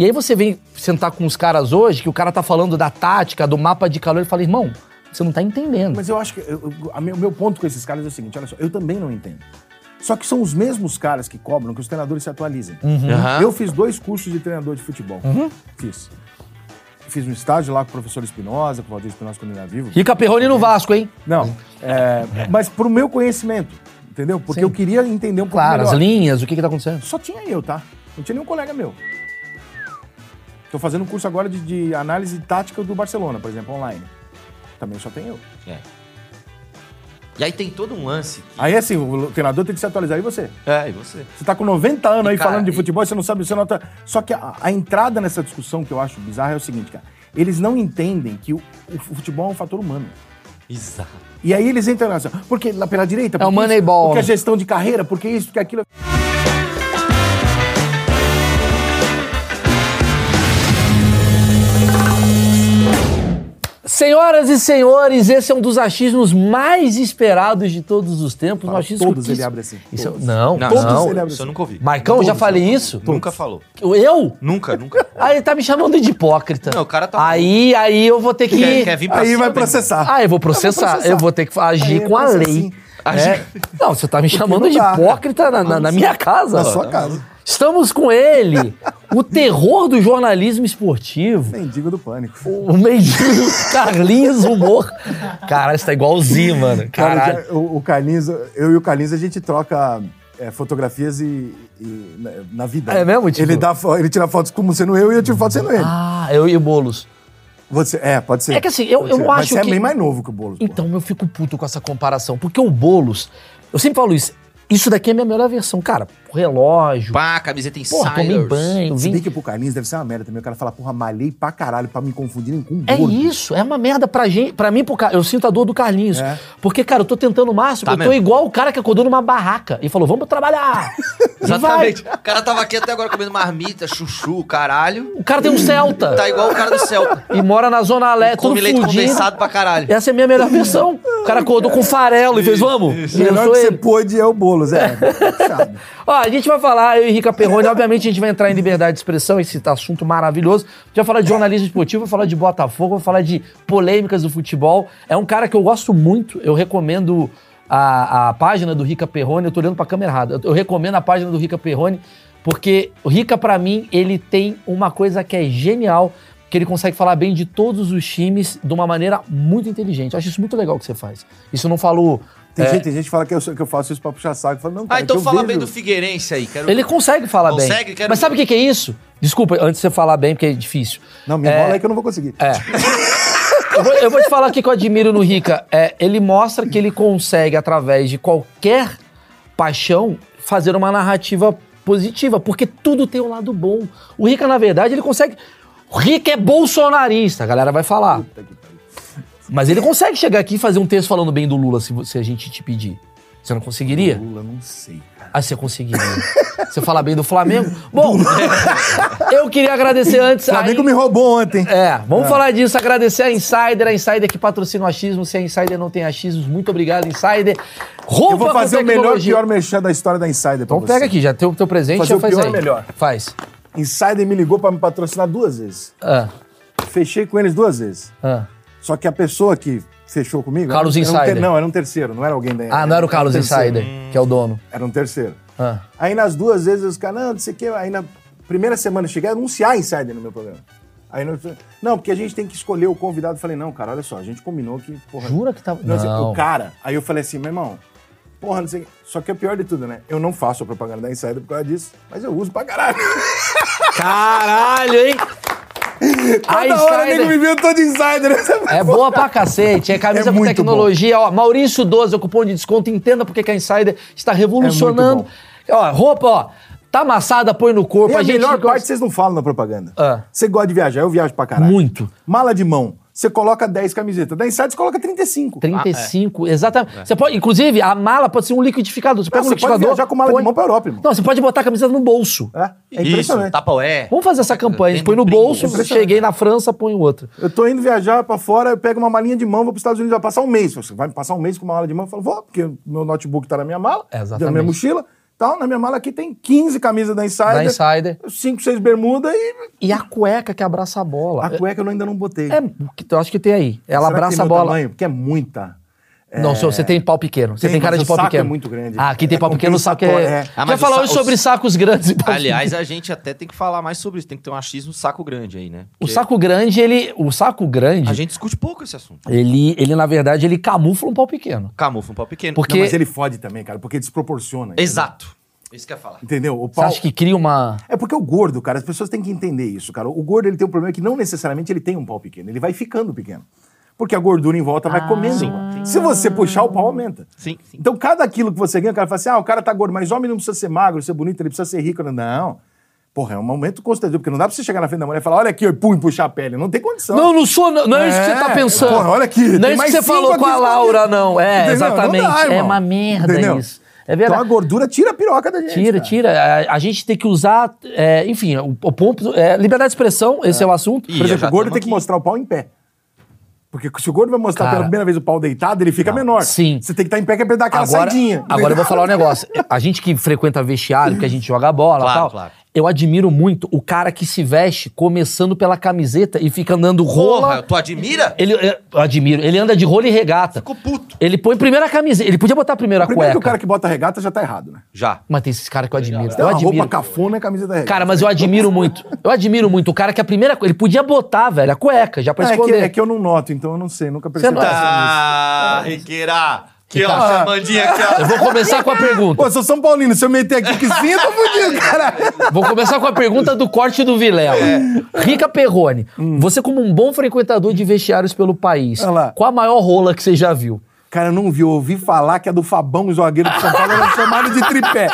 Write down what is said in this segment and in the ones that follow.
E aí você vem sentar com os caras hoje, que o cara tá falando da tática, do mapa de calor, e fala, irmão, você não tá entendendo. Mas eu acho que a meu, meu ponto com esses caras é o seguinte: olha só, eu também não entendo. Só que são os mesmos caras que cobram que os treinadores se atualizem. Aham. Eu fiz dois cursos de treinador de futebol. Fiz. Fiz um estágio lá com o professor Espinosa, com o Valdir Espinosa quando ele era vivo. Rica Perrone no Vasco, hein? Não, é, mas pro meu conhecimento, entendeu? Porque Sim. eu queria entender um pouco Claro, as melhor. linhas, o que que tá acontecendo. Só tinha eu, tá? Não tinha nenhum colega meu. Tô fazendo um curso agora de, de análise tática do Barcelona, por exemplo, online. Também só tem eu. É. E aí tem todo um lance. que- Aí assim, o treinador tem que se atualizar. E você? É, e você? Você tá com 90 anos aí E, cara, falando de e- futebol e você não sabe, você não tá... Só que a, a entrada nessa discussão que eu acho bizarra é o seguinte, cara. Eles não entendem que o, o futebol é um fator humano. Exato. E aí eles entram nessa. Porque lá pela direita. É o porque isso, Moneyball, Porque a né? gestão de carreira, porque isso, porque aquilo. Senhoras e senhores, esse é um dos achismos mais esperados de todos os tempos. Um Fala, achismo todos que- ele abre assim, Isso eu- todos. não, Não, Todos não. ele abre Isso eu assim. nunca ouvi. Marcão, já falei isso? Nunca falou. Eu? Nunca, nunca. Ah, ele tá me chamando de hipócrita. Não, o cara tá- Aí, aí eu vou ter que... Quer, quer vir pra Aí cima, vai processar. Ah, eu vou processar. Eu vou, processar. ter que agir Aí com a lei. sim. É. Não, você tá me chamando de dá. hipócriita na, na- na minha casa. Na sua casa. Estamos com ele, o terror do jornalismo esportivo. Mendigo do pânico. O mendigo Carlinhos Humor. Caralho, você tá igualzinho, mano. Cara, Caralho. já- o, o Carlinhos, eu e o Carlinhos, a gente troca é, fotografias e, e na, na vida. É mesmo, tipo? Ele, dá, ele tira fotos como sendo eu e eu tiro fotos sendo ele. Ah, eu e o Boulos. Você, é, pode ser. É que assim, eu- eu não Mas acho você que- é bem mais novo que o Boulos. Então eu fico puto com essa comparação. Porque o Boulos, eu sempre falo isso, isso daqui é a minha melhor versão. Cara, relógio, Pá, camiseta porra, tomei banho, Se vim... bem que pro Carlinhos deve ser uma merda também. O cara fala, porra, malhei pra caralho pra me confundirem com É gordo. isso, é uma merda pra gente, pra mim, pro Car- eu sinto a dor do Carlinhos. É. Porque, cara, eu tô tentando o máximo, Tá eu tô mesmo. igual o cara que acordou numa barraca e falou, vamos trabalhar. Exatamente. vai. O cara tava aqui até agora comendo marmita, chuchu, caralho. O cara tem um Celta Tá igual o cara do Celta. e mora na Zona Leste, tudo Come leite fudido. condensado pra caralho. Essa é a minha melhor versão. O cara acordou com farelo e fez, vamos. Melhor que você pôde é o Boulos, é. Puxado. A gente vai falar, eu e Rica Perrone, obviamente a gente vai entrar em liberdade de expressão, esse assunto maravilhoso. A gente vai falar de jornalismo esportivo, vai falar de Botafogo, vai falar de polêmicas do futebol. É um cara que eu gosto muito, eu recomendo a, a página do Rica Perrone, eu tô olhando pra câmera errada, eu, eu recomendo a página do Rica Perrone, porque o Rica, pra mim, ele tem uma coisa que é genial, que ele consegue falar bem de todos os times de uma maneira muito inteligente. Eu acho isso muito legal que você faz. Isso não falo... Tem, é, gente, tem gente que fala que eu, que eu faço isso pra puxar saco. Eu falo, não, cara, Ah, então é que eu fala vejo- bem do Figueirense aí. Quero... Ele consegue falar bem. Consegue? Quero Mas sabe o que, que é isso? Desculpa, antes de você falar bem, porque é difícil. Não, me É, enrola aí que eu não vou conseguir. É. Eu vou, eu vou te falar o que eu admiro no Rica. É, ele mostra que ele consegue, através de qualquer paixão, fazer uma narrativa positiva, porque tudo tem um lado bom. O Rica, na verdade, ele consegue. O Rica é bolsonarista, a galera vai falar. Mas ele consegue chegar aqui e fazer um texto falando bem do Lula se, se a gente te pedir. Você não conseguiria? Lula, não sei, cara. Ah, você conseguiria. você falar bem do Flamengo? Bom, eu queria agradecer antes. O Flamengo aí- me roubou ontem. É, vamos falar disso, agradecer a Insider, a Insider que patrocina o achismo. Se a Insider não tem achismos, muito obrigado, Insider. Roupa Eu vou fazer o melhor pior merchan da história da Insider pra Então você. pega aqui, já tem o teu presente, Fazer já o faz pior aí. melhor. Faz. Insider me ligou pra me patrocinar duas vezes. Ah, Fechei com eles duas vezes. ah. Só que a pessoa que fechou comigo... Carlos era um ter- Insider. Não, era um terceiro, não era alguém da... Ah, não era o Carlos um. Insider, que é o dono. Era um terceiro. Ah. Aí nas duas vezes os caras, não, não sei o quê. Aí na primeira semana eu cheguei a anunciar Insider no meu programa. Aí não, não, porque a gente tem que escolher o convidado. Eu falei, não, cara, olha só, a gente combinou que, porra. Jura que tava- Não, assim, Não. O cara, aí eu falei assim, meu irmão, porra, não sei. Só que é o pior de tudo, né? Eu não faço a propaganda da Insider por causa disso, mas eu uso pra caralho. Caralho, hein? A Toda hora o nego me viu todo Insider. é boa pra cacete, é camisa É com tecnologia. Ó, Maurício 12, o cupom de desconto, entenda porque que a Insider está revolucionando. É ó, roupa, ó, tá amassada, põe no corpo. E a, a gente melhor gosta- parte vocês não falam na propaganda. Ah. Você gosta de viajar, eu viajo pra caralho. Muito. Mala de mão, você coloca 10 camisetas. Da Insider você coloca 35. 35, exatamente. Você pode, inclusive, a mala pode ser um liquidificador. Você pega Não, um você pode liquidificador. viajar com mala põe- de mão pra Europa, irmão. Não, você pode botar a camiseta no bolso. É, é Isso, impressionante. Tapaué. Vamos fazer essa campanha. A gente põe no bolso, cheguei na França, põe o outro. Eu tô indo viajar pra fora, eu pego uma malinha de mão, vou pros Estados Unidos, vai passar um mês. Você vai passar um mês com uma mala de mão? Eu falo, vou, porque meu notebook tá na minha mala, Exatamente. na minha mochila, Tal. Na minha mala aqui tem 15 camisas da Insider, Da Insider. 5, 6 bermuda e E a cueca que abraça a bola. a cueca eu ainda não botei. É, que eu acho que tem aí. Ela Será abraça tem a bola. tamanho? Porque é muita. Não, se você tem pau pequeno. Você Tem, tem, cara de o pau saco pequeno. é muito grande. Ah, quem tem É pau pequeno, o saco é. é. Ah, Quer falar o hoje sobre sacos grandes e pau Aliás, a gente até tem que falar mais sobre isso. Tem que ter um achismo saco grande aí, né? O Porque saco grande, ele. O saco grande, A gente discute pouco esse assunto. ele, ele, na verdade, ele camufla um pau pequeno. Camufla um pau pequeno. Porque- Não, mas ele fode também, cara, porque desproporciona. entendeu? Exato. Isso que eu ia falar. Entendeu? O Você pau... acha que cria uma. É porque o gordo, cara, as pessoas têm que entender isso, cara. O gordo ele tem um problema que não necessariamente ele tem um pau pequeno, ele vai ficando pequeno. Porque a gordura em volta vai comendo. Sim, Se você puxar, o pau aumenta. Sim, sim. Então, cada quilo que você ganha, o cara fala assim: ah, o cara tá gordo, mas homem não precisa ser magro, ser bonito, ele precisa ser rico. Não. Porra, é um momento constrangedor, porque não dá pra você chegar na frente da mulher e falar: olha aqui, e pum, puxar a pele. Não tem condição. Não, não sou. Não, não é, isso que você tá É, pensando. porra, olha aqui, Não é isso que você falou com a Laura, não. É, Entendeu? exatamente. Não dá, é uma merda Entendeu? isso. É Então a verdade. gordura tira a piroca da gente. Tira, cara. tira. A, a gente tem que usar. é, enfim, o, o ponto. É, liberdade de expressão, esse é, o assunto. Por exemplo, o gordo tem que mostrar o pau em pé. Porque se o gordo vai mostrar Cara. pela primeira vez o pau deitado, ele fica menor. sim. Você tem que estar em pé que é pra dar aquela Agora, saidinha. agora eu vou falar um negócio. A gente que frequenta vestiário, que a gente joga bola e Claro, tal, claro. Eu admiro muito o cara que se veste começando pela camiseta e fica andando rola. Porra, tu admira? Ele, eu admiro. Ele anda de rola e regata. Ficou puto. Ele põe primeiro a camiseta. Ele podia botar primeiro a Primeiro cueca. que o cara que bota regata já tá errado, né? Já. Mas tem esses caras que eu admiro. Tem Eu uma admiro. roupa cafona e camisa da regata. Cara, mas eu admiro muito. Eu admiro muito o cara que a primeira coisa. Ele podia botar, velho, a cueca, já pra é, que, esconder. é que eu não noto, então eu não sei, nunca percebi. não- isso. Ah, Riqueira. Que ó, Ah. chamandinha aqui, ó. Eu vou começar com a pergunta. Pô, eu sou São Paulino, se eu meter aqui que sim, eu tô fudido, cara. Vou começar com a pergunta do corte do Vilela. Rica Perrone, você como um bom frequentador de vestiários pelo país, qual a maior rola que você já viu? Cara, eu não vi, eu ouvi falar que a do Fabão, o zagueiro de São Paulo, era chamado de tripé.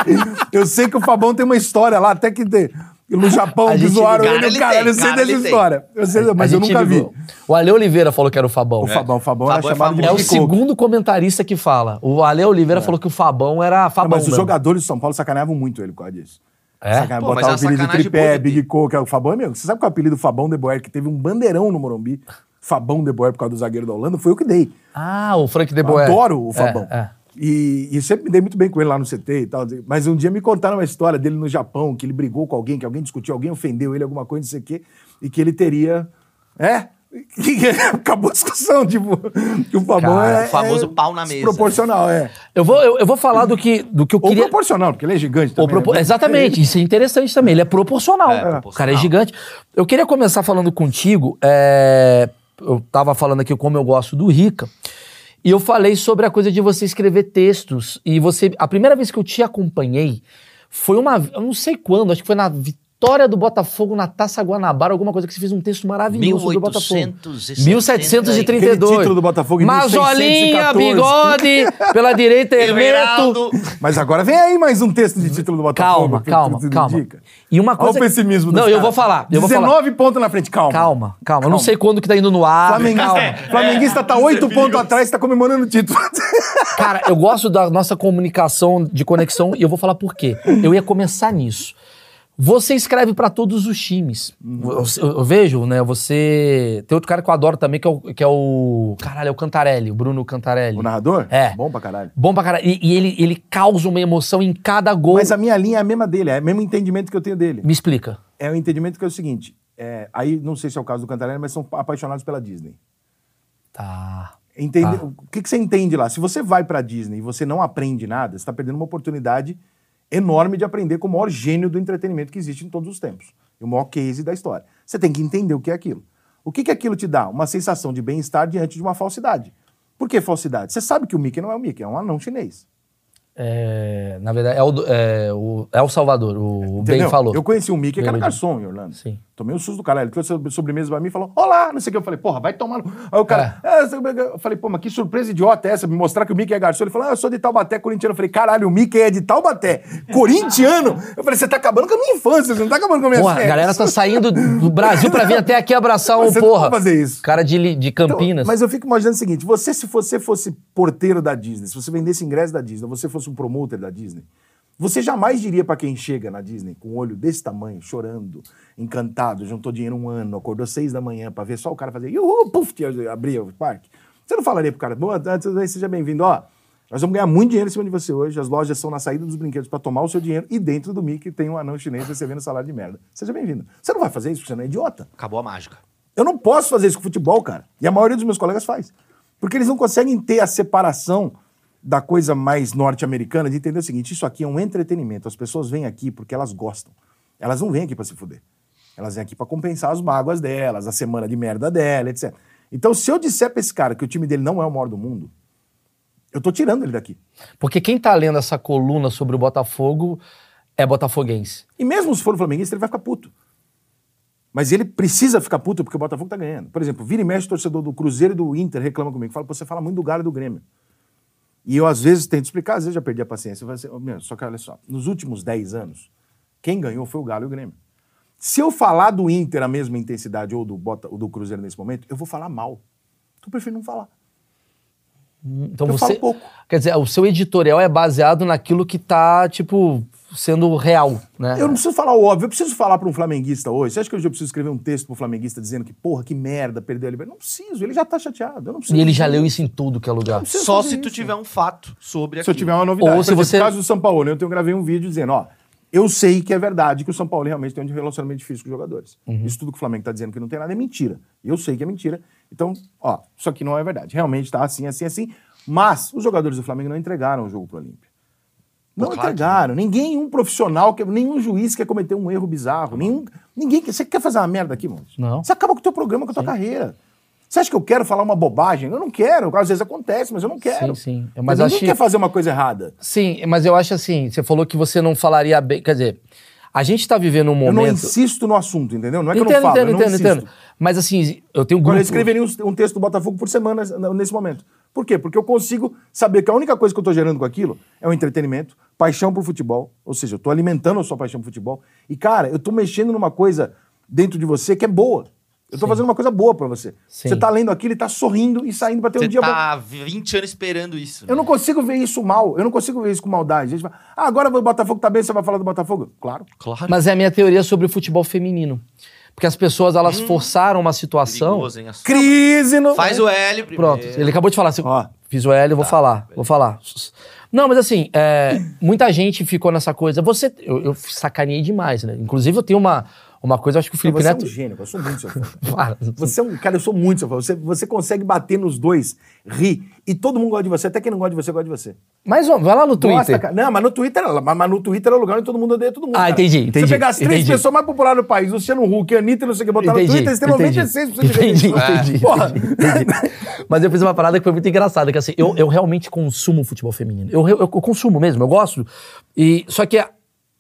Eu sei que o Fabão tem uma história lá, até que tem- no Japão, A que gente- zoaram cara, ele, cara, tem, eu sei cara, dessa tem. história. Eu sei, mas eu nunca vi. O Ale Oliveira falou que era o Fabão. O Fabão, o Fabão, Fabão era é chamado de É o segundo comentarista que fala. O Ale Oliveira falou que o Fabão era Não, Fabão. mas os mesmo. jogadores de São Paulo sacaneavam muito ele por causa disso. É? Sacane- Pô, mas botar é o apelido de sacanagem tripé, Big Coco, o Fabão é meu. Você sabe qual é o apelido do Fabão de Boer, que teve um bandeirão no Morumbi? Fabão de Boer por causa do zagueiro da Holanda, foi eu que dei. Ah, o Frank de Eu Boer. adoro o Fabão. É, é. E, e sempre me dei muito bem com ele lá no CT e tal. Mas um dia me contaram uma história dele no Japão, que ele brigou com alguém, que alguém discutiu, alguém ofendeu ele, alguma coisa, não sei o quê, e que ele teria. É? Acabou a discussão, tipo, que o Fabão é. o famoso é pau na mesa. Proporcional, é. Eu vou, eu, eu vou falar do que, do que eu Ou queria. proporcional, porque ele é gigante Ou também. propor- né? Exatamente, isso é interessante também. Ele é proporcional. É, O cara é proporcional. gigante. Eu queria começar falando contigo. é, Eu tava falando aqui como eu gosto do Rica. E eu falei sobre a coisa de você escrever textos. E você. A primeira vez que eu te acompanhei foi uma. Eu não sei quando, acho que foi na vitória do Botafogo na Taça Guanabara, alguma coisa que você fez um texto maravilhoso do Botafogo. 1870 1732. Aquele título do Botafogo em Mazolinha, 1614. bigode, pela direita, Hermeto. Mas agora vem aí mais um texto de título do Botafogo. Calma, que calma, calma. indica. E uma Olha coisa. o pessimismo Não, eu vou falar. Eu vou 19 falar. pontos na frente, calma. Calma, calma. Eu não sei quando que tá indo no ar. Flamenguista, Calma. Flamenguista tá 8 pontos atrás, tá comemorando o título. Cara, eu gosto da nossa comunicação de conexão e eu vou falar por quê. Eu ia começar nisso. Você escreve pra todos os times. Eu, eu- eu vejo, né? Você. Tem outro cara que eu adoro também, que é o. Que é o caralho, é o Cantarelli, o Bruno Cantarelli. O narrador? É. Bom pra caralho. Bom pra caralho. E, e ele, ele causa uma emoção em cada gol. Mas a minha linha é a mesma dele, é o mesmo entendimento que eu tenho dele. Me explica. É o entendimento que é o seguinte: é, aí não sei se é o caso do Cantarelli, mas são apaixonados pela Disney. Tá. Entende? Tá. O que, que você entende lá? Se você vai pra Disney e você não aprende nada, você tá perdendo uma oportunidade enorme de aprender com o maior gênio do entretenimento que existe em todos os tempos. E o maior case da história. Você tem que entender o que é aquilo. O que, que aquilo te dá? Uma sensação de bem-estar diante de uma falsidade. Por que falsidade? Você sabe que o Mickey não é o Mickey, é um anão chinês. É, na verdade, é o, é o, é o Salvador, o Ben Entendeu? falou. Eu conheci um Mickey que era garçom em Orlando. Sim. Tomei um susto do caralho. Ele trouxe sobremesa pra mim e falou: Olá, não sei o que. Eu falei, porra, vai tomar. no-" Aí o cara, "É, eu falei, pô, mas que surpresa idiota é essa? Me mostrar que o Mickey é garçom. Ele falou, ah, eu sou de Taubaté, corintiano. Eu falei, caralho, o Mickey é de Taubaté, corintiano? Eu falei, você tá acabando com a minha infância, você não tá acabando com a minha Porra, a galera tá saindo do Brasil pra vir até aqui abraçar um você não porra. pode fazer isso. Cara de, de Então, Campinas. mas eu fico imaginando o seguinte: você, se você fosse porteiro da Disney, se você vendesse ingresso da Disney, você fosse um promoter da Disney, você jamais diria pra quem chega na Disney com um olho desse tamanho, chorando, encantado, juntou dinheiro um ano, acordou seis da manhã pra ver só o cara fazer yuhu, puf, abrir o parque. Você não falaria pro cara, boa tarde, seja bem-vindo, ó. Nós vamos ganhar muito dinheiro em cima de você hoje. As lojas são na saída dos brinquedos para tomar o seu dinheiro e dentro do Mickey tem um anão chinês recebendo salário de merda. Seja bem-vindo. Você não vai fazer isso porque você não é idiota. Acabou a mágica. Eu não posso fazer isso com futebol, cara. E a maioria dos meus colegas faz. Porque eles não conseguem ter a separação da coisa mais norte-americana de entender o seguinte: isso aqui é um entretenimento. As pessoas vêm aqui porque elas gostam. Elas não vêm aqui para se fuder. Elas vêm aqui para compensar as mágoas delas, a semana de merda dela, etc. Então, se eu disser pra esse cara que o time dele não é o maior do mundo, eu tô tirando ele daqui. Porque quem tá lendo essa coluna sobre o Botafogo é botafoguense. E mesmo se for o flamenguista, ele vai ficar puto. Mas ele precisa ficar puto porque o Botafogo tá ganhando. Por exemplo, vira e mexe, torcedor do Cruzeiro e do Inter reclama comigo. Fala, "Pô, você fala muito do Galo e do Grêmio. E eu, às vezes, tento explicar, às vezes já perdi a paciência. Assim, "Ô, meu, só que olha só, nos últimos 10 anos, quem ganhou foi o Galo e o Grêmio. Se eu falar do Inter a mesma intensidade ou do, Bota, ou do Cruzeiro nesse momento, eu vou falar mal. Então eu prefiro não falar. Então Eu você. Quer dizer, o seu editorial é baseado naquilo que tá, tipo, sendo real, né? Eu não preciso falar o óbvio, eu preciso falar para um flamenguista hoje. Você acha que hoje eu preciso escrever um texto para um flamenguista dizendo que, porra, que merda, perdeu a liberdade? Não preciso, ele já tá chateado. Eu não preciso. E ele já leu isso em tudo que é lugar. Só se tu isso. tiver um fato sobre Se eu tiver uma novidade. Ou se Por exemplo, você- No caso do São Paulo, né, eu tenho gravei um vídeo dizendo, ó, eu sei que é verdade que o São Paulo realmente tem um relacionamento difícil com os jogadores. Uhum. Isso tudo que o Flamengo tá dizendo que não tem nada é mentira. Eu sei que é mentira. Então, ó, isso aqui não é verdade. Realmente tá assim, assim, assim. Mas os jogadores do Flamengo não entregaram o jogo pro Olímpia. Não claro que entregaram. Ninguém, um profissional, nenhum juiz quer cometer um erro bizarro. Nenhum, ninguém quer. Você quer fazer uma merda aqui, mano? Não. Você acaba com o teu programa, com a tua carreira. Você acha que eu quero falar uma bobagem? Eu não quero. Às vezes acontece, mas eu não quero. Sim, sim. Mas Mas ninguém acho que- quer fazer uma coisa errada. Sim, mas eu acho assim, você falou que você não falaria bem. Quer dizer, a gente tá vivendo um Eu não momento. insisto no assunto, entendeu? Não é que eu entendo, não falo, entendo, eu não entendo, insisto. entendo. Mas assim, eu tenho um Agora, grupo. eu escreveria um, um texto do Botafogo por semana nesse momento. Por quê? Porque eu consigo saber que a única coisa que eu estou gerando com aquilo é o entretenimento, paixão por futebol. Ou seja, eu estou alimentando a sua paixão por futebol. E, cara, eu estou mexendo numa coisa dentro de você que é boa. Eu estou fazendo uma coisa boa para você. Sim. Você está lendo aquilo e está sorrindo e saindo para ter um Você dia bom. tá há 20 anos esperando isso. Eu não consigo ver isso mal. Eu não consigo ver isso com maldade. A gente fala, ah, agora o Botafogo tá bem, você vai falar do Botafogo? Claro. Claro. Mas é a minha teoria sobre o futebol feminino. Porque as pessoas, elas forçaram uma situação. Perigoso, hein? Crise no... Faz o L primeiro. Pronto, ele acabou de falar. assim, Ó. Fiz o L, eu vou falar, vou falar. Não, mas assim, é, muita gente ficou nessa coisa. Você, eu, eu sacaneei demais, né? Inclusive, eu tenho uma, uma coisa, acho que o Felipe Você Neto. é um gênio, eu sou muito seu fã. Você é um cara, eu sou muito seu fã. Você, você consegue bater nos dois, rir, e todo mundo gosta de você, até quem não gosta de você gosta de você. Mas ó, vai lá no Twitter. Gosta. Não, mas no Twitter, mas, mas no Twitter é o lugar onde todo mundo odeia todo mundo. Ah, cara. entendi, entendi, Você pegar as três entendi. pessoas mais populares do país, Luciano Huck, Anitta e não sei o que, botar no Entendi, Twitter, eles têm entendi. 96% de Entendi, entendi, Porra. entendi. Mas eu fiz uma parada que foi muito engraçada, que assim, eu, eu realmente consumo futebol feminino. Eu, eu, eu consumo mesmo, eu gosto. E, só que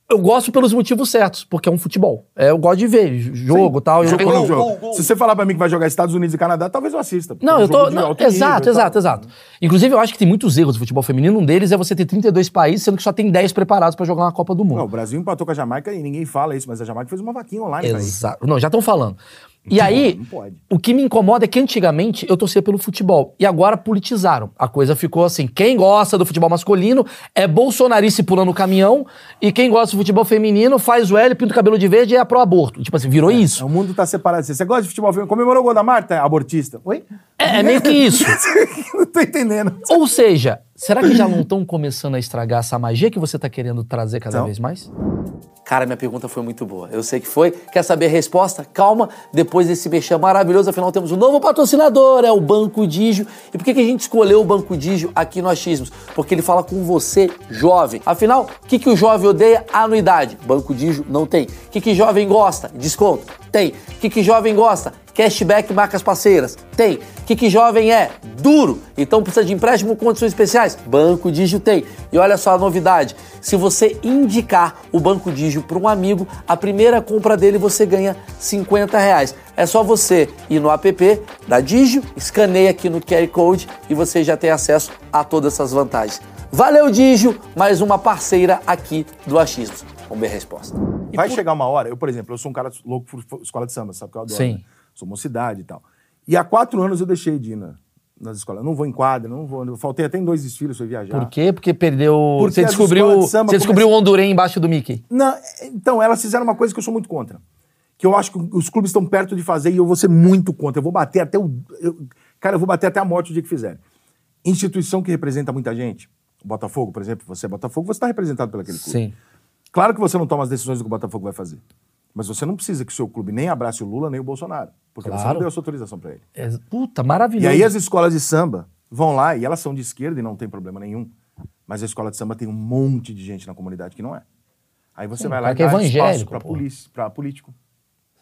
eu gosto pelos motivos certos, porque é um futebol. É, eu gosto de ver jogo e tal. eu- Gol, jogo. gol, gol. Se você falar pra mim que vai jogar Estados Unidos e Canadá, talvez eu assista. Não, é um eu tô. não, exato, exato, exato. Inclusive, eu acho que tem muitos erros do futebol feminino. Um deles é você ter 32 países, sendo que só tem 10 preparados pra jogar uma Copa do Mundo. Não, o Brasil empatou com a Jamaica e ninguém fala isso, mas a Jamaica fez uma vaquinha online. Exato. Não, já estão falando. E aí, o que me incomoda é que antigamente eu torcia pelo futebol. E agora politizaram. A coisa ficou assim: quem gosta do futebol masculino é bolsonarista e pulando o caminhão, e quem gosta do futebol feminino faz o L, pinta o cabelo de verde e é pro aborto. Tipo assim, virou isso. O mundo tá separado. Você gosta de futebol feminino? Comemorou o gol da Marta? É Abortista. Oi? É, é meio que isso. não tô entendendo. Ou seja, será que já não estão começando a estragar essa magia que você tá querendo trazer cada Então. vez mais? Cara, minha pergunta foi muito boa. Eu sei que foi. Quer saber a resposta? Calma, depois desse mexer maravilhoso, afinal temos um novo patrocinador, é o Banco Digio. E por que, a gente escolheu o Banco Digio aqui no Achismos? Porque ele fala com você, jovem. Afinal, o que, que o jovem odeia? Anuidade. Banco Digio não tem. O que, que jovem gosta? Desconto? Tem. O que, que jovem gosta? Cashback marcas parceiras? Tem. O que, que jovem é? Duro. Então precisa de empréstimo com condições especiais? Banco Digio tem. E olha só a novidade. Se você indicar o Banco Digio para um amigo, a primeira compra dele você ganha 50 reais. É só você ir no app da Digio, escaneia aqui no QR Code e você já tem acesso a todas essas vantagens. Valeu, Digio! Mais uma parceira aqui do Achismos. Vamos ver a resposta. Vai chegar uma hora, eu, por exemplo, eu sou um cara louco por escola de samba, sabe que eu adoro. Sim. né? Sou mocidade e tal. E há quatro anos eu deixei de ir na- nas escolas. Não vou em quadra, não vou. Eu faltei até em dois desfiles, fui viajar. Por quê? Porque perdeu. Porque você descobriu. de Você descobriu o Hondurenho embaixo do Mickey. Não, então, elas fizeram uma coisa que eu sou muito contra. Que eu acho que os clubes estão perto de fazer e eu vou ser muito contra. Eu vou bater até o. eu- cara, eu vou bater até a morte o dia que fizerem. Instituição que representa muita gente, Botafogo, por exemplo, você é Botafogo, você está representado pelo aquele clube. Sim. Claro que você não toma as decisões do que o Botafogo vai fazer. Mas você não precisa que o seu clube nem abrace o Lula nem o Bolsonaro. Porque você Claro. não deu essa autorização para ele. É, puta, maravilhoso. E aí as escolas de samba vão lá, e elas são de esquerda e não tem problema nenhum. Mas a escola de samba tem um monte de gente na comunidade que não é. Aí você Sim, vai lá e que é dá espaço para polícia, para político.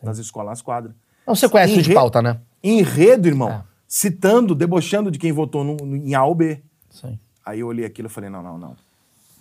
Nas escolas, nas quadras. Não, você conhece o de Enre- pauta, né? Enredo, irmão. É. Citando, debochando de quem votou no- no- em A ou B. Sim. Aí eu olhei aquilo e falei, não, não, não.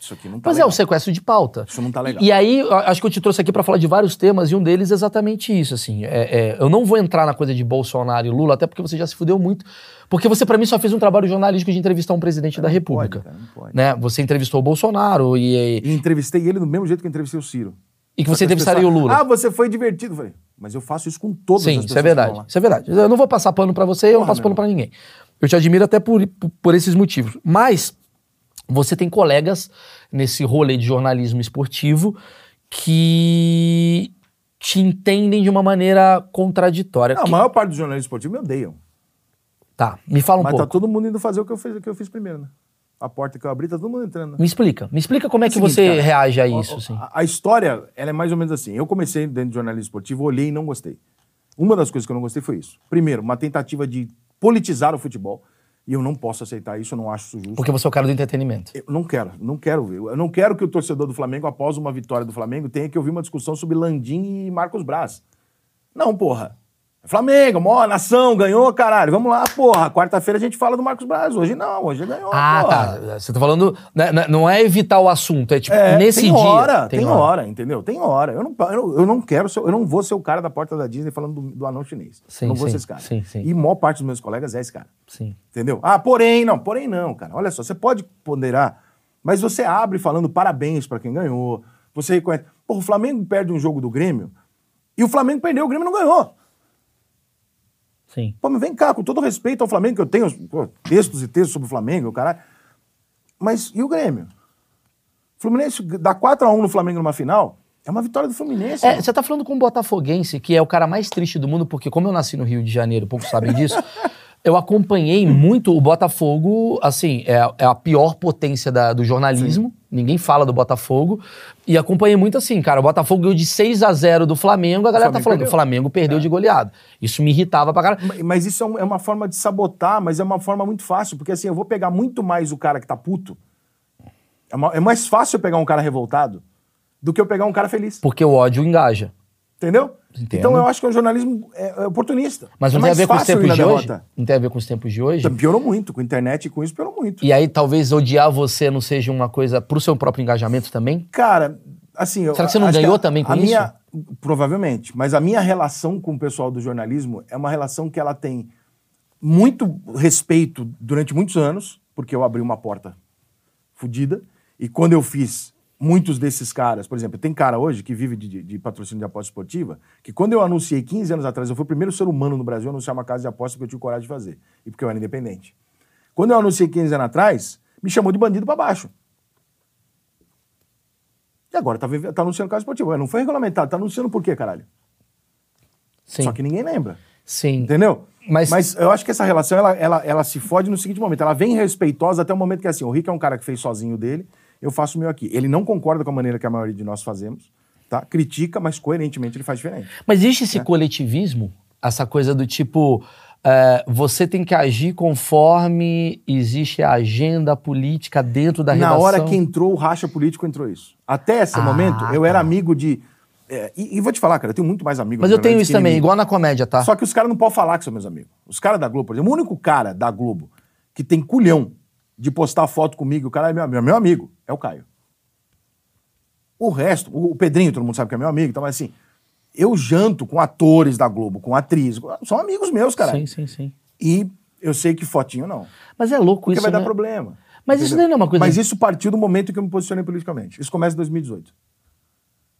Isso aqui não tá Mas é legal. o sequestro de pauta. Isso não tá legal. E aí, acho que eu te trouxe aqui pra falar de vários temas, e um deles é exatamente isso, assim. É, é, eu não vou entrar na coisa de Bolsonaro e Lula, até porque você já se fudeu muito. Porque você, pra mim, só fez um trabalho jornalístico de entrevistar um presidente da República. pode, cara, não pode. Né? Você entrevistou o Bolsonaro e, E entrevistei ele do mesmo jeito que eu entrevistei o Ciro. e que você entrevistaria o Lula. Ah, você foi divertido. Eu falei, mas eu faço isso com todas as Sim, isso é verdade. Isso é verdade. Eu não vou passar pano pra você, eu não passo pano pra ninguém. Eu te admiro até por, por, por esses motivos. Mas você tem colegas nesse rolê de jornalismo esportivo que te entendem de uma maneira contraditória. Não, a Que- maior parte dos jornalistas esportivos me odeiam. Tá, me fala um mas pouco. tá todo mundo indo fazer o que eu fiz, o que eu fiz primeiro, né? A porta que eu abri, tá todo mundo entrando. né? Me explica. Me explica como é que Seguinte, você cara, reage a isso, ó, assim. A, a história, ela é mais ou menos assim. Eu comecei dentro de jornalismo esportivo, olhei e não gostei. Uma das coisas que eu não gostei foi isso. Primeiro, uma tentativa de politizar o futebol. E eu não posso aceitar isso, eu não acho isso justo. Porque você é o cara do entretenimento. Eu não quero, não quero ver. Eu não quero que o torcedor do Flamengo, após uma vitória do Flamengo, tenha que ouvir uma discussão sobre Landim e Marcos Braz. Não, porra. Flamengo, maior nação, ganhou, caralho. Vamos lá, porra. Quarta-feira a gente fala do Marcos Braz. Hoje não, hoje ganhou. Ah, porra. tá. Você tá falando. né, né, Não é evitar o assunto, é tipo, É, nesse tem dia. hora, tem, hora. entendeu? Tem hora. Eu não, eu não, eu não quero ser, eu não vou ser o cara da porta da Disney falando do, do anão chinês. Sim, não vou sim, ser esse cara. sim, sim. E maior parte dos meus colegas é esse cara. Sim. Entendeu? Ah, porém, não, porém não, cara. Olha só, você pode ponderar, mas você abre falando parabéns pra quem ganhou. Você reconhece. Pô, o Flamengo perde um jogo do Grêmio e o Flamengo perdeu, o Grêmio não ganhou. Sim. Pô, mas vem cá, com todo respeito ao Flamengo, que eu tenho pô, textos e textos sobre o Flamengo, caralho. Mas e o Grêmio? O Fluminense dá 4x1 no Flamengo numa final, é uma vitória do Fluminense. É, você tá falando com um botafoguense, que é o cara mais triste do mundo, porque como eu nasci no Rio de Janeiro, poucos sabem disso, eu acompanhei muito o Botafogo, assim, é, a- é a pior potência da- do jornalismo, ninguém fala do Botafogo, e acompanhei muito assim, cara, o Botafogo ganhou de 6 a 0 do Flamengo, a galera tá Flamengo falando, perdeu. o Flamengo perdeu de goleada. Isso me irritava pra caralho. Ma- Mas isso é, um- é uma forma de sabotar, mas é uma forma muito fácil, porque assim, eu vou pegar muito mais o cara que tá puto. É, ma- é mais fácil eu pegar um cara revoltado do que eu pegar um cara feliz. Porque o ódio engaja. Entendeu? Entendo. Então eu acho que o jornalismo é, é oportunista. Mas não é tem a ver com os tempos de hoje? derrota. Não tem a ver com os tempos de hoje? Então, Piorou muito, com a internet e com isso piorou muito. E aí talvez odiar você não seja uma coisa pro seu próprio engajamento também? Cara, assim. eu Será que você não ganhou a- também com a isso? Minha, provavelmente. Mas a minha relação com o pessoal do jornalismo é uma relação que ela tem muito respeito durante muitos anos, porque eu abri uma porta fodida. E quando eu fiz muitos desses caras, por exemplo, tem cara hoje que vive de, de- patrocínio de aposta esportiva, que quando eu anunciei 15 anos atrás, eu fui o primeiro ser humano no Brasil a anunciar uma casa de aposta que eu tive coragem de fazer. E porque eu era independente. Quando eu anunciei 15 anos atrás, me chamou de bandido pra baixo. E agora tá, tá anunciando casa esportiva. Não foi regulamentado, tá anunciando por quê, caralho? Sim. Só que ninguém lembra. Sim. Entendeu? Mas- eu acho que essa relação, ela, ela, ela se fode no seguinte momento. Ela vem respeitosa até o momento que, assim, o Rick é um cara que fez sozinho dele, eu faço o meu aqui. Ele não concorda com a maneira que a maioria de nós fazemos, tá? Critica, mas coerentemente ele faz diferente. Mas existe esse coletivismo? Essa coisa do tipo, é, você tem que agir conforme existe a agenda política dentro da Na redação? hora que entrou o racha político, entrou isso. Até esse Ah, momento, eu era tá. amigo de... é, e, e vou te falar, cara, eu tenho muito mais amigos. Mas na eu tenho isso também, igual na comédia, tá? Só que os caras não podem falar que são meus amigos. Os caras da Globo, por exemplo, o único cara da Globo que tem culhão de postar foto comigo, o cara é meu amigo, meu amigo, é o Caio. O resto, o Pedrinho, todo mundo sabe que é meu amigo, então, mas assim, eu janto com atores da Globo, com atrizes, são amigos meus, cara. Sim, sim, sim. E eu sei que fotinho não. Mas é louco Porque isso, vai né? dar problema. Mas isso daí não é uma coisa- Mas isso partiu do momento que eu me posicionei politicamente. Isso começa em 2018.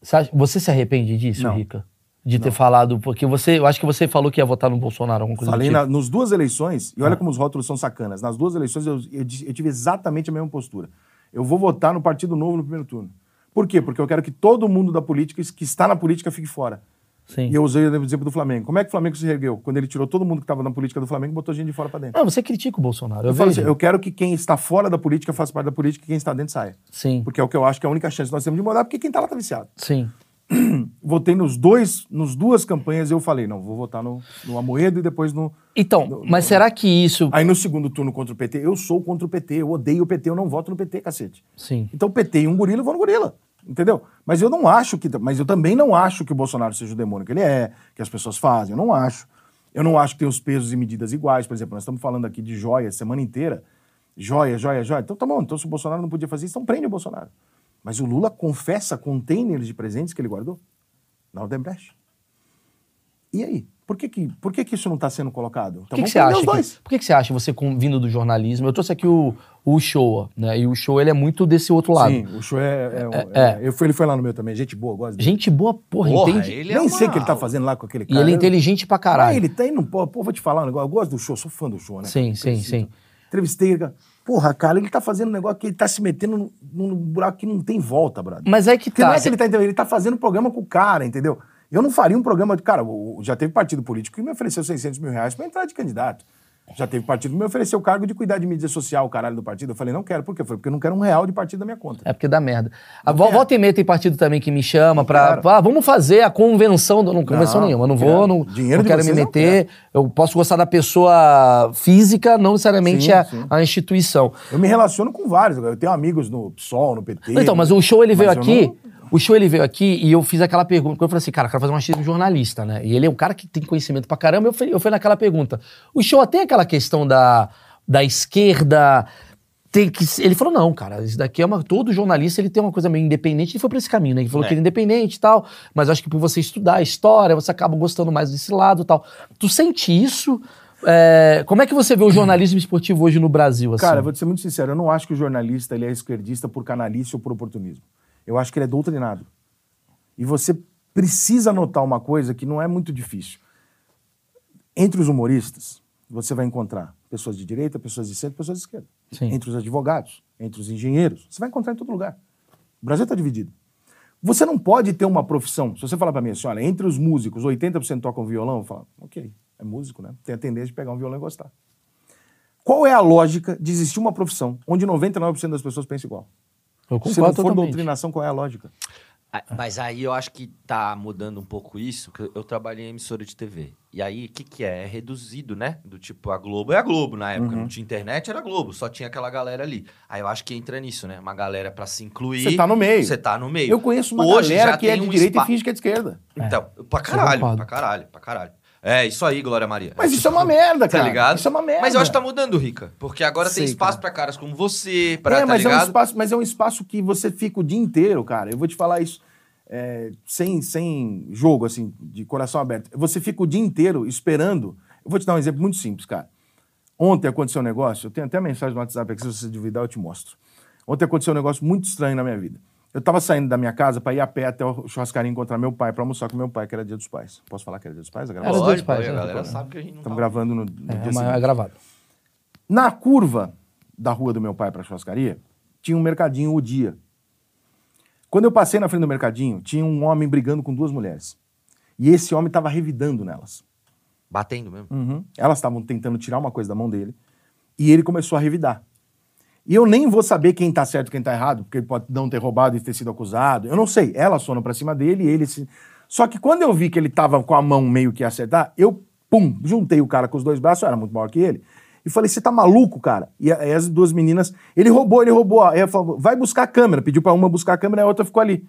Você, acha- você se arrepende disso, Não. Rica? De ter falado, porque você, eu acho que você falou que ia votar no Bolsonaro, alguma coisa Falei tipo. na, nos duas eleições, e olha Ah. como os rótulos são sacanas. Nas duas eleições eu, eu eu tive exatamente a mesma postura. Eu vou votar no Partido Novo no primeiro turno. Por quê? Porque eu quero que todo mundo da política, que está na política, fique fora. Sim. E eu usei o exemplo do Flamengo. Como é que o Flamengo se ergueu? Quando ele tirou todo mundo que estava na política do Flamengo e botou gente de fora para dentro. Não, você critica o Bolsonaro. Eu, Eu, falo assim, eu quero que quem está fora da política faça parte da política e quem está dentro saia. Sim, Porque é o que eu acho que é a única chance que nós temos de mudar, porque quem está lá está viciado. sim. Votei nos dois, nos duas campanhas, eu falei, não, vou votar no, no Amoedo e depois no. Então, mas será que isso. Aí no segundo turno contra o PT, eu sou contra o PT, eu odeio o PT, eu não voto no PT, cacete. Sim. Então PT e um gorila, eu vou no gorila. Entendeu? Mas eu não acho que. Mas eu também não acho que o Bolsonaro seja o demônio que ele é, que as pessoas fazem. Eu não acho. Eu não acho que tem os pesos e medidas iguais. Por exemplo, nós estamos falando aqui de joia semana inteira. Joia, joia, joia. Então tá bom. Então se o Bolsonaro não podia fazer isso, então prende o Bolsonaro. Mas o Lula confessa containers de presentes que ele guardou na Odebrecht. E aí? Por que, que, por que, que isso não está sendo colocado? Por Então que, que vamos você acha? os dois. Que, por que, que você acha, você com- vindo do jornalismo? Eu trouxe aqui o, o Showa, né? E o Showa, ele é muito desse outro lado. Sim, o show é. é, um- É, é- eu fui- ele foi lá no meu também. Gente boa, gosta dele. Gente boa, porra, Porra, entende? ele é Nem sei o uma- que ele tá fazendo lá com aquele E cara. ele é inteligente pra Ah, caralho. ele tem, não, pô, pô, vou te falar um negócio. Eu gosto do show, sou fã do show, né? Sim, sim, sim. Entrevistei. Porra, cara, ele tá fazendo um negócio que ele tá se metendo num, buraco que não tem volta, brother. Mas é que Porque tá. não é que ele tá entendendo, ele tá fazendo programa com o cara, entendeu? Eu não faria um programa de. Cara, já teve partido político que me ofereceu 600 mil reais pra entrar de candidato. Já teve partido que me ofereceu o cargo de cuidar de mídia social, o caralho do partido. Eu falei, não quero. Por quê? Foi porque eu não quero um real de partido da minha conta. É porque dá merda. A vo- volta e meia tem partido também que me chama pra. quero. Ah, vamos fazer a convenção. do- Não, convenção Não, nenhuma. Eu não quero. vou, não, Dinheiro não quero me meter. Eu posso gostar da pessoa física, não necessariamente Sim, a, sim. a instituição. Eu me relaciono com vários. Eu tenho amigos no PSOL, no PT. Então, mas o show ele veio aqui. O show ele veio aqui e eu fiz aquela pergunta. porque Eu falei assim, cara, eu quero fazer um achismo jornalista, né? E ele é um cara que tem conhecimento pra caramba. Eu fui, eu fui naquela pergunta. O show tem aquela questão da, da esquerda. Tem que, ele falou, não, cara, isso daqui é uma. Todo jornalista ele tem uma coisa meio independente. Ele foi pra esse caminho, né? Ele falou É. que ele é independente e tal. Mas acho que por você estudar a história, você acaba gostando mais desse lado e tal. Tu sente isso? É, como é que você vê o jornalismo esportivo hoje no Brasil? Assim? Cara, vou te ser muito sincero, eu não acho que o jornalista ele é esquerdista por canalice ou por oportunismo. Eu acho que ele é doutrinado. E você precisa notar uma coisa que não é muito difícil. Entre os humoristas, você vai encontrar pessoas de direita, pessoas de centro, pessoas de esquerda. Sim. Entre os advogados, entre os engenheiros, você vai encontrar em todo lugar. O Brasil está dividido. Você não pode ter uma profissão. Se você falar para mim assim, olha, entre os músicos, 80% tocam violão, eu falo, ok, é músico, né? Tem a tendência de pegar um violão e gostar. Qual é a lógica de existir uma profissão onde 99% das pessoas pensam igual? Se não for totalmente. doutrinação, qual é a lógica? Mas aí eu acho que tá mudando um pouco isso, que eu trabalhei em emissora de TV. E aí, o que que é? É reduzido, né? Do tipo, a Globo é a Globo. Na época Uhum. não tinha internet, era Globo. Só tinha aquela galera ali. Aí eu acho que entra nisso, né? Uma galera pra se incluir. Você tá no meio. Você tá no meio. Eu conheço uma Hoje galera já que é de um direita spa- e finge que é de esquerda. Então, pra caralho, pra caralho, pra caralho. É, isso aí, Glória Maria. Mas isso é uma merda, Tá cara. ligado? Isso é uma merda. Mas eu acho que tá mudando, Rica. Porque agora tem Sei, espaço cara. pra caras como você, pra, é, tá mas é, um ligado? espaço, mas é um espaço que você fica o dia inteiro, cara. Eu vou te falar isso é, sem, sem jogo, assim, de coração aberto. Você fica o dia inteiro esperando. Eu vou te dar um exemplo muito simples, cara. Ontem aconteceu um negócio, eu tenho até mensagem no WhatsApp aqui, se você duvidar, eu te mostro. Ontem aconteceu um negócio muito estranho na minha vida. Eu tava saindo da minha casa para ir a pé até o churrascaria encontrar meu pai, para almoçar com meu pai, que era dia dos pais. Posso falar que era dia dos pais? A Era gravação? dia dos pais, é, a galera pode. sabe que a gente não Estamos tá- gravando no, no É, dia é gravado. Na curva da rua do meu pai para a churrascaria, tinha um mercadinho o dia. Quando eu passei na frente do mercadinho, tinha um homem brigando com duas mulheres. E esse homem estava revidando nelas. Batendo mesmo. Elas estavam tentando tirar uma coisa da mão dele. E ele começou a revidar. E eu nem vou saber quem tá certo e quem tá errado, porque ele pode não ter roubado e ter sido acusado. Eu não sei. Elas foram pra cima dele e ele se. Só que quando eu vi que ele tava com a mão meio que acertar, eu, pum, juntei o cara com os dois braços, eu era muito maior que ele, e falei: Você tá maluco, cara? E aí as duas meninas, ele roubou, ele roubou. Aí eu falei: Vai buscar a câmera. Pediu pra uma buscar a câmera e a outra ficou ali.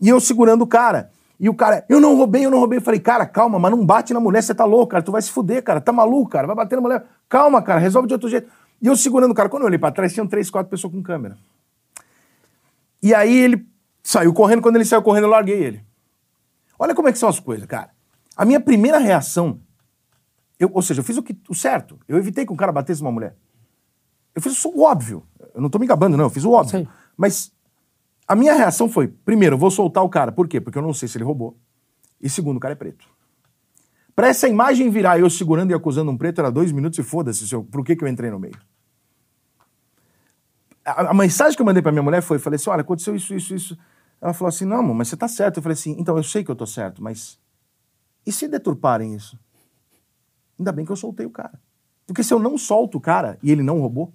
E eu segurando o cara. E o cara, eu não roubei, eu não roubei. Eu falei, cara, calma, mas não bate na mulher, você tá louco, cara. Tu vai se fuder, cara. Tá maluco, cara. Vai bater na mulher. Calma, cara, resolve de outro jeito. E eu segurando o cara. Quando eu olhei pra trás, tinham três, quatro pessoas com câmera. E aí ele saiu correndo. Quando ele saiu correndo, eu larguei ele. Olha como é que são as coisas, cara. A minha primeira reação, eu- ou seja, eu fiz o, que, o certo. Eu evitei que um cara batesse uma mulher. Eu fiz o óbvio. Eu não tô me gabando, não. Eu fiz o óbvio. Sei. Mas a minha reação foi: primeiro, eu vou soltar o cara. Por quê? Porque eu não sei se ele roubou. E segundo, o cara é preto. Pra essa imagem virar eu segurando e acusando um preto, era dois minutos e foda-se por que, que eu entrei no meio. A, a mensagem que eu mandei pra minha mulher foi: falei assim, olha, aconteceu isso, isso, isso. Ela falou assim: não, amor, mas você tá certo. Eu falei assim: então eu sei que eu tô certo, mas E se deturparem isso? Ainda bem que eu soltei o cara. Porque se eu não solto o cara e ele não roubou,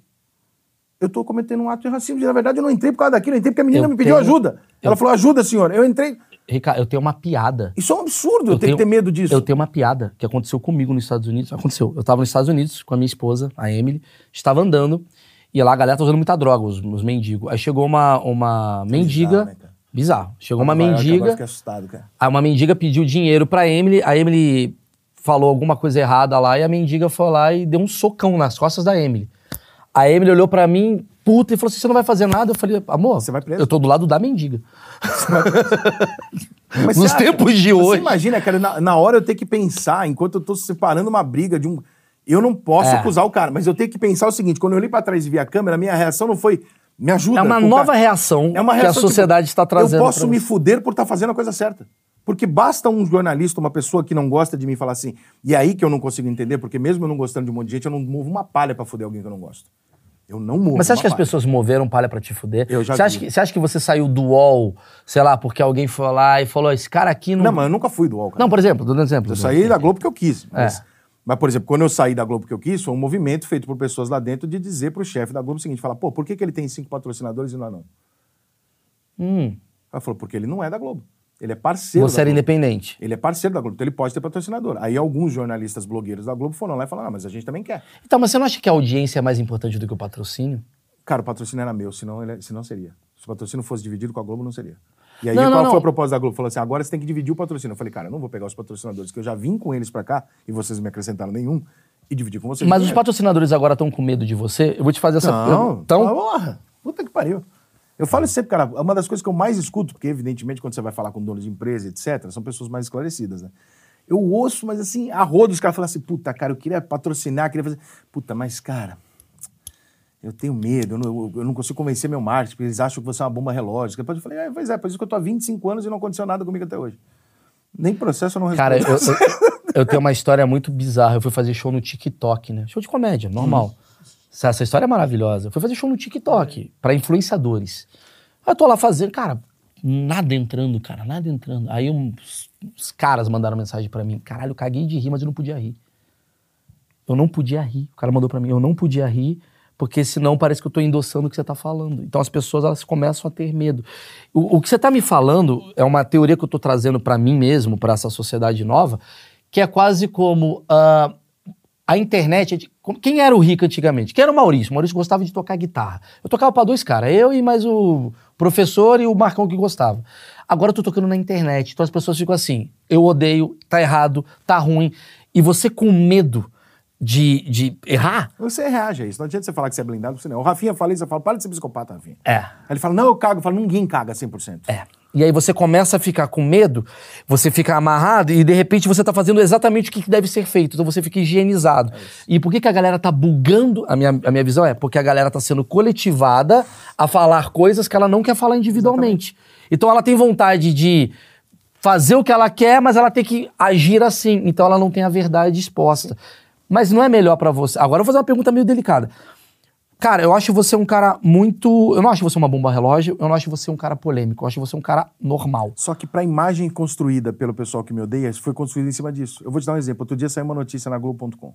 eu tô cometendo um ato de racismo. E, na verdade, eu não entrei por causa daquilo, eu entrei porque a menina Eu me pediu tenho- ajuda. Ela eu- falou, ajuda, senhor. Eu entrei. Ricardo, eu tenho uma piada. Isso é um absurdo, eu, Eu tenho que ter medo disso. Eu tenho uma piada que aconteceu comigo nos Estados Unidos. Aconteceu. Eu tava nos Estados Unidos com a minha esposa, a Emily. Estava andando. E lá a galera tá usando muita droga, os, os mendigos. Aí chegou uma, uma mendiga. né, cara? Bizarro. Chegou uma eu mendiga. fiquei assustado, cara. Aí uma mendiga pediu dinheiro pra Emily. A Emily falou alguma coisa errada lá. E a mendiga foi lá e deu um socão nas costas da Emily. A Emily olhou pra mim, puta, e falou assim: você não vai fazer nada? Eu falei, amor, Você vai preso. eu tô do lado da mendiga. Mas Nos você acha- tempos de Você hoje. imagina, cara, na, na hora eu ter que pensar, enquanto eu tô separando uma briga de um. Eu não posso É. acusar o cara, mas eu tenho que pensar o seguinte: quando eu olhei pra trás e vi a câmera, a minha reação não foi. Me ajuda. É uma nova cara- reação É uma que a reação, tipo, sociedade está trazendo. Eu posso me você. fuder por estar fazendo a coisa certa. Porque basta um jornalista, uma pessoa que não gosta de mim falar assim, e é aí que eu não consigo entender, porque mesmo eu não gostando de um monte de gente, eu não movo uma palha pra fuder alguém que eu não gosto. Eu não movo. Mas você acha que as palha. pessoas moveram palha pra te fuder? Eu já você, acha vi. que, você acha que você saiu do UOL, sei lá, porque alguém foi lá e falou: esse cara aqui não. Não, mas eu nunca fui do UOL, cara. Não, por exemplo, dando exemplo. Eu saí da Globo porque eu quis. Mas, É. mas, por exemplo, quando eu saí da Globo porque eu quis, foi um movimento feito por pessoas lá dentro de dizer pro chefe da Globo o seguinte: falar, pô, por que, que ele tem cinco patrocinadores e nós não? Hum, Ela falou, porque ele não é da Globo. Ele é parceiro você era independente. Ele é parceiro da Globo, então ele pode ter patrocinador. Aí alguns jornalistas blogueiros da Globo foram lá e falaram, ah, mas a gente também quer. Então, mas você não acha que a audiência é mais importante do que o patrocínio? Cara, o patrocínio era meu, senão, ele, senão seria. Se o patrocínio fosse dividido com a Globo, não seria. E aí, Não, qual não, foi não. a proposta da Globo? Falou assim, agora você tem que dividir o patrocínio. Eu falei, cara, eu não vou pegar os patrocinadores, que eu já vim com eles pra cá, e vocês não me acrescentaram nenhum, e dividir com vocês. Mas os dinheiro. patrocinadores agora estão com medo de você? Eu vou te fazer essa Não, Então, porra, puta que pariu. Eu falo sempre, cara, uma das coisas que eu mais escuto, porque evidentemente quando você vai falar com donos de empresa, etc., são pessoas mais esclarecidas, né? Eu ouço, mas assim, a roda os caras falam assim, puta, cara, eu queria patrocinar, queria fazer... Puta, mas, cara, eu tenho medo, eu não, eu não consigo convencer meu marketing, porque eles acham que você é uma bomba relógio. Depois eu falei, é, pois é, por isso que eu tô há 25 anos e não aconteceu nada comigo até hoje. Nem processo eu não cara, respondo. eu, eu- eu tenho uma história muito bizarra. Eu fui fazer show no TikTok, né? Show de comédia, normal. Hum. Essa, história é maravilhosa. Eu fui fazer show no TikTok, pra influenciadores. Aí eu tô lá fazendo, cara, nada entrando, cara, nada entrando. Aí uns, uns caras mandaram mensagem pra mim. Caralho, eu caguei de rir, mas eu não podia rir. Eu não podia rir. O cara mandou pra mim, eu não podia rir, porque senão parece que eu tô endossando o que você tá falando. Então as pessoas elas começam a ter medo. O, o que você tá me falando é uma teoria que eu tô trazendo pra mim mesmo, pra essa sociedade nova, que é quase como ah, a internet. é Quem era o rico antigamente? Quem era o Maurício? O Maurício gostava de tocar guitarra. Eu tocava pra dois caras, eu e mais o professor e o Marcão que gostava. Agora eu tô tocando na internet, então as pessoas ficam assim: eu odeio, tá errado, tá ruim. E você com medo de, de errar, Você reage a isso. Não adianta você falar que você é blindado, você não. O Rafinha fala isso, eu falo, para de ser psicopata, Rafinha. é. Aí ele fala, não, eu cago. Eu falo, ninguém caga 100%. É. E aí você começa a ficar com medo, você fica amarrado e de repente você tá fazendo exatamente o que deve ser feito. Então você fica higienizado. e por que, que a galera tá bugando? A minha, a minha visão é porque a galera tá sendo coletivada a falar coisas que ela não quer falar individualmente. Então ela tem vontade de fazer o que ela quer, mas ela tem que agir assim. Então ela não tem a verdade exposta. Mas não é melhor pra você. Agora eu vou fazer uma pergunta meio delicada. Cara, eu acho você um cara muito. Eu não acho você uma bomba relógio, eu não acho você um cara polêmico, eu acho você um cara normal. Só que pra imagem construída pelo pessoal que me odeia, foi construída em cima disso. Eu vou te dar um exemplo. Outro dia saiu uma notícia na Globo.com.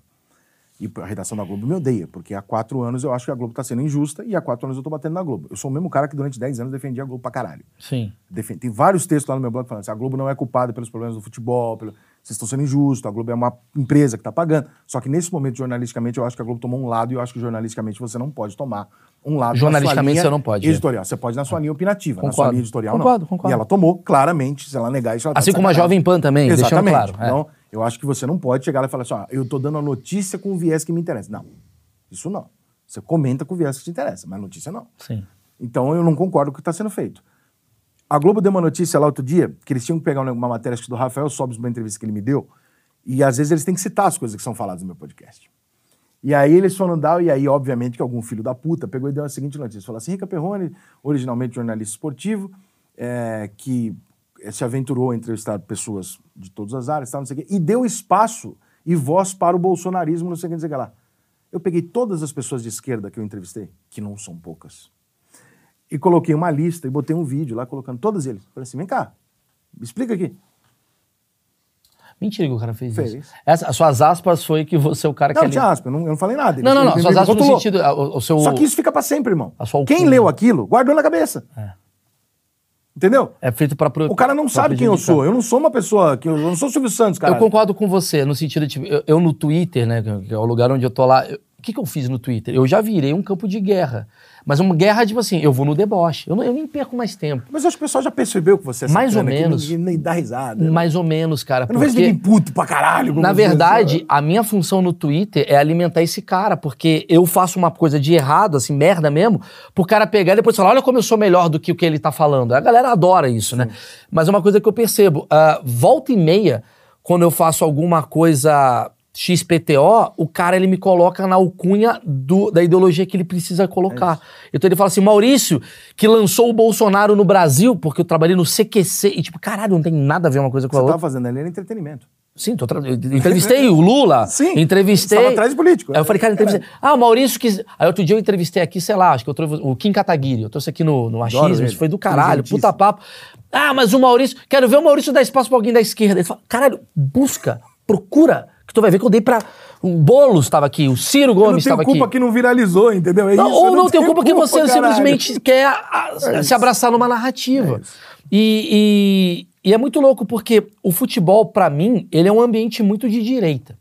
E a redação da Globo me odeia, porque há quatro anos eu acho que a Globo tá sendo injusta e há quatro anos eu tô batendo na Globo. Eu sou o mesmo cara que durante 10 anos defendia a Globo pra caralho. Sim. Tem vários textos lá no meu blog falando assim, a Globo não é culpada pelos problemas do futebol, pelo- vocês estão sendo injustos, a Globo é uma empresa que está pagando. Só que nesse momento, jornalisticamente, eu acho que a Globo tomou um lado e eu acho que jornalisticamente você não pode tomar um lado Jornalisticamente você não pode, é. Editorial. Você pode na sua linha opinativa, na sua Concordo. linha editorial Concordo, não. concordo. E ela tomou, claramente, se ela negar isso, ela tá Assim de como a. Jovem Pan também, deixando Exatamente. claro, é. Então, eu acho que você não pode chegar lá e falar assim, ó, eu tô dando a notícia com o viés que me interessa. Não, isso não. Você comenta com o viés que te interessa, mas notícia não. Sim. Então eu não concordo com o que está sendo feito. A Globo deu uma notícia lá outro dia que eles tinham que pegar uma matéria do Rafael Sobes, uma entrevista que ele me deu, e às vezes eles têm que citar as coisas que são faladas no meu podcast. E aí eles foram dar, e aí, obviamente, que algum filho da puta pegou e deu a seguinte notícia: falou assim, Rica Perrone, originalmente jornalista esportivo, é, que se aventurou a entrevistar pessoas de todas as áreas, tal, não sei o quê, e deu espaço e voz para o bolsonarismo, não sei o que, não sei o que lá. Eu peguei todas as pessoas de esquerda que eu entrevistei, que não são poucas, e coloquei uma lista e botei um vídeo lá colocando todos eles. Falei assim: vem cá, me explica aqui. Mentira que o cara fez, Fez. isso. Essa, as suas aspas foi que você é o cara Não, que... não tinha aspa, eu não, eu não falei nada. Não, não, Ele- não. ele Suas aspas no sentido... O, o seu... Só que isso fica pra sempre, irmão. Quem leu aquilo, guardou na cabeça. Entendeu? É feito pra... pro- O cara não sabe quem eu sou. Eu não sou uma pessoa. Que eu, eu não sou o Silvio Santos, cara. Eu concordo com você, no sentido de, eu, eu no Twitter, né, que é o lugar onde eu tô lá, eu- o que, que eu fiz no Twitter? Eu já virei um campo de guerra. Mas uma guerra, tipo assim, eu vou no deboche. Eu, não- eu nem perco mais tempo. Mas acho que o pessoal já percebeu que você é Mais ou menos. nem dá risada. Mais ou menos, cara. Eu não vejo ninguém puto pra caralho. na verdade, assim, a minha função no Twitter é alimentar esse cara, porque eu faço uma coisa de errado, assim, merda mesmo, pro cara pegar e depois falar, olha como eu sou melhor do que o que ele tá falando. A galera adora isso, né? Mas é uma coisa que eu percebo, ah, volta e meia, quando eu faço alguma coisa XPTO, o cara ele me coloca na alcunha do- da ideologia que ele precisa colocar. então ele fala assim, Maurício, que lançou o Bolsonaro no Brasil, porque eu trabalhei no CQC, e tipo, caralho, não tem nada a ver uma coisa com a Você outra. tava fazendo ali era entretenimento. Sim, tô tra... entrevistei o Lula. Sim, Entrevistei. estava atrás de político. Aí eu falei, cara, entrevistei. Ah, o Maurício quis. Aí outro dia eu entrevistei aqui, sei lá, acho que eu trouxe o Kim Kataguiri. Eu trouxe aqui no, no achismo, isso foi do caralho, Inteligentíssimo. puta papo. Ah, mas o Maurício. Quero ver o Maurício dar espaço pra alguém da esquerda. Ele fala, caralho, busca, procura, que tu vai ver que eu dei pra. O Boulos estava aqui, o Ciro Eu não Gomes tenho estava culpa aqui. que não viralizou, entendeu? É Não, isso, ou eu não, tem tenho culpa que você caralho. simplesmente quer a- É se abraçar numa narrativa. E, e- e é muito louco porque o futebol, pra mim, ele é um ambiente muito de direita.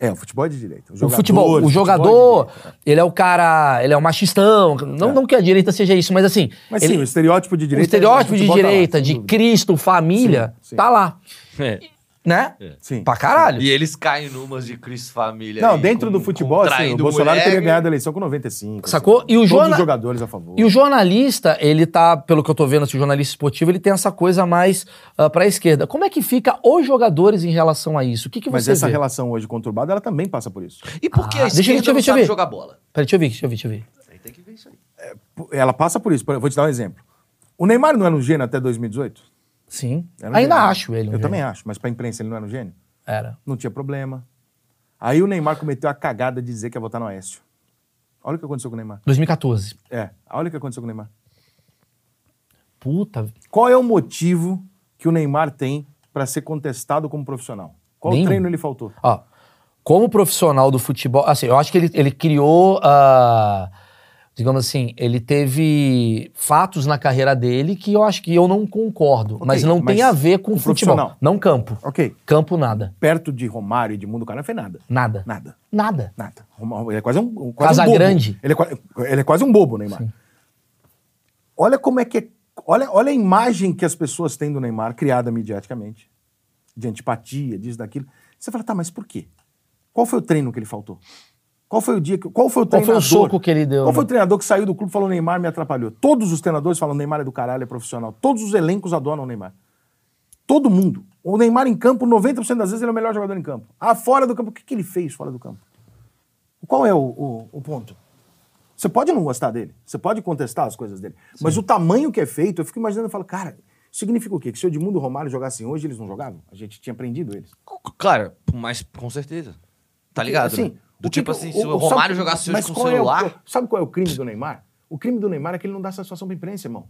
É, o futebol é de direita. O futebol, o jogador, ele é o cara, ele é o machistão. Não, não que a direita seja isso, mas assim. É. Mas ele- sim, o estereótipo de o direita. estereótipo de futebol tá lá, direita, de. Cristo, família, Sim, sim. tá lá. É. Né? Sim. Pra caralho. E eles caem numas de Cristo Família. Não, aí, dentro com- do futebol, assim, o Bolsonaro mulher. teria ganhado a eleição com 95. Sacou? assim. E o Todos jorna- os jogadores a favor. E o jornalista, ele tá, pelo que eu tô vendo, assim, o jornalista esportivo, ele tem essa coisa mais ah, pra esquerda. Como é que fica os jogadores em relação a isso? O que, que Mas você essa vê? relação hoje conturbada, ela também passa por isso. E por que Ah, a deixa eu ver, esquerda deixa eu ver, não deixa eu ver. jogar bola? Peraí, deixa eu ver, deixa eu ver, deixa eu ver. Aí tem que ver isso aí. Ela passa por isso. Vou te dar um exemplo. O Neymar não era um gênio até 2018? Sim. Um Ainda gênio. acho ele. um Eu gênio. também acho, mas pra imprensa ele não era um gênio? Era. Não tinha problema. Aí o Neymar cometeu a cagada de dizer que ia votar no Aécio. Olha o que aconteceu com o Neymar. 2014. É, olha o que aconteceu com o Neymar. Puta. Qual é o motivo que o Neymar tem pra ser contestado como profissional? Qual Nenhum. treino ele faltou? Ó, como profissional do futebol, assim, eu acho que ele, ele criou, ah, digamos assim, ele teve fatos na carreira dele que eu acho que eu não concordo, Ok, mas não mas tem a ver com com futebol. Não campo. Ok. Campo, nada. Perto de Romário e de Mundo Cara não fez nada. Nada. Nada. Nada. Nada. Romário- Ele é quase um, quase um bobo. Casagrande. Ele é, ele é quase um bobo, Neymar. Olha como é que é. Olha, olha a imagem que as pessoas têm do Neymar, criada mediaticamente. De antipatia, disso, daquilo. Você fala, tá, mas por quê? Qual foi o treino que ele faltou? Qual foi o dia que. Qual foi o Qual foi o treinador? soco que ele deu, Qual foi né? o treinador que saiu do clube e falou: Neymar me atrapalhou? Todos os treinadores falam: Neymar é do caralho, é profissional. Todos os elencos adoram o Neymar. Todo mundo. O Neymar em campo, 90% das vezes, ele é o melhor jogador em campo. Ah, fora do campo, o que, que ele fez fora do campo? Qual é o, o- o ponto? Você pode não gostar dele, você pode contestar as coisas dele, mas o tamanho que é feito, eu fico imaginando e falo, cara, significa o quê? Que se o Edmundo Romário jogassem hoje, eles não jogavam? A gente tinha prendido eles. Cara, mas com certeza. Tá ligado? Assim, né? Do o que tipo que- assim, o- se o, o- Romário sabe- jogasse hoje com o qual é celular. sabe qual é o crime do Neymar? O crime do Neymar é que ele não dá satisfação pra imprensa, irmão.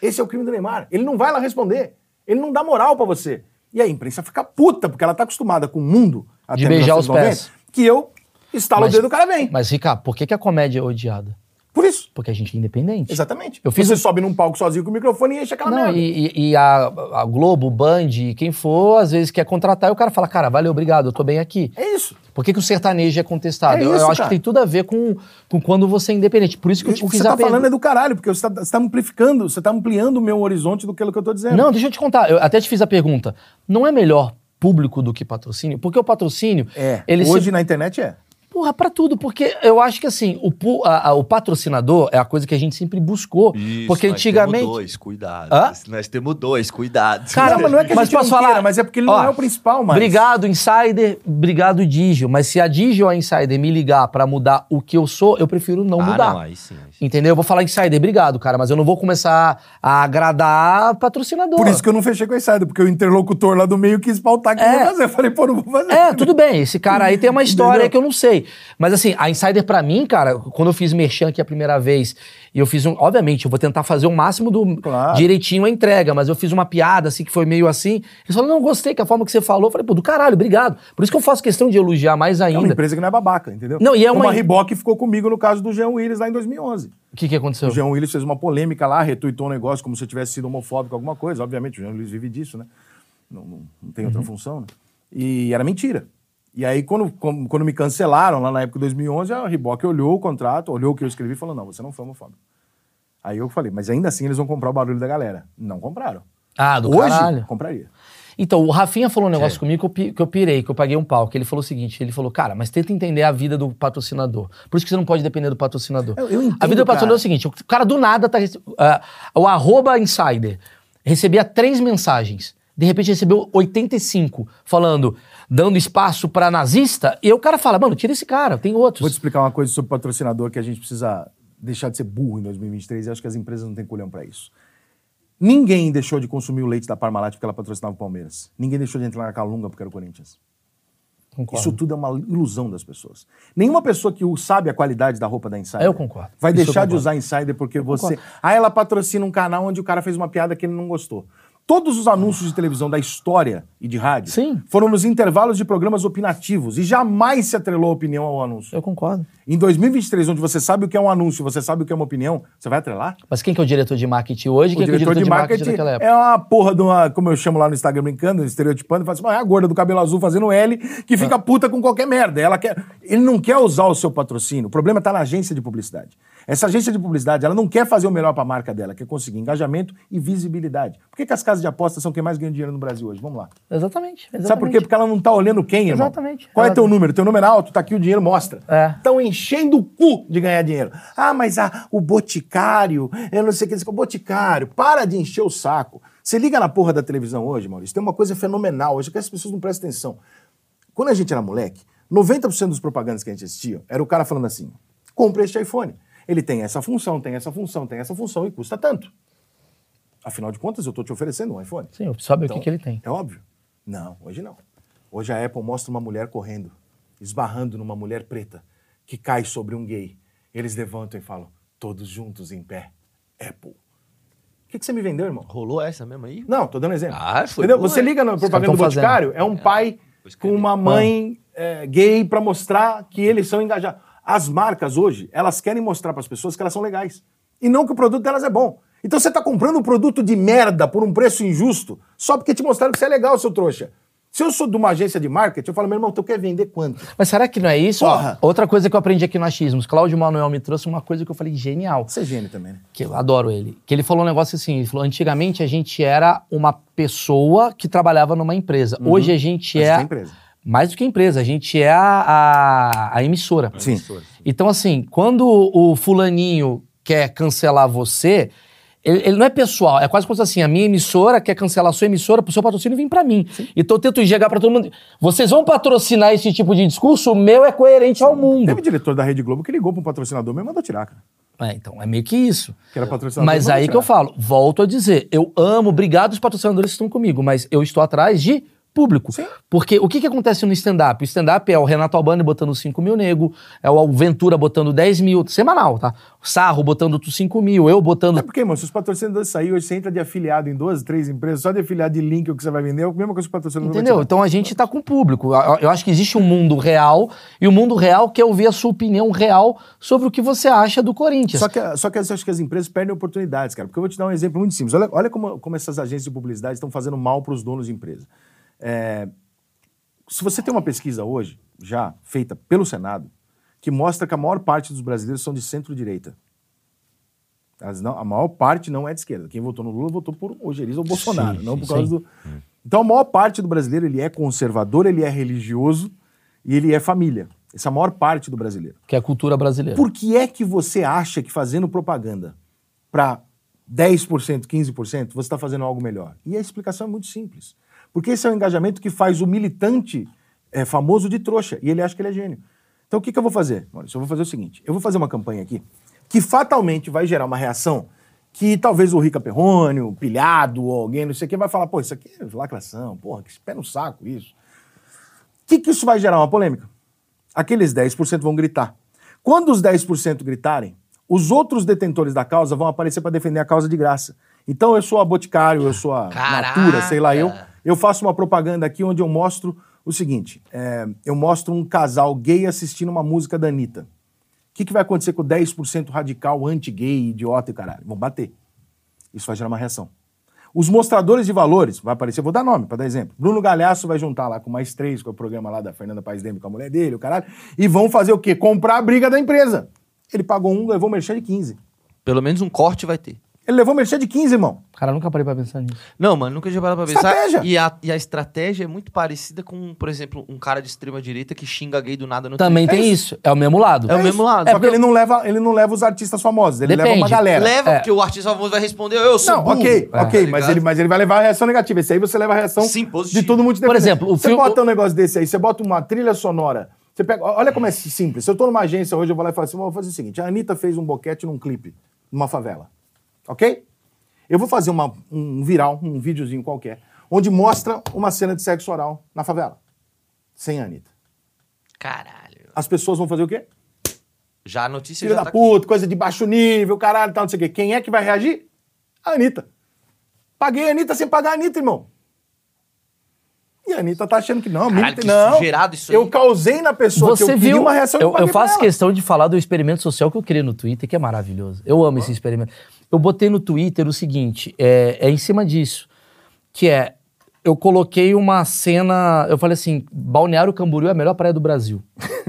Esse é o crime do Neymar. Ele não vai lá responder. Ele não dá moral pra você. E a imprensa fica puta, porque ela tá acostumada com o mundo até De beijar os 1990, pés. Que eu estalo Mas- o dedo, o cara vem. Mas, Ricardo, por que, que a comédia é odiada? Por isso. Porque a gente é independente. Exatamente. Eu fiz Você um- sobe num palco sozinho com o microfone e enche aquela Não, merda. e, e- a, a Globo, o Band, quem for, às vezes quer contratar e o cara fala, cara, valeu, obrigado, eu tô bem aqui. É isso. Por que, que o sertanejo é contestado? É eu, acho que tem tudo a ver com, com quando você é independente. Por isso que eu te o que fiz você a tá falando é do caralho, porque você tá, você tá amplificando, você tá ampliando o meu horizonte do que eu tô dizendo. Não, deixa eu te contar. Eu até te fiz a pergunta. Não é melhor público do que patrocínio? Porque o patrocínio, É, ele hoje se... na internet é. Porra, pra tudo. Porque eu acho que assim, o, a- a- o patrocinador é a coisa que a gente sempre buscou. Isso, porque nós antigamente... Temos dois, cuidado. Hã? Nós temos dois, cuidado. Cara, Não, mas não é que a mas gente posso não falar? queira, mas é porque ele não Ó, é o principal mais. Obrigado, Insider. Obrigado, Digio. Mas se a Digio ou a Insider me ligar pra mudar o que eu sou, eu prefiro não ah, mudar. não, aí sim. Aí sim. Entendeu? Eu vou falar insider, obrigado, cara, mas eu não vou começar a agradar patrocinador. Por isso que eu não fechei com a Insider, porque o interlocutor lá do meio quis pautar que É. eu ia fazer. Eu falei, pô, não vou fazer. É, tudo bem. Esse cara aí tem uma história que eu não sei. Mas assim, a Insider pra mim, cara, quando eu fiz Merchan aqui a primeira vez, e eu fiz um. Obviamente, eu vou tentar fazer o máximo do Claro. direitinho a entrega, mas eu fiz uma piada assim que foi meio assim. Eles falaram, não, gostei que a forma que você falou. Eu falei, pô, do caralho, obrigado. Por isso que eu faço questão de elogiar mais É uma ainda. empresa que não é babaca, entendeu? Não, e é uma- a Reebok ficou comigo no caso do Jean Willis lá em 2011. O que, que aconteceu? O Jean Willis fez uma polêmica lá, retuitou um negócio como se eu tivesse sido homofóbico, alguma coisa. Obviamente, o Jean Willis vive disso, né? Não, não, não tem outra Uhum. função, né? E era mentira. E aí, quando, quando me cancelaram lá na época de 2011, a Reebok olhou o contrato, olhou o que eu escrevi e falou: não, você não foi homofóbico. Aí eu falei, mas ainda assim eles vão comprar o barulho da galera. Não compraram. Ah, do Hoje, caralho. compraria. Então, o Rafinha falou um negócio comigo que eu, pirei, que eu paguei um pau. Que ele falou o seguinte: ele falou, cara, mas tenta entender a vida do patrocinador. Por isso que você não pode depender do patrocinador. Eu- eu entendo, a vida do patrocinador cara. é o seguinte: o cara do nada tá. ah, o arroba insider recebia três mensagens. De repente recebeu 85, falando, dando espaço pra nazista. E aí o cara fala, mano, tira esse cara, tem Vou te outros. explicar uma coisa sobre patrocinador que a gente precisa deixar de ser burro em 2023 e acho que as empresas não têm culhão pra isso. Ninguém deixou de consumir o leite da Parmalat porque ela patrocinava o Palmeiras. Ninguém deixou de entrar na Calunga porque era o Corinthians. Concordo. Isso tudo é uma ilusão das pessoas. Nenhuma pessoa que sabe a qualidade da roupa da Insider Eu concordo. vai Isso deixar de concordo. usar Insider porque você. Ah, ela patrocina um canal onde o cara fez uma piada que ele não gostou. Todos os anúncios de televisão da história e de rádio Sim. foram nos intervalos de programas opinativos e jamais se atrelou a opinião ao anúncio. Eu concordo. Em 2023, onde você sabe o que é um anúncio, você sabe o que é uma opinião, você vai atrelar? Mas quem que é o diretor de marketing hoje? Quem o que é o diretor de marketing naquela época? é uma porra de uma, como eu chamo lá no Instagram brincando, estereotipando, e fala assim, "Ah, é a gorda do cabelo azul fazendo L, que fica puta com qualquer merda. Ela quer, ele não quer usar o seu patrocínio. O problema tá na agência de publicidade. Essa agência de publicidade, ela não quer fazer o melhor para a marca dela, quer conseguir engajamento e visibilidade. Por que, que as casas de apostas são quem mais ganha dinheiro no Brasil hoje? Vamos lá. Exatamente, exatamente. Sabe por quê? Porque ela não tá olhando quem, irmão? Exatamente. Qual é teu Exatamente. número? Teu número é alto, tá aqui o dinheiro, mostra. É. Estão enchendo o cu de ganhar dinheiro. Ah, mas ah, o boticário, eu não sei o que dizer. O boticário, para de encher o saco. Você liga na porra da televisão hoje, Maurício, tem uma coisa fenomenal hoje que as pessoas não prestam atenção. Quando a gente era moleque, 90% dos propagandas que a gente assistia era o cara falando assim: compre este iPhone. Ele tem essa função, tem essa função, tem essa função e custa tanto. Afinal de contas, eu estou te oferecendo um iPhone. Sim, sabe o que, Então, que ele tem. É óbvio. Não, hoje não. Hoje a Apple mostra uma mulher correndo, esbarrando numa mulher preta, que cai sobre um gay. Eles levantam e falam, todos juntos em pé. Apple. O que, que você me vendeu, irmão? Rolou essa mesmo aí? Não, tô dando exemplo. Ah, foi Entendeu? boa, Você liga na Os propaganda do Boticário, é um pai Vou escrever. com uma mãe é, gay pra mostrar que eles são engajados. As marcas hoje, elas querem mostrar pras pessoas que elas são legais. E não que o produto delas é bom. Então você tá comprando um produto de merda por um preço injusto só porque te mostraram que você é legal, seu trouxa. Se eu sou de uma agência de marketing, eu falo, meu irmão, tu quer vender quanto? Mas será que não é isso? Porra. Outra coisa que eu aprendi aqui no Achismos, Cláudio Manuel me trouxe uma coisa que eu falei genial. Você é gênio também, né? que eu adoro ele. Que ele falou um negócio assim, ele falou, antigamente a gente era uma pessoa que trabalhava numa empresa. Hoje a gente é... tem empresa. Mais do que empresa, a gente é a, a, a emissora. Sim. Então, assim, quando o fulaninho quer cancelar você, ele, ele não é pessoal, é quase como se assim, a minha emissora quer cancelar a sua emissora pro seu patrocínio vir pra mim. Então eu tento enxergar pra todo mundo. Vocês vão patrocinar esse tipo de discurso? O meu é coerente ao mundo. Teve diretor da Rede Globo que ligou pra um patrocinador meu e mandou tirar, cara. É, então, é meio que isso. Que era patrocinador. Mas aí que tirar. eu falo, volto a dizer, eu amo, obrigado os patrocinadores que estão comigo, mas eu estou atrás de público. Sim. Porque o que, que acontece no stand-up? O stand-up é o Renato Albani botando 5 mil nego, é o Ventura botando 10 mil, semanal, tá? O Sarro botando outros 5 mil, eu botando... É porque, irmão, se os patrocinadores saírem, hoje você entra de afiliado em duas, três empresas, só de afiliado de link o que você vai vender, é a mesma coisa que o patrocinador Entendeu? Então a gente tá com o público. Eu- Eu acho que existe um mundo real e o mundo real quer ouvir a sua opinião real sobre o que você acha do Corinthians. Só que, só que eu acho que as empresas perdem oportunidades, cara. Porque eu vou te dar um exemplo muito simples. Olha, olha como, como essas agências de publicidade estão fazendo mal para os donos de empresa. É, se você tem uma pesquisa hoje, já feita pelo Senado, que mostra que a maior parte dos brasileiros são de centro-direita. Não- A maior parte não é de esquerda. Quem votou no Lula votou por Ojeriza ou Bolsonaro, Sim, não sim, por causa sim. do. Então a maior parte do brasileiro ele é conservador, ele é religioso e ele é família. Essa é a maior parte do brasileiro. Que é a cultura brasileira. Por que é que você acha que fazendo propaganda para 10%, 15%, você está fazendo algo melhor? E a explicação é muito simples. Porque esse é o engajamento que faz o militante é, famoso de trouxa. E ele acha que ele é gênio. Então o que, que eu vou fazer? Eu vou fazer o seguinte: eu vou fazer uma campanha aqui. que fatalmente vai gerar uma reação que talvez o Rica Perrone, o pilhado, ou alguém, não sei o que, vai falar, pô, isso aqui é lacração, porra, que pé no saco isso. O que, que isso vai gerar? Uma polêmica. Aqueles 10% vão gritar. Quando os 10% gritarem, os outros detentores da causa vão aparecer para defender a causa de graça. Então eu sou a Boticário, eu sou a Caraca! Natura, sei lá eu. Eu faço uma propaganda aqui onde eu mostro o seguinte: é, eu mostro um casal gay assistindo uma música da Anitta. O que, que vai acontecer com o 10% radical, anti-gay, idiota e caralho? Vão bater. Isso vai gerar uma reação. Os mostradores de valores, vai aparecer, vou dar nome para dar exemplo. Bruno Galhaço vai juntar lá com mais três, com o programa lá da Fernanda Paes Demi com a mulher dele, o caralho, e vão fazer o quê? Comprar a briga da empresa. Ele pagou um, levou merchan de 15. Pelo menos um corte vai ter. Ele levou merchan de 15, irmão. Cara, eu nunca parei pra pensar nisso. Não, mano, nunca tinha parado pra pensar. Estratégia. E a, e a estratégia é muito parecida com, por exemplo, um cara de extrema direita que xinga gay do nada no Também Twitter. tem isso. É o mesmo lado. É o mesmo lado. Só que ele não, leva, ele não leva os artistas famosos, ele leva uma Depende. galera. Leva, É. porque o artista famoso vai responder, eu sou Não, burro. ok, É. ok, Tá mas, ligado? ele, mas ele vai levar a reação negativa. Esse aí você leva a reação Sim, positivo. de todo mundo te Por exemplo, o você fio- bota um negócio desse aí, você bota uma trilha sonora. Você pega, olha como é simples. Se eu tô numa agência hoje, eu vou lá e falo assim: vou fazer o seguinte: a Anitta fez um boquete num clipe, numa favela. Ok? Eu vou fazer uma- um viral, um videozinho qualquer, onde mostra uma cena de sexo oral na favela. Sem a Anitta. Caralho. As pessoas vão fazer o quê? Já a notícia Filho já da tá puta, coisa de baixo nível, caralho, tal, não sei o quê. Quem é que vai reagir? A Anitta. Paguei a Anitta sem pagar a Anitta, irmão. E a Anitta tá achando que não, Caralho, Anitta, que não. exagerado isso aí. Eu causei na pessoa que Você eu queria viu? uma reação eu, eu pra faço ela. questão de falar do experimento social que eu criei no Twitter, que é maravilhoso. Eu amo esse experimento. Eu botei no Twitter o seguinte: é, é em cima disso. Que é. Eu coloquei uma cena. Eu falei assim: Balneário Camboriú é a melhor praia do Brasil.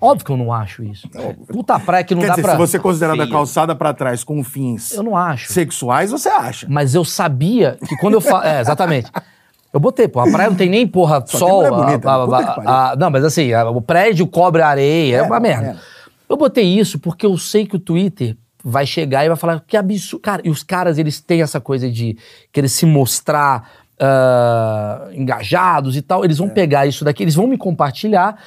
Óbvio que eu não acho isso. Puta praia que não Quer dá dizer, pra. se você considerar da calçada pra trás com fins Eu não acho. sexuais, você acha. Mas eu sabia que quando eu falo. É, exatamente. Eu botei, pô, a praia não tem nem, porra, Só sol. a- bonita, a- a- a- não, mas assim, a- o prédio cobre a areia, é, É, uma merda. é. Eu botei isso porque eu sei que o Twitter vai chegar e vai falar que absurdo. Cara, e os caras, eles têm essa coisa de querer se mostrar ah, engajados e tal. Eles É. vão pegar isso daqui, eles vão me compartilhar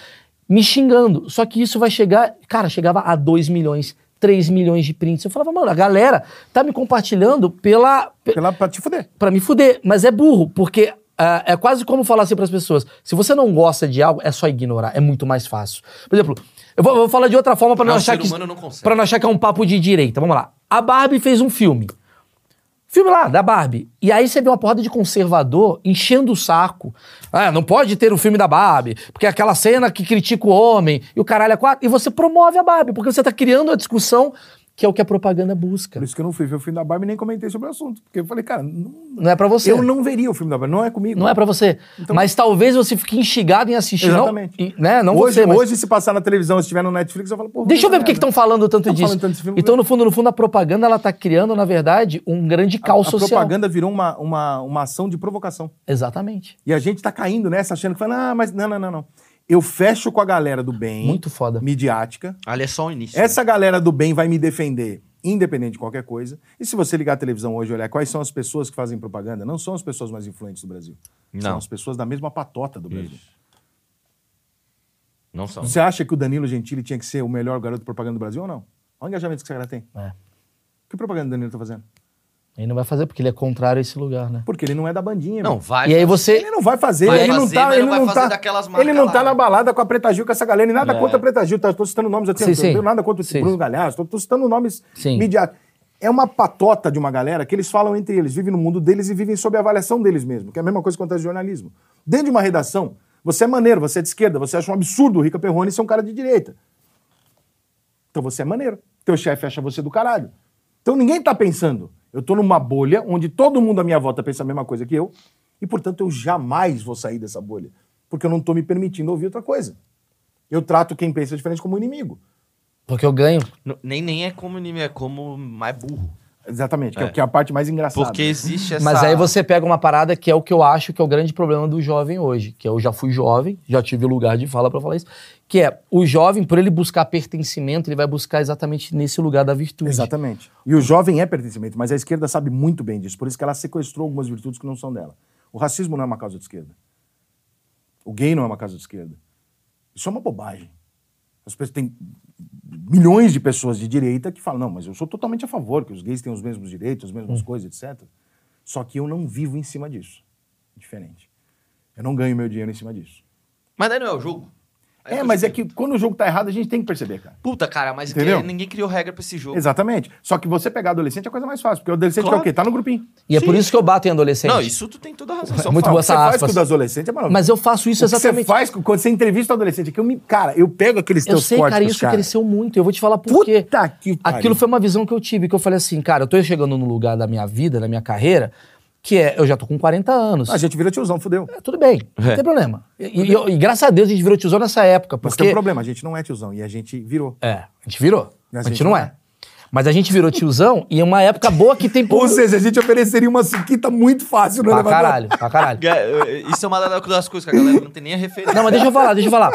me xingando. Só que isso vai chegar. Cara, chegava a 2 milhões. 3 milhões de prints. Eu falava, mano, a galera tá me compartilhando pela, Pela, pra te fuder. Pra me fuder, mas é burro, porque ah, é quase como falar assim pras pessoas: se você não gosta de algo, é só ignorar, é muito mais fácil. Por exemplo, eu vou, vou falar de outra forma pra não Não, o achar que não para não achar que é um papo de direita. Vamos lá. A Barbie fez um filme. Filme lá, da Barbie. E aí você vê uma porrada de conservador enchendo o saco. Ah, não pode ter o filme da Barbie, porque é aquela cena que critica o homem e o caralho é quatro. E você promove a Barbie, porque você tá criando a discussão que é o que a propaganda busca. Por isso que eu não fui ver o filme da Barbie e nem comentei sobre o assunto. Porque eu falei, cara, não- Não é pra você. eu não veria o filme da Barbie, não é comigo. Não é pra você. Então- mas talvez você fique instigado em assistir. não- Exatamente. e- né? Não hoje, você, mas... hoje, se passar na televisão, se estiver no Netflix, eu falo, pô. Deixa eu ver por que estão falando tanto Tão disso. falando tanto filme, então, né? no fundo, no fundo, a propaganda ela tá criando, na verdade, um grande a, caos a social. propaganda virou uma, uma, uma ação de provocação. Exatamente. E a gente tá caindo nessa, achando que fala, ah, mas não, não, não, não. Eu fecho com a galera do bem. Muito foda. Midiática. Ali é só o início. Essa galera do bem vai me defender, independente de qualquer coisa. E se você ligar a televisão hoje e olhar quais são as pessoas que fazem propaganda, não são as pessoas mais influentes do Brasil. São Não. as pessoas da mesma patota do Brasil. Não são. Você acha que o Danilo Gentili tinha que ser o melhor garoto de propaganda do Brasil ou não? Olha o engajamento que esse cara tem. É. Que propaganda o Danilo tá fazendo? Ele não vai fazer porque ele é contrário a esse lugar, né? Porque ele não é da bandinha. Não, meu. vai. E aí você. Ele não vai fazer, Vai ele não fazer, tá, mas ele não vai não fazer tá, daquelas marcas ele não lá, tá na né? balada com a Preta Gil, com essa galera, e nada É. contra a Preta Gil, tá? Tô citando nomes assim, Sim, não sim. tenho nada contra o Sim. Bruno Galhaço, tô, tô citando nomes midiáticos. É uma patota de uma galera que eles falam entre eles, vivem no mundo deles e vivem sob a avaliação deles mesmos, que é a mesma coisa que acontece no jornalismo. Dentro de uma redação, você é maneiro, você é de esquerda, você acha um absurdo o Rica Perrone ser um cara de direita. Então você é maneiro. Teu chefe acha você do caralho. Então ninguém tá pensando. Eu tô numa bolha onde todo mundo à minha volta pensa a mesma coisa que eu, e portanto eu jamais vou sair dessa bolha, porque eu não tô me permitindo ouvir outra coisa. Eu trato quem pensa diferente como inimigo. Porque eu ganho. N- Nem, nem é como inimigo, é como mais burro. Exatamente, que é, É. que é a parte mais engraçada. Porque existe essa. Mas aí você pega uma parada que é o que eu acho que é o grande problema do jovem hoje. Que eu já fui jovem, já tive lugar de fala pra falar isso. Que é, o jovem, por ele buscar pertencimento, ele vai buscar exatamente nesse lugar da virtude. Exatamente. E o jovem é pertencimento, mas a esquerda sabe muito bem disso, por isso que ela sequestrou algumas virtudes que não são dela. O racismo não é uma causa de esquerda. O gay não é uma causa de esquerda. Isso é uma bobagem. As pessoas têm milhões de pessoas de direita que falam, não, mas eu sou totalmente a favor, que os gays têm os mesmos direitos, as mesmas coisas, etc. Só que eu não vivo em cima disso. Diferente. Eu não ganho meu dinheiro em cima disso. Mas daí não é o jogo. É, eu mas é percebi. que quando o jogo tá errado, a gente tem que perceber, cara. Puta, cara, mas Entendeu? ninguém criou regra pra esse jogo. Exatamente. Só que você pegar adolescente é a coisa mais fácil, porque o adolescente Claro. quer o quê? Tá no grupinho. E é por isso que eu bato em adolescente. Não, isso tu tem toda a razão. Só Muito fala. boa essa você faz aspas. com o adolescente é maravilhoso. Mas eu faço isso O que exatamente. você faz com- quando você entrevista o adolescente, é que eu me. Cara, eu pego aqueles Eu teus sei, cortes cara, isso caras. cresceu muito. Eu vou te falar por Puta quê. que pariu. Aquilo foi uma visão que eu tive, que eu falei assim, cara, eu tô chegando num lugar da minha vida, da minha carreira, que é, eu já tô com 40 anos. A gente vira tiozão, fudeu. É, Tudo bem, não É. tem problema. E, e- e graças a Deus a gente virou tiozão nessa época, Mas porque... tem um problema, a gente não é tiozão. E a gente virou. É, a gente virou. Mas A gente não é. Mas a gente virou tiozão e é uma época boa que tem... Ou seja, a gente ofereceria uma suquita muito fácil no Pra elevador. caralho, pra caralho. É, Isso é uma das coisas que a galera não tem nem a referência. Não, mas deixa eu falar, deixa eu falar.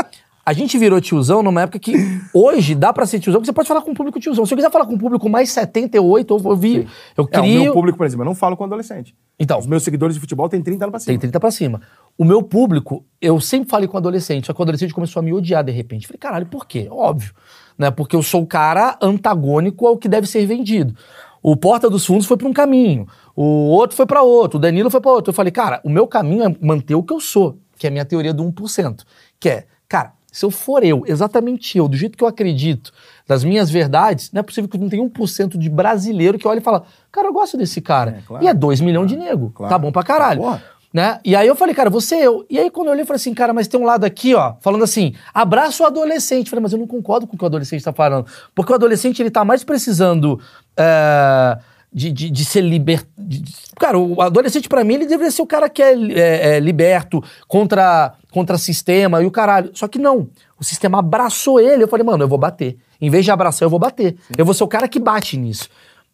A gente virou tiozão numa época que hoje dá pra ser tiozão, que você pode falar com o público tiozão. Se eu quiser falar com o público mais 78, eu, eu vi, eu É, o crio... meu público, por exemplo, eu não falo com adolescente. Então, Os meus seguidores de futebol têm 30 anos pra cima. tem 30 pra cima. O meu público, eu sempre falei com adolescente, só que o adolescente começou a me odiar de repente. Falei, caralho, por quê? Óbvio. Né? Porque eu sou o cara antagônico ao que deve ser vendido. O Porta dos Fundos foi pra um caminho, o outro foi pra outro, o Danilo foi pra outro. Eu falei, cara, o meu caminho é manter o que eu sou, que é a minha teoria do 1%. Que é, cara, se eu for eu, exatamente eu, do jeito que eu acredito, das minhas verdades, não é possível que não tenha 1% de brasileiro que olhe e fala, cara, eu gosto desse cara. É, claro. E é 2 milhões de nego. claro. Tá bom pra caralho. Porra. Né? E aí eu falei, cara, você é eu. E aí quando eu olhei, eu falei assim, cara, mas tem um lado aqui, ó, falando assim, abraça o adolescente. Eu falei, mas eu não concordo com o que o adolescente tá falando. Porque o adolescente, ele tá mais precisando é, de, de, de ser liberto. Cara, o adolescente, pra mim, ele deveria ser o cara que é, é, é, liberto contra, contra sistema e o caralho. Só que não. O sistema abraçou ele. Eu falei, mano, eu vou bater. Em vez de abraçar, eu vou bater. Eu vou ser o cara que bate nisso.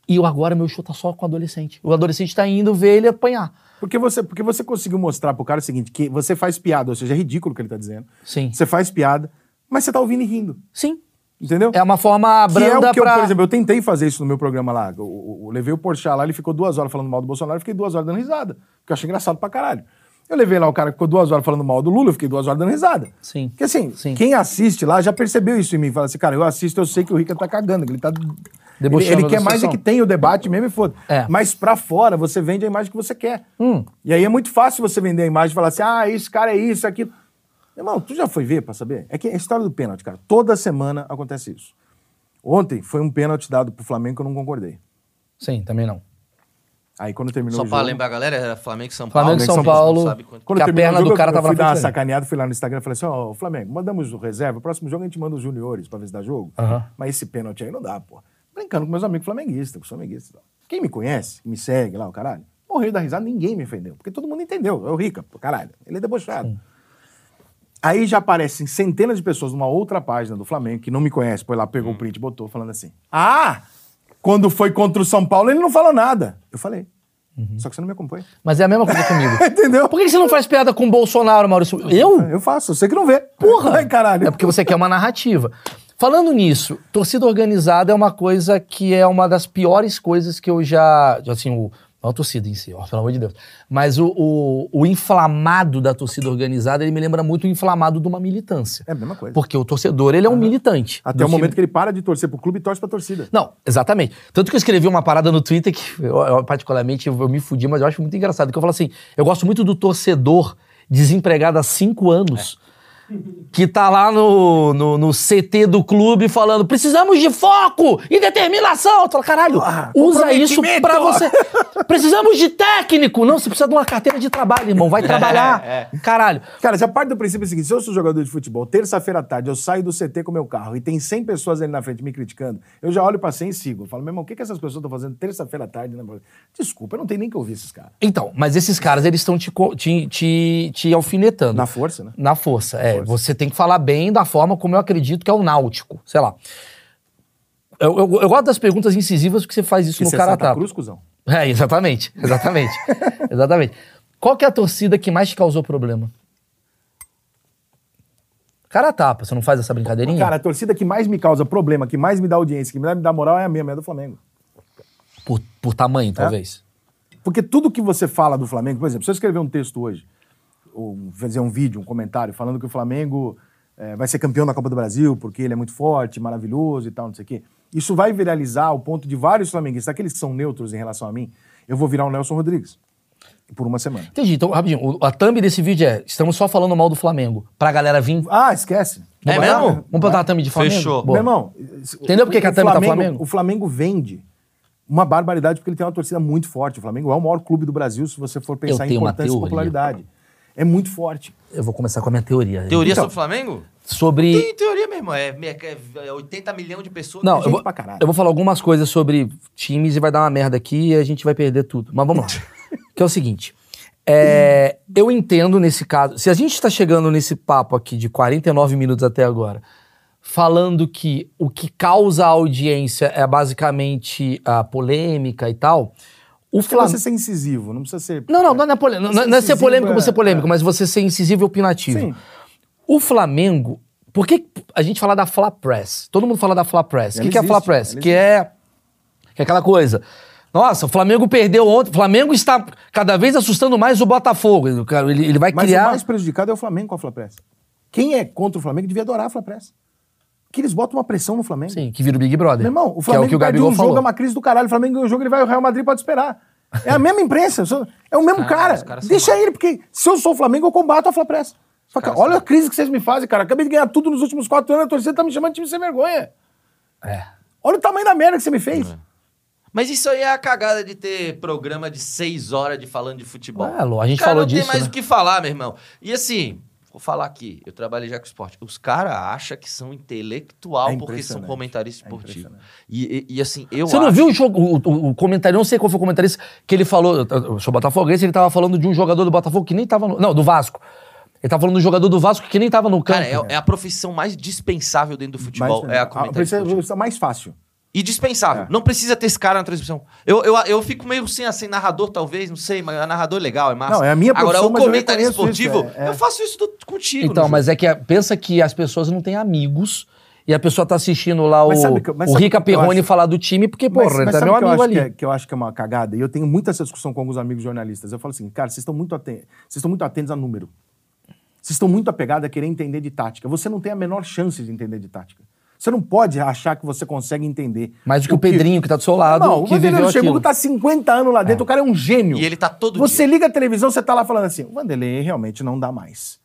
E eu agora, meu show tá só com o adolescente. O adolescente tá indo ver ele apanhar. Porque você, porque você conseguiu mostrar pro cara o seguinte, que você faz piada, ou seja, é ridículo o que ele tá dizendo. Sim. Você faz piada, mas você tá ouvindo e rindo. Sim. Entendeu? É uma forma Que é o branda que eu, pra... por exemplo, eu tentei fazer isso no meu programa lá. Eu, eu- eu levei o Porchat lá, ele ficou duas horas falando mal do Bolsonaro, eu fiquei duas horas dando risada. Que eu achei engraçado pra caralho. Eu levei lá o cara que ficou duas horas falando mal do Lula, eu fiquei duas horas dando risada. Sim. Porque assim, Sim. quem assiste lá já percebeu isso em mim. Fala assim, cara, eu assisto, eu sei que o Rica tá cagando, que ele tá. Ele, Debochando ele da quer mais é que tenha o debate mesmo e foda. É. Mas pra fora, você vende a imagem que você quer. Hum. E aí é muito fácil você vender a imagem e falar assim, ah, esse cara é isso, é aquilo. Irmão, tu já foi ver pra saber? É que é a história do pênalti, cara. Toda semana acontece isso. Ontem foi um pênalti dado pro Flamengo que eu não concordei. Sim, também não. Aí quando terminou Só o pra jogo... lembrar a galera, era Flamengo e São Paulo. Flamengo e São São Paulo. Quanto- Quando que a perna o jogo, do cara eu tava fui na dar uma frente sacaneada, fui lá no Instagram e falei assim, ó, Flamengo, mandamos o reserva, o próximo jogo a gente manda os juniores pra ver se dá jogo. Mas esse pênalti aí não dá, pô. Brincando com meus amigos flamenguistas, com flamenguistas. e tal. Quem me conhece, me segue lá, o caralho, morreu da risada, ninguém me ofendeu. Porque todo mundo entendeu, é o Rica, pô, caralho. Ele é debochado. Aí já aparecem centenas de pessoas numa outra página do Flamengo, que não me conhece, foi lá, pegou o print e botou, falando assim, ah, quando foi contra o São Paulo, ele não falou nada. Eu falei. Só que você não me acompanha. Mas é a mesma coisa comigo. Entendeu? Por que que você não faz piada com o Bolsonaro, Maurício? Eu? Eu faço, você que não vê. Porra! Ai, caralho. É porque você quer uma narrativa. Falando nisso, torcida organizada é uma coisa que é uma das piores coisas que eu já. Assim, o. Não a torcida em si, ó, pelo amor de Deus. Mas o, o, o inflamado da torcida organizada, ele me lembra muito o inflamado de uma militância. É a mesma coisa. Porque o torcedor, ele é um militante. Até o momento time. que ele para de torcer pro clube e torce pra torcida. Não, exatamente. Tanto que eu escrevi uma parada no Twitter que, eu, eu, particularmente, eu, eu me fudi, mas eu acho muito engraçado. Que eu falo assim: eu gosto muito do torcedor desempregado há cinco anos. Que tá lá no, no, no CT do clube falando: precisamos de foco e determinação. Eu falo, caralho, Ah, usa isso pra você. precisamos de técnico. Não, você precisa de uma carteira de trabalho, irmão. Vai trabalhar. É, Caralho. Cara, já parte do princípio seguinte: se eu sou jogador de futebol, terça-feira à tarde eu saio do CT com meu carro e tem 100 pessoas ali na frente me criticando, eu já olho pra 100 e sigo. Eu falo, meu irmão, o que, que essas pessoas estão fazendo terça-feira à tarde? Né? Desculpa, eu não tenho nem que ouvir esses caras. Então, mas esses caras, eles estão te, te, te, te alfinetando. Na força, né? Na força, é. Você tem que falar bem da forma como eu acredito que é o náutico. Sei lá. Eu, eu- eu gosto das perguntas incisivas porque você faz isso E no cara a Santa. Cruz, cuzão. É, exatamente. Exatamente. exatamente. Qual que é a torcida que mais te causou problema? Cara a tapa, você não faz essa brincadeirinha? Cara, a torcida que mais me causa problema, que mais me dá audiência, que mais me dá moral é a minha, é a do Flamengo. por, por tamanho, talvez. Porque tudo que você fala do Flamengo, por exemplo, se eu escrever um texto hoje, ou fazer um vídeo, um comentário, falando que o Flamengo é, vai ser campeão da Copa do Brasil porque ele é muito forte, maravilhoso e tal, não sei o quê. Isso vai viralizar ao ponto de vários flamenguistas, aqueles que são neutros em relação a mim, eu vou virar o Nelson Rodrigues por uma semana. Entendi. Então, rapidinho, o- a thumb desse vídeo é: estamos só falando mal do Flamengo. Pra galera vir. Ah, esquece. É Vai- mesmo? Vamos botar a thumb de Flamengo? Fechou. Boa. Meu irmão, Entendeu por que que a o thumb tá Flamengo? O Flamengo vende uma barbaridade porque ele tem uma torcida muito forte. O Flamengo é o maior clube do Brasil se você for pensar em importância e popularidade. É muito forte. Eu vou começar com a minha teoria. Teoria Então- sobre o Flamengo? Sobre. Tem teoria mesmo. É, é, é 80 milhões de pessoas. Não, gente eu vou, pra caralho. eu vou falar algumas coisas sobre times e vai dar uma merda aqui e a gente vai perder tudo. Mas vamos lá. que é o seguinte. é, eu entendo nesse caso. Se a gente está chegando nesse papo aqui de 49 minutos até agora, falando que o que causa a audiência é basicamente a polêmica e tal, o Não Flamengo. precisa ser incisivo, não precisa ser. Não, não, não é, polêmico, não, não é ser polêmico por é- ser polêmico, é. mas você ser incisivo e opinativo. Sim. O Flamengo. Por que a gente fala da Fla Press? Todo mundo fala da Fla Press. O que, que é a Fla Press? Que é, que é aquela coisa. Nossa, o Flamengo perdeu ontem. O Flamengo está cada vez assustando mais o Botafogo. Ele, ele vai Mas criar. o mais prejudicado é o Flamengo com a Flapress. Quem é contra o Flamengo devia adorar a Flapress. Que eles botam uma pressão no Flamengo. Sim, que vira o Big Brother. Meu irmão, o que é Flamengo o que o perde um falou. jogo, é uma crise do caralho. O Flamengo ganha o jogo, ele vai, o Real Madrid pode esperar. É a mesma imprensa, é o mesmo Cara, cara. Deixa ele, porque se eu sou o Flamengo, eu combato a Flapress. Só que, caras olha a crise que vocês me fazem, cara. Acabei de ganhar tudo nos últimos quatro anos, a torcida tá me chamando de time sem vergonha. É. Olha o tamanho da merda que você me fez. Mas isso aí é a cagada de ter programa de seis horas de falando de futebol. É, Lô, a gente cara falou não disso, tem mais né? o que falar, meu irmão. E assim, vou falar aqui, eu trabalhei já com esporte. Os caras acham que são intelectual É porque são comentaristas É esportivos. impressionante. e, e- e, assim, eu Você não acho... viu o, jogo, o, o, o comentário, não sei qual foi o comentarista, que ele falou, eu- sou botafoguense, ele tava falando de um jogador do Botafogo que nem tava no, não, do Vasco. Ele tava falando do jogador do Vasco que nem tava no campo. Cara, é, é a profissão mais dispensável dentro do futebol. Mas, é a a comentarista precisa esportivo. ser mais fácil. E dispensável. É. Não precisa ter esse cara na transmissão. Eu, eu, eu fico meio sem assim, narrador, talvez, não sei, mas narrador é legal, é massa. Não, é a minha Agora, profissão, o mas reconheço esportivo, isso, é- é. eu faço isso do- contigo. Então, mas jogo. é que a- pensa que as pessoas não têm amigos e a pessoa tá assistindo lá o, Mas sabe que- mas o Rica o Perrone acho? falar do time, porque, porra, ele tá sabe meu o que eu amigo acho ali. Que, é, que eu acho que é uma cagada, e eu tenho muito essa discussão com alguns amigos jornalistas. Eu falo assim, cara, vocês estão muito atentos, vocês estão muito atentos a número. Vocês estão muito apegados a querer entender de tática. Você não tem a menor chance de entender de tática. Você não pode achar que você consegue entender. Mais do que o Pedrinho, que tá do seu lado, Não, o que viveu Vanderlei Luxemburgo aquilo. tá 50 anos lá dentro, o cara é um gênio. E ele tá todo Você dia. liga a televisão, você tá lá falando assim, o Vanderlei realmente não dá mais.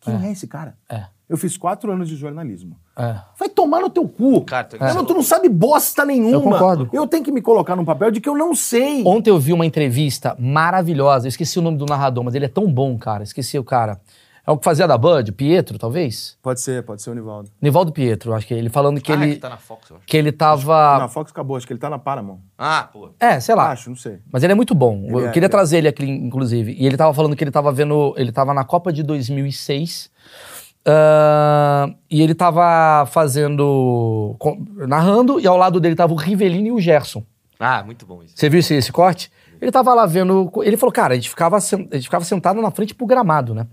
Quem é, esse cara? É. Eu fiz quatro anos de jornalismo. É. Vai tomar no teu cu. Cara, tu- Eu não- tu não sabe bosta nenhuma. Eu concordo. Eu tenho que me colocar num papel de que eu não sei. Ontem eu vi uma entrevista maravilhosa, eu esqueci o nome do narrador, mas ele é tão bom, cara, esqueci o cara. É o que fazia da Bud, Pietro, talvez? Pode ser, pode ser o Nivaldo. Nivaldo Pietro, acho que ele falando que ah, ele que tá na Fox, eu acho. que ele tava Na Fox acabou, acho que ele tá na Paramount. Ah, pô. É, sei lá. Acho, não sei. Mas ele é muito bom. Ele eu é, queria é. trazer ele aqui, inclusive. E ele tava falando que ele tava vendo. Ele tava na Copa de 2006. ah, e ele tava fazendo. com- narrando, e ao lado dele tava o Rivelino e o Gerson. Ah, muito bom isso. Você viu esse, esse corte? Ele tava lá vendo. Ele falou, cara, a gente ficava, a gente ficava sentado na frente pro gramado, né?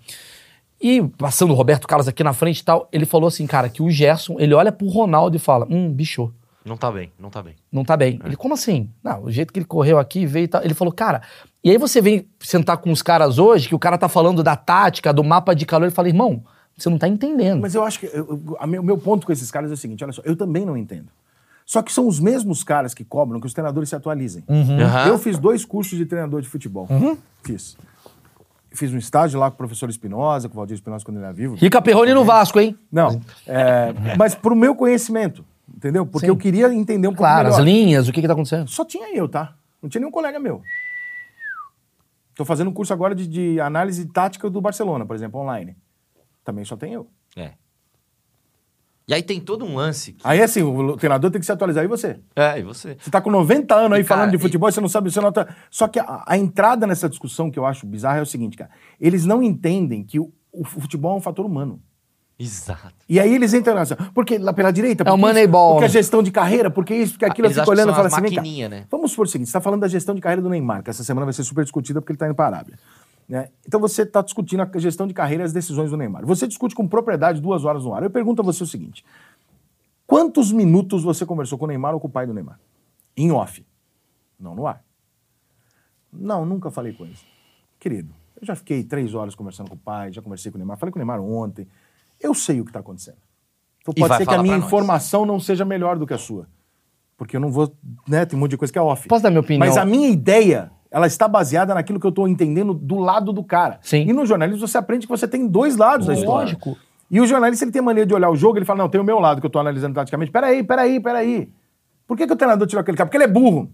E passando o Roberto Carlos aqui na frente e tal, ele falou assim, cara, que o Gerson, ele olha pro Ronaldo e fala: hum, bichou. Não tá bem, não tá bem. Não tá bem. Ele, como assim? Não, o jeito que ele correu aqui, veio e tal. Ele falou, cara. E aí você vem sentar com os caras hoje, que o cara tá falando da tática, do mapa de calor, ele fala, irmão, você não tá entendendo. Mas eu acho que. meu- O meu ponto com esses caras é o seguinte: olha só, eu também não entendo. Só que são os mesmos caras que cobram que os treinadores se atualizem. Aham. Eu fiz dois cursos de treinador de futebol. Fiz. Fiz um estágio lá com o professor Espinosa, com o Valdir Espinosa quando ele era vivo. Rica Perrone no Vasco, hein? Não. é, mas pro meu conhecimento, entendeu? Porque Sim. eu queria entender um pouco Claro, as melhor. linhas, o que que tá acontecendo? Só tinha eu, tá? Não tinha nenhum colega meu. Tô fazendo um curso agora de, de análise tática do Barcelona, por exemplo, online. Também só tem eu. É. E aí tem todo um lance. que- Aí, assim, o treinador tem que se atualizar. E você? É, e você? Você tá com 90 anos aí E, cara, falando de futebol e você não sabe, você não tá... Só que a, a entrada nessa discussão que eu acho bizarra é o seguinte, cara. Eles não entendem que o, o futebol é um fator humano. Exato. E aí eles entram nessa. Porque lá pela direita. É o Moneyball, Porque a né? gestão de carreira, porque isso, porque aquilo. Eles eu fico acham que olhando e as assim. vem cá, maquininha, né? Vamos supor o seguinte: você está falando da gestão de carreira do Neymar, que essa semana vai ser super discutida porque ele está indo para a Arábia. Né? Então você está discutindo a gestão de carreira e as decisões do Neymar. Você discute com propriedade duas horas no ar. Eu pergunto a você o seguinte: quantos minutos você conversou com o Neymar ou com o pai do Neymar? Em off. Não no ar. Não, nunca falei com eles. Querido, eu já fiquei três horas conversando com o pai, já conversei com o Neymar, falei com o Neymar ontem. Eu sei o que está acontecendo. Então pode ser que a minha informação não seja melhor do que a sua. Porque eu não vou. Né, tem um monte de coisa que é off. Posso dar minha opinião? Mas a minha ideia, ela está baseada naquilo que eu estou entendendo do lado do cara. Sim. E no jornalismo você aprende que você tem dois lados da história. Lógico. E o jornalista ele tem mania de olhar o jogo, ele fala: não, tem o meu lado que eu estou analisando taticamente. Peraí, peraí, peraí. Por que, que o treinador tirou aquele cara? Porque ele é burro.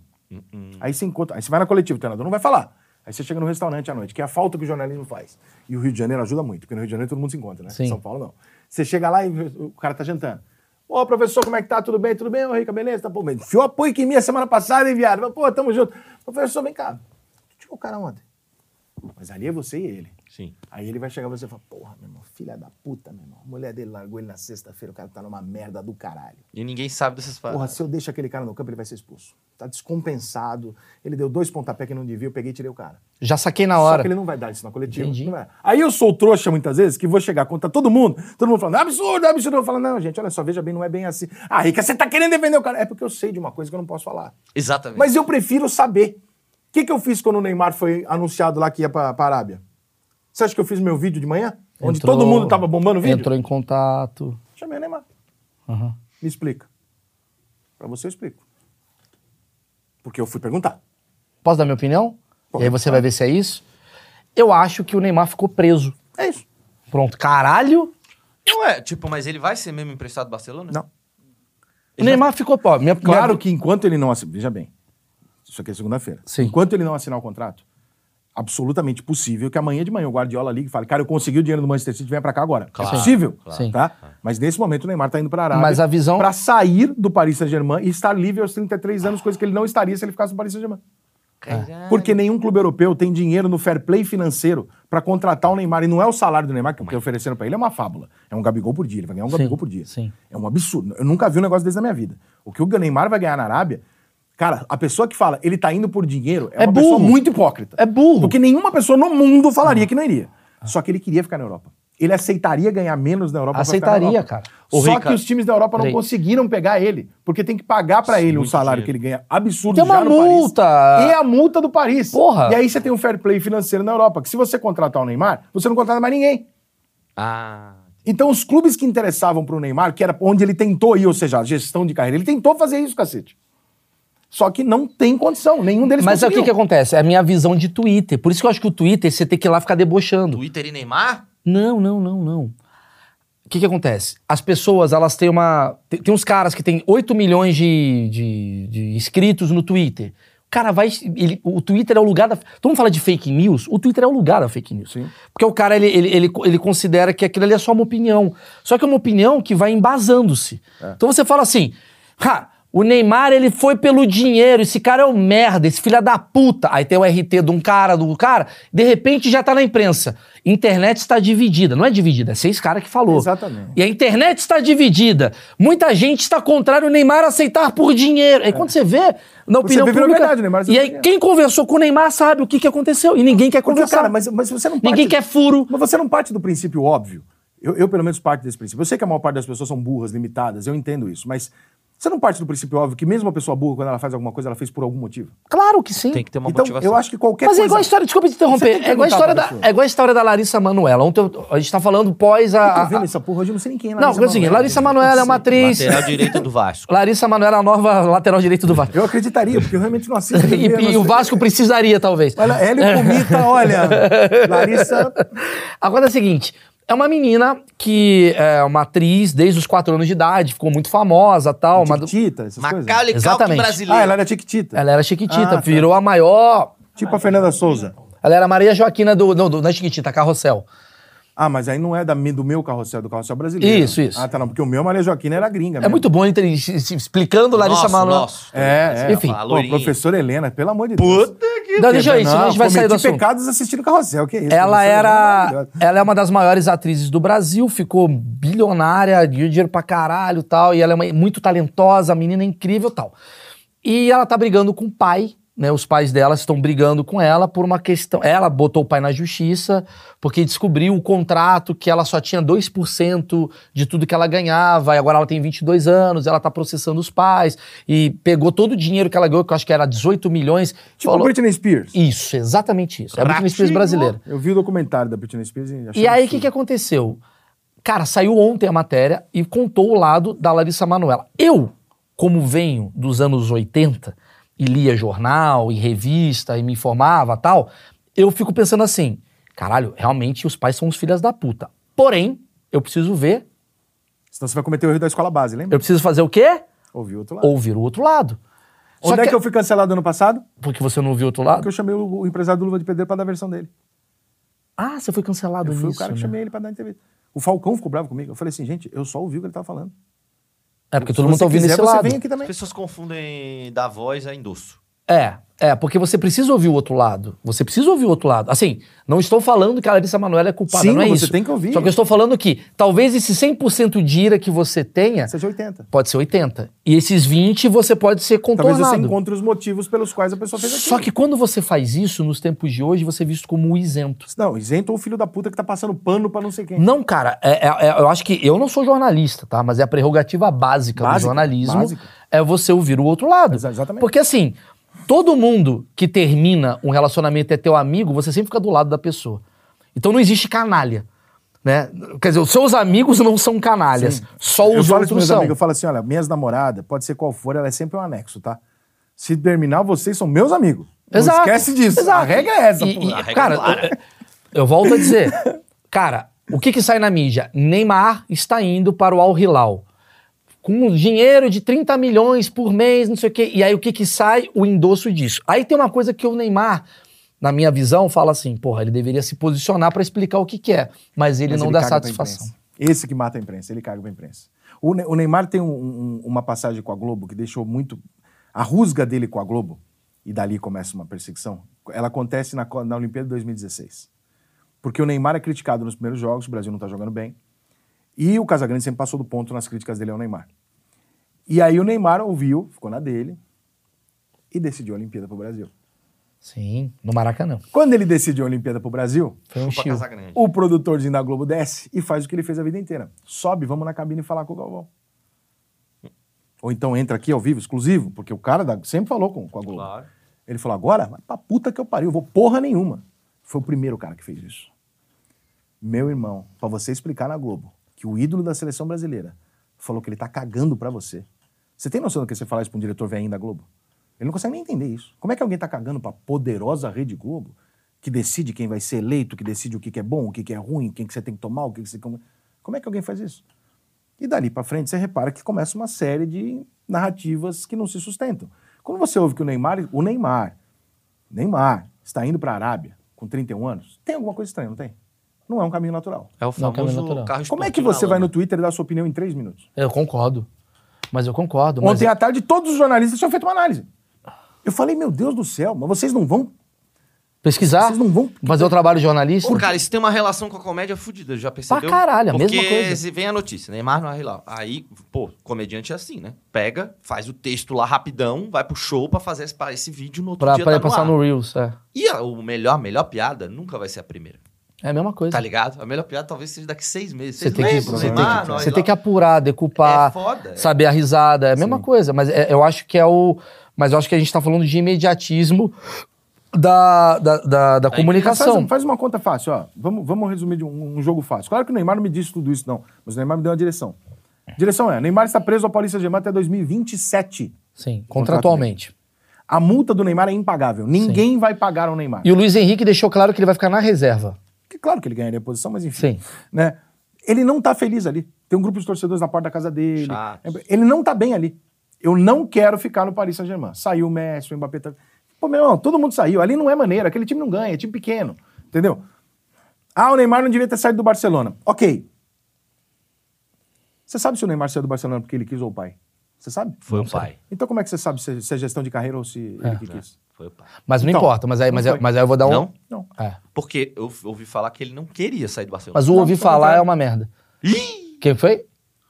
Aí você encontra, aí você vai na coletiva, o treinador não vai falar. Aí você chega no restaurante à noite, que é a falta que o jornalismo faz. E o Rio de Janeiro ajuda muito, porque no Rio de Janeiro todo mundo se encontra, né? Sim. São Paulo não. Você chega lá e o cara tá jantando. Ô, professor, como é que tá? Tudo bem? Tudo bem, ô Rica? Beleza? Tá bom, bem. Enfiou a põe que minha semana passada, hein, viado? Pô, tamo junto. Professor, vem cá. Tu tirou o cara ontem. Mas ali é você e ele. Sim. Aí ele vai chegar e você fala, porra, meu irmão, filha da puta, meu irmão. A mulher dele largou ele na sexta-feira, o cara tá numa merda do caralho. E ninguém sabe dessas Porra, paradas. se eu deixo aquele cara no campo, ele vai ser expulso. Tá descompensado. Ele deu dois pontapés que não devia, eu peguei e tirei o cara. Já saquei na Só hora. que ele não vai dar isso na coletiva. Entendi. não vai. Aí eu sou trouxa muitas vezes, que vou chegar contra todo mundo, todo mundo falando, é absurdo, é absurdo. Eu falo, não, gente, olha só, veja bem, não é bem assim. Ah, Rica, você tá querendo defender o cara. É porque eu sei de uma coisa que eu não posso falar. Exatamente. Mas eu prefiro saber. O que, que eu fiz quando o Neymar foi anunciado lá que ia pra, pra Arábia? Você acha que eu fiz meu vídeo de manhã? Onde Entrou- todo mundo tava bombando o vídeo? Entrou em contato. Chamei o Neymar. Aham. Me explica. Pra você eu explico. Porque eu fui perguntar. Posso dar minha opinião? Pode, e aí você pode. vai ver se é isso. Eu acho que o Neymar ficou preso. É isso. Pronto. Caralho. Não é, tipo, mas ele vai ser mesmo emprestado do Barcelona? Não. O Neymar ficou pobre. Minha, Claro minha- que enquanto ele não assinar. Veja bem. Isso aqui é segunda-feira. Sim. Enquanto ele não assinar o contrato, absolutamente possível que amanhã de manhã o Guardiola ligue e fale: Cara, eu consegui o dinheiro do Manchester City, venha pra cá agora. Claro, é possível. claro. Sim. Tá? Mas nesse momento o Neymar tá indo pra Arábia. Mas a visão- Pra sair do Paris Saint-Germain e estar livre aos 33 anos, coisa que ele não estaria se ele ficasse no Paris Saint-Germain. Caralho. Porque nenhum clube europeu tem dinheiro no fair play financeiro pra contratar o Neymar. E não é o salário do Neymar que que ofereceram pra ele, é uma fábula. É um Gabigol por dia. Ele vai ganhar um Sim, Gabigol por dia. sim. É um absurdo. Eu nunca vi um negócio desse na minha vida. O que o Neymar vai ganhar na Arábia. Cara, a pessoa que fala ele tá indo por dinheiro é, É uma pessoa burro. muito hipócrita. É burro. Porque nenhuma pessoa no mundo falaria que não iria. Só que ele queria ficar na Europa. Ele aceitaria ganhar menos na Europa ficar na Aceitaria, Europa. cara. Só Rica, que os times da Europa não peraí. conseguiram pegar ele, porque tem que pagar pra ele um Muito salário dinheiro. que ele ganha absurdo Tem uma já no Paris. multa. E a multa do Paris. Porra. E aí você tem um fair play financeiro na Europa, que se você contratar o Neymar, você não contrata mais ninguém. Ah. Então os clubes que interessavam pro Neymar, que era onde ele tentou ir, ou seja, a gestão de carreira, ele tentou fazer isso, cacete. Só que não tem condição, nenhum deles Mas é o que, conseguiu. que acontece? É a minha visão de Twitter. Por isso que eu acho que o Twitter você tem que ir lá ficar debochando. Twitter e Neymar? Não, não, não, não. O que que acontece? As pessoas, elas têm uma... Tem, tem uns caras que têm 8 milhões de, de, de inscritos no Twitter. O cara vai... ele- o Twitter é o lugar da... Todo mundo fala de fake news. O Twitter é o lugar da fake news. Sim. Porque o cara, ele, ele, ele, ele considera que aquilo ali é só uma opinião. Só que é uma opinião que vai embasando-se. Então você fala assim... Ha, o Neymar, ele foi pelo dinheiro. Esse cara é um merda, esse filho da puta. Aí tem o RT de um cara, do cara. De repente já tá na imprensa. Internet está dividida. Não é dividida, é seis caras que falou. Exatamente. E a internet está dividida. Muita gente está contrário ao Neymar aceitar por dinheiro. Aí quando você vê, na opinião virou pública... verdade, o Neymar e aí quem conversou com o Neymar sabe o que, que aconteceu. E ninguém quer Porque, conversar. cara, mas, mas você não parte... Ninguém quer furo. Mas você não parte do princípio óbvio. Eu, eu, pelo menos, parto desse princípio. Eu sei que a maior parte das pessoas são burras, limitadas, eu entendo isso, mas você não parte do princípio óbvio que mesmo uma pessoa burra, quando ela faz alguma coisa, ela fez por algum motivo. Claro que sim. Tem que ter uma então, motivação. eu acho que qualquer Mas é coisa... igual a história, desculpa te interromper, é igual, a história da, é igual a história da Larissa Manoela. Ontem eu- a gente tá falando pós a... Eu tô a- vendo a- essa porra hoje, eu não sei nem quem é não, porque assim, Larissa Manoela é uma atriz... Lateral direito do Vasco. Larissa Manoela é a nova lateral direito do Vasco. Eu acreditaria, porque eu realmente não assisto. E, eu não e o. Vasco precisaria, talvez. Olha, Hélio Comita, olha. Larissa. Agora é o seguinte: é uma menina que é uma atriz desde os quatro anos de idade, ficou muito famosa tal. Uma... Tiquitita, essas coisas. Macaulay Culkin Exatamente. brasileiro. Ah, ela era Tiquitita. Ela era chiquitita, Ah, tá. virou a maior. Tipo a Fernanda Souza. Ela era Maria Joaquina do, do, do, da Chiquitita, Carrossel. Ah, mas aí não é da, do meu carrossel, do carrossel brasileiro. Isso, isso. Ah, tá, não, porque o meu Maria Joaquina era gringa É mesmo. muito bom ele explicando Larissa Manoela. É, é. Enfim. Pô, loirinha. professora Helena, pelo amor de Deus. Puta que... Não, deixa isso, Não, a gente vai sair do assunto. pecados assistindo carrossel, que é isso? Ela é era. Ela é uma das maiores atrizes do Brasil, ficou bilionária, ganhou dinheiro pra caralho e tal. E ela é uma- muito talentosa, menina incrível e tal. E ela tá brigando com o pai, né? Os pais dela estão brigando com ela por uma questão. Ela botou o pai na justiça porque descobriu o contrato que ela só tinha 2% de tudo que ela ganhava, e agora ela tem 22 anos, ela tá processando os pais, e pegou todo o dinheiro que ela ganhou, que eu acho que era 18 milhões. Tipo falou- a Britney Spears. Isso, exatamente isso. É a Britney Spears brasileira. Eu vi o documentário da Britney Spears e achei E aí, o que, que aconteceu? Cara, saiu ontem a matéria e contou o lado da Larissa Manoela. Eu, como venho dos anos 80 e lia jornal e revista e me informava tal, eu fico pensando assim: caralho, realmente os pais são os filhos da puta. Porém, eu preciso ver, Senão você vai cometer o erro da escola base, lembra? eu preciso fazer o quê? Ouvi o outro lado. Ouvir o outro lado. Só Onde é que eu fui cancelado ano passado? Porque você não ouviu o outro lado? Porque eu chamei o, o empresário do Luva de Pedreiro pra dar a versão dele. Ah, você foi cancelado Eu fui nisso, o cara que né? chamei ele pra dar entrevista. O Falcão ficou bravo comigo. Eu falei assim, gente, eu só ouvi o que ele tava falando. É porque todo mundo tá ouvindo quiser, esse você lado. vem aqui As pessoas confundem da voz a endosso. É, é, porque você precisa ouvir o outro lado. Você precisa ouvir o outro lado. Assim, não estou falando que a Larissa Manoela é culpada, Sim, não é você isso. tem que ouvir. Só que eu estou falando que talvez esse 100% de ira que você tenha Seja 80. pode ser 80. E esses 20 você pode ser Talvez você contornado. encontre os motivos pelos quais a pessoa fez aquilo. Só que quando você faz isso, nos tempos de hoje, você é visto como um isento. Não, isento ou o filho da puta que tá passando pano pra não sei quem. Não, cara, é- é- é- eu acho que eu não sou jornalista, tá? Mas é a prerrogativa básica, do Básica, jornalismo básica. é você ouvir o outro lado. Exa- exatamente. Porque assim, todo mundo que termina um relacionamento e é teu amigo, você sempre fica do lado da pessoa. Então não existe canalha. Né? Quer dizer, os seus amigos não são canalhas. Sim. Só eu os pros outros meus são. amigos, eu falo assim, olha, minhas namoradas, pode ser qual for, ela é sempre um anexo, tá? Se terminar, vocês são meus amigos. Exato. Não esquece disso. Exato. A regra é essa, E- e, regra cara, é clara. eu, eu volto a dizer. cara, o que que sai na mídia? Neymar está indo para o Al Hilal. Com um dinheiro de 30 milhões por mês, não sei o quê. E aí o que que sai? O endosso disso. Aí tem uma coisa que o Neymar, na minha visão, fala assim, porra, ele deveria se posicionar para explicar o que que é. Mas ele Mas não ele dá satisfação. Esse que mata a imprensa, ele caga pra imprensa. O, Ne- o Neymar tem um- um- uma passagem com a Globo que deixou muito. A rusga dele com a Globo, e dali começa uma perseguição, ela acontece na, na Olimpíada de 2016. Porque o Neymar é criticado nos primeiros jogos, o Brasil não tá jogando bem. E o Casagrande sempre passou do ponto nas críticas dele ao Neymar. E aí o Neymar ouviu, ficou na dele, e decidiu a Olimpíada pro Brasil. Sim, no Maracanã. Quando ele decidiu a Olimpíada pro Brasil, Foi um Chupa chill. O produtorzinho da Globo desce e faz o que ele fez a vida inteira. Sobe, vamos na cabine falar com o Galvão. Ou então entra aqui ao vivo, exclusivo, porque o cara da- sempre falou com, com a Globo. Claro. Ele falou, agora, vai pra puta que eu pariu, eu vou porra nenhuma. Foi o primeiro cara que fez isso. Meu irmão, pra você explicar na Globo que o ídolo da seleção brasileira falou que ele tá cagando pra você. Você tem noção do que você falar isso pra um diretor velhinho da Globo? Ele não consegue nem entender isso. Como é que alguém tá cagando pra poderosa Rede Globo, que decide quem vai ser eleito, que decide o que, que é bom, o que, que é ruim, quem que você tem que tomar, o que, que você... Como como é que alguém faz isso? E dali pra frente você repara que começa uma série de narrativas que não se sustentam. Quando você ouve que o Neymar, o Neymar, Neymar está indo pra Arábia com 31 anos, tem alguma coisa estranha, não tem? Não é um caminho natural. É o Não, caminho famoso natural. carro Como é que você vai no Twitter e dá sua opinião em três minutos? Eu concordo. Mas eu concordo. Mas Ontem à tarde, todos os jornalistas tinham feito uma análise. Eu falei, meu Deus do céu, mas vocês não vão pesquisar, Vocês não vão- fazer o trabalho de jornalista. Pô, cara, isso tem uma relação com a comédia fudida, já percebeu? caralho, a Porque mesma coisa. se vem a notícia, Neymar no Hilal. Aí, pô, comediante é assim, né? Pega, faz o texto lá rapidão, vai pro show pra fazer esse, pra esse vídeo no outro Pra, dia pra tá passar ar. no Reels, é. E a, o melhor, a melhor piada nunca vai ser a primeira. É a mesma coisa. Tá ligado? A melhor piada talvez seja daqui seis meses. Você Seis tem, que, meses, você, tem Neymar que, você tem que apurar, decupar, É foda, é. saber a risada. É a mesma coisa, mas é- eu acho que é o. Mas eu acho que a gente tá falando de imediatismo da, da, da, da comunicação. Faz, faz uma conta fácil, ó. Vamos, vamos resumir de um, um jogo fácil. Claro que o Neymar não me disse tudo isso, não. Mas o Neymar me deu uma direção. Direção é: Neymar está preso ao Paulista Germain até 2027. Sim, contratualmente. A multa do Neymar é impagável. Ninguém vai pagar o Neymar. E o Luiz Henrique deixou claro que ele vai ficar na reserva. Claro que ele ganharia a posição, mas enfim. Sim. Né? Ele não tá feliz ali. Tem um grupo de torcedores na porta da casa dele. Chatos. Ele não tá bem ali. Eu não quero ficar no Paris Saint-Germain. Saiu o Messi, o Mbappé tá... Pô, meu irmão, todo mundo saiu. Ali não é maneiro. Aquele time não ganha, é time pequeno. Entendeu? Ah, o Neymar não devia ter saído do Barcelona. Ok. Você sabe se o Neymar saiu do Barcelona porque ele quis ou o pai? Você sabe? Foi o pai. Então como é que você sabe se, se é gestão de carreira ou se ele que quis? Foi o pai. Mas não Então, importa, mas aí, não mas, aí- mas aí eu vou dar um. Não? Não. É. Porque eu ouvi falar que ele não queria sair do Barcelona. Mas o Não, ouvir falar é uma merda. Ih! Quem foi?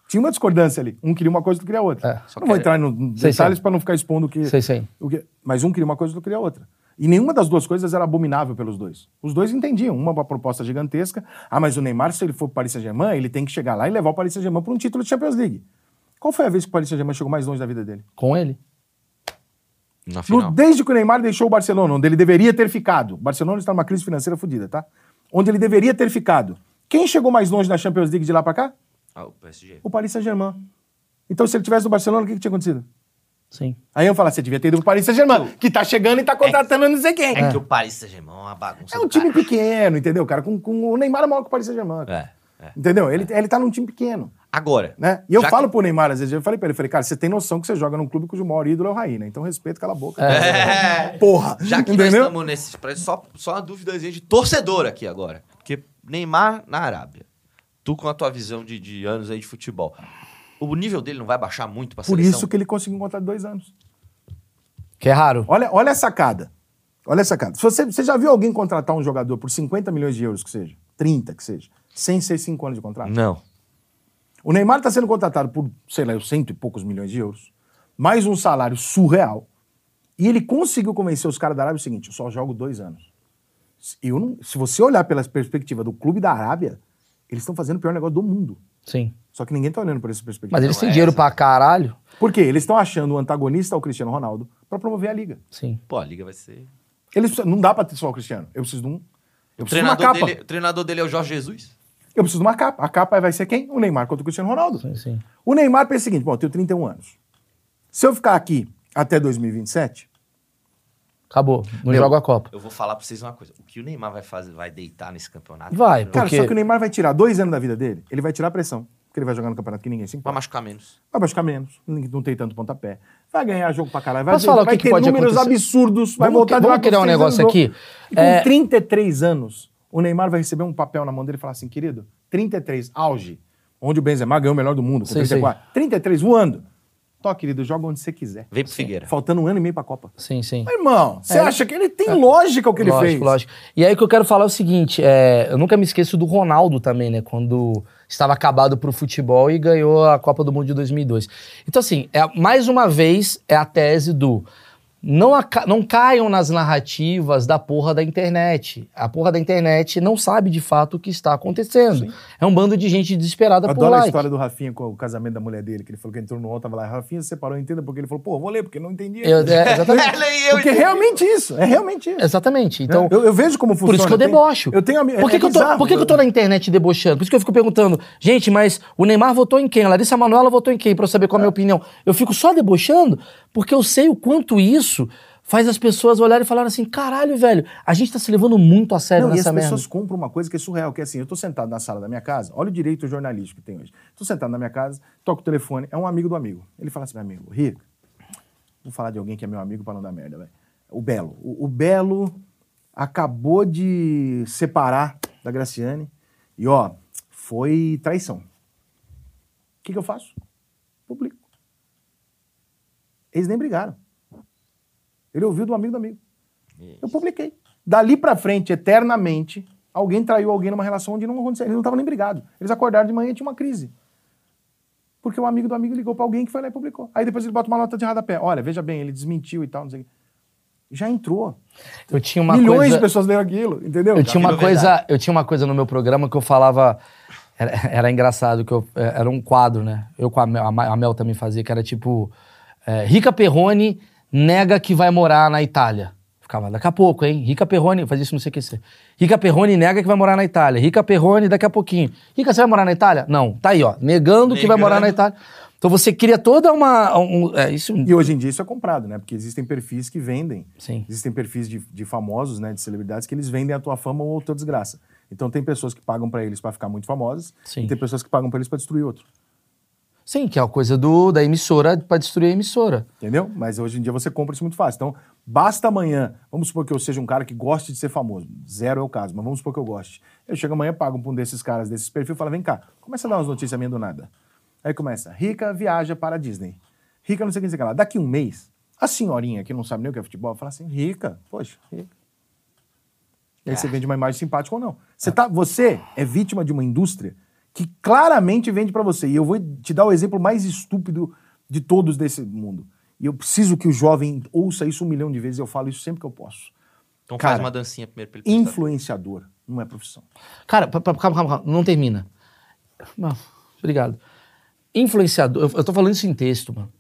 Tinha uma discordância ali. Um queria uma coisa, outro queria outra. É. não vou que- entrar nos Sei, detalhes para não ficar expondo o que, Sei, sei. o que. Mas um queria uma coisa, outro queria outra. E nenhuma das duas coisas era abominável pelos dois. Os dois entendiam. Uma uma proposta gigantesca. Ah, mas o Neymar, se ele for para o Paris Saint-Germain, ele tem que chegar lá e levar o Paris Saint-Germain para um título de Champions League. Qual foi a vez que o Paris Saint-Germain chegou mais longe da vida dele? Com ele. Na No- final. desde que o Neymar deixou o Barcelona, onde ele deveria ter ficado. O Barcelona está numa crise financeira fodida, tá? Onde ele deveria ter ficado. Quem chegou mais longe na Champions League de lá pra cá? Ah, o PSG. O Paris Saint-Germain. Então, se ele tivesse no Barcelona, o que, que tinha acontecido? Sim. Aí eu falar, você devia ter ido pro Paris Saint-Germain, que tá chegando e tá contratando não sei quem. É, que o Paris Saint-Germain é uma bagunça. É um time pequeno, entendeu, cara? Com, com o Neymar é maior que o Paris Saint-Germain. É, é. Entendeu? Ele, ele tá num time pequeno. Agora. Né? E eu já falo que- pro Neymar, às vezes, eu falei pra ele, falei, cara, você tem noção que você joga num clube cujo maior ídolo é o Raí, né? Então respeita, cala a boca. É. Porra! Já que nós entendeu? estamos nesse. Só, só uma dúvidazinha de torcedor aqui agora. Porque Neymar na Arábia. Tu com a tua visão de, de anos aí de futebol. O nível dele não vai baixar muito pra Por seleção? isso que ele conseguiu um contrato de dois anos. Que é raro. Olha, olha a sacada. Olha a sacada. Se você, você já viu alguém contratar um jogador por 50 milhões de euros, que seja, 30 que seja, sem ser cinco anos de contrato? Não. O Neymar está sendo contratado por, sei lá, cento e poucos milhões de euros, mais um salário surreal. E ele conseguiu convencer os caras da Arábia o seguinte: eu só jogo dois anos. Eu não- se você olhar pela perspectiva do clube da Arábia, eles estão fazendo o pior negócio do mundo. Sim. Só que ninguém tá olhando por essa perspectiva. Mas eles têm é dinheiro pra caralho. Por quê? Eles estão achando o antagonista ao Cristiano Ronaldo para promover a liga. Sim. Pô, a liga vai ser. Eles precisam- não dá para ter só o Cristiano. Eu preciso de um. Eu O preciso de uma treinador, capa. dele, o treinador dele é o Jorge Jesus? Eu preciso de uma capa. A capa vai ser quem? O Neymar contra o Cristiano Ronaldo. Sim, sim. O Neymar pensa o seguinte: bom, eu tenho 31 anos. Se eu ficar aqui até 2027, Acabou. Não Meu, joga a Copa. Eu vou falar pra vocês uma coisa. O que o Neymar vai fazer, vai deitar nesse campeonato? Vai, vai cara, Porque- só que o Neymar vai tirar dois anos da vida dele, ele vai tirar a pressão. Porque ele vai jogar no campeonato que ninguém se importa. machucar menos. Vai machucar menos, não tem tanto pontapé. Vai ganhar jogo pra caralho. Vai, Posso falar o vai que que ter pode números acontecer? absurdos. Vai Vamos voltar que- vamos criar um negócio aqui? E com É- 33 anos, o Neymar vai receber um papel na mão dele e falar assim: querido, 33, auge. Onde o Benzema ganhou o melhor do mundo, com Sim, 34. 33, voando. Tó, querido, joga onde você quiser. Vem pro Figueira. Faltando um ano e meio pra Copa. Sim, sim. Mas, irmão, você É. acha que ele tem lógica o que ele lógico, fez? lógico. E aí o que eu quero falar é o seguinte, é, eu nunca me esqueço do Ronaldo também, né? Quando estava acabado pro futebol e ganhou a Copa do Mundo de 2002. Então assim, é, mais uma vez é a tese do não, não caiam nas narrativas da porra da internet. A porra da internet não sabe de fato o que está acontecendo. É um bando de gente desesperada Eu por adoro a like. história do Rafinha com o casamento da mulher dele, que ele falou que entrou no UOL, tava lá, Rafinha se separou, entenda porque ele falou, pô, vou ler, porque não entendi. Eu- é, exatamente. Eu porque é realmente isso, é realmente isso. exatamente. Então, eu, eu vejo como funciona. Por isso que eu debocho. Eu tenho ami- Por que, é que, eu tô, por que, que eu tô na internet debochando? Por isso que eu fico perguntando, gente, mas o Neymar votou em quem? A Larissa Manoela votou em quem? Pra eu saber qual é a minha opinião. Eu fico só debochando porque eu sei o quanto isso faz as pessoas olharem e falarem assim: caralho, velho, a gente tá se levando muito a sério Não, e as nessa merda. pessoas compram uma coisa que é surreal, que é assim, eu tô sentado na sala da minha casa, olha o direito jornalístico que tem hoje. Tô sentado na minha casa, toco o telefone, é um amigo do amigo. Ele fala assim, meu amigo, Rico, vou falar de alguém que é meu amigo pra não dar merda, velho. O Belo. O, o Belo acabou de separar da Graciane e, ó, foi traição. O que, que eu faço? Publico. Eles nem brigaram. Ele ouviu do amigo do amigo. Eu publiquei. Dali pra frente, eternamente, alguém traiu alguém numa relação onde não aconteceu. Eles não estavam nem brigados. Eles acordaram de manhã e tinha uma crise. Porque o amigo do amigo ligou pra alguém que foi lá e publicou. Aí depois ele bota uma nota de rodapé. Olha, veja bem, ele desmentiu e tal, não sei o quê. Já entrou. Eu tinha uma Milhões coisa... de pessoas leram aquilo, entendeu? Eu tinha, uma coisa, verdade. eu tinha uma coisa no meu programa que eu falava. Era, era engraçado, que eu, é, era um quadro, né? Eu com a Mel, a Mel também fazia, que era tipo. é, Rica Perrone nega que vai morar na Itália. Ficava, daqui a pouco, hein? Rica Perrone, fazia isso no CQC. Rica Perrone nega que vai morar na Itália. Rica Perrone daqui a pouquinho. Rica, você vai morar na Itália? Não. Tá aí, ó. Negando, que vai Negando. morar na Itália. Então você cria toda uma. um- é, isso, E hoje em dia isso é comprado, né? Porque existem perfis que vendem. Sim. Existem perfis de, de famosos, né? De celebridades que eles vendem a tua fama ou a tua desgraça. Então tem pessoas que pagam pra eles pra ficar muito famosas Sim. e tem pessoas que pagam pra eles pra destruir outro. Sim, que é a coisa do, da emissora pra destruir a emissora. Entendeu? Mas hoje em dia você compra isso muito fácil. Então, basta amanhã, vamos supor que eu seja um cara que goste de ser famoso. Zero é o caso, mas vamos supor que eu goste. Eu chego amanhã, pago um desses caras desses perfis e falo: vem cá, começa a dar umas notícias minhas do nada. Aí começa: Rica viaja para a Disney. Rica não sei o que, não sei o que lá. Daqui um mês, a senhorinha que não sabe nem o que é futebol fala assim: Rica, poxa, Rica. E aí você vende uma imagem simpática ou não. Você, tá, você é vítima de uma indústria que claramente vende pra você. E eu vou te dar o exemplo mais estúpido de todos desse mundo. E eu preciso que o jovem ouça isso um milhão de vezes. Eu falo isso sempre que eu posso. Então Cara, faz uma dancinha primeiro pra ele. Influenciador não é profissão. Cara, calma, calma, calma, não termina. Não, obrigado. Influenciador, eu, eu tô falando isso em texto, mano.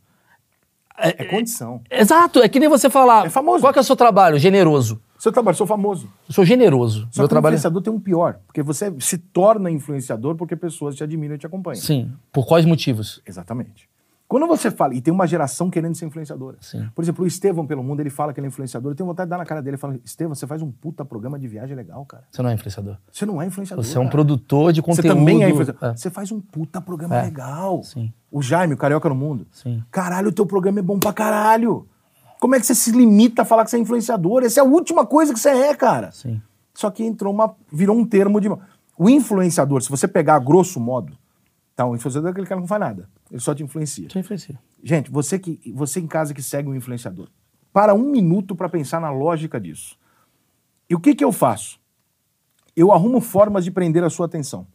É condição. Exato, é que nem você falar. É famoso. Qual que é o seu trabalho? Generoso. Seu trabalho, sou famoso. Eu sou generoso. Só Meu que trabalho. é- influenciador tem um pior, porque você se torna influenciador porque pessoas te admiram e te acompanham. Sim. Por quais motivos? Exatamente. Quando você fala, e tem uma geração querendo ser influenciadora. Sim. Por exemplo, o Estevão pelo mundo, ele fala que ele é influenciador. Eu tenho vontade de dar na cara dele e falar: Estevão, você faz um puta programa de viagem legal, cara. Você não é influenciador. Você não é influenciador. Você é um cara. produtor de Você conteúdo. também é influenciador. É. Você faz um puta programa É. legal. Sim. O Jaime, o Carioca no Mundo. Sim. Caralho, o teu programa é bom pra caralho. Como é que você se limita a falar que você é influenciador? Essa é a última coisa que você é, cara. Sim. Só que entrou uma. virou um termo de. O influenciador, se você pegar grosso modo, tá? O influenciador é aquele cara que não faz nada. Ele só te influencia. Você influencia. Gente, você que você em casa que segue um influenciador, para um minuto para pensar na lógica disso. E o que que eu faço? Eu arrumo formas de prender a sua atenção.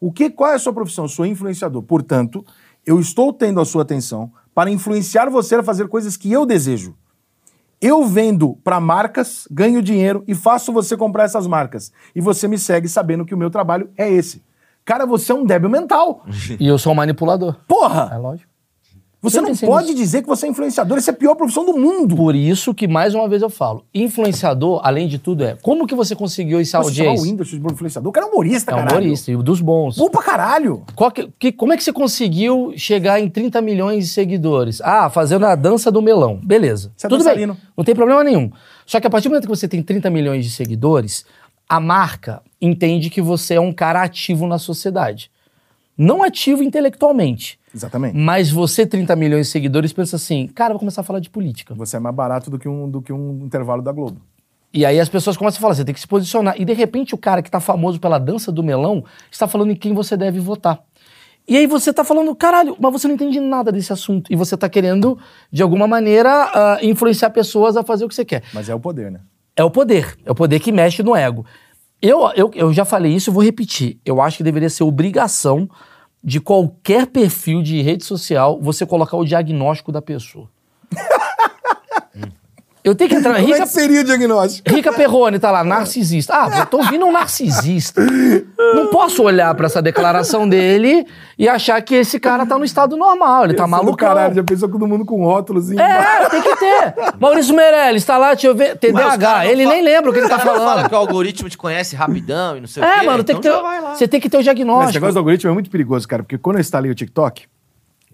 O que qual é a sua profissão? Eu sou influenciador. Portanto, eu estou tendo a sua atenção para influenciar você a fazer coisas que eu desejo. Eu vendo para marcas, ganho dinheiro e faço você comprar essas marcas. E você me segue sabendo que o meu trabalho é esse. Cara, você é um débil mental. E eu sou um manipulador. É Porra! lógico. Você não pode nisso. dizer que você é influenciador. Essa é a pior profissão do mundo. Por isso que, mais uma vez, eu falo: influenciador, além de tudo, é como que você conseguiu essa Você chamar o audiência? Whindersson de influenciador. O cara é humorista, É um caralho. humorista, e dos bons. Bom pra caralho. Que- que- como é que você conseguiu chegar em 30 milhões de seguidores? Ah, fazendo a dança do melão. Beleza. Você é Tudo dançarino. bem. Não tem problema nenhum. Só que a partir do momento que você tem 30 milhões de seguidores, a marca entende que você é um cara ativo na sociedade. Não ativo intelectualmente, Exatamente. mas você, 30 milhões de seguidores, pensa assim, cara, vou começar a falar de política. Você é mais barato do que um, do que um intervalo da Globo. E aí as pessoas começam a falar, você tem que se posicionar. E de repente o cara que tá famoso pela dança do melão está falando em quem você deve votar. E aí você tá falando, caralho, mas você não entende nada desse assunto. E você tá querendo, de alguma maneira, ah, influenciar pessoas a fazer o que você quer. Mas é o poder, né? É o poder. É o poder que mexe no ego. Eu, eu, eu já falei isso e vou repetir. Eu acho que deveria ser obrigação de qualquer perfil de rede social você colocar o diagnóstico da pessoa. Eu tenho que entrar. Como é Rica, que seria o diagnóstico? Rica Perrone tá lá, narcisista. Ah, eu tô ouvindo um narcisista. Não posso olhar pra essa declaração dele e achar que esse cara tá no estado normal, ele tá Esse é do malucão. Caralho, já pensou todo mundo com rótulos É, tem que ter. Maurício Meirelles tá lá, deixa eu ver, Mas TDAH. Ele nem lembra o que ele tá falando. que o algoritmo te conhece rapidão e não sei o É, quê. mano, tem que então ter, vai lá. você tem que ter o Esse diagnóstico. negócio do algoritmo é muito perigoso, cara, porque quando eu instalei o TikTok,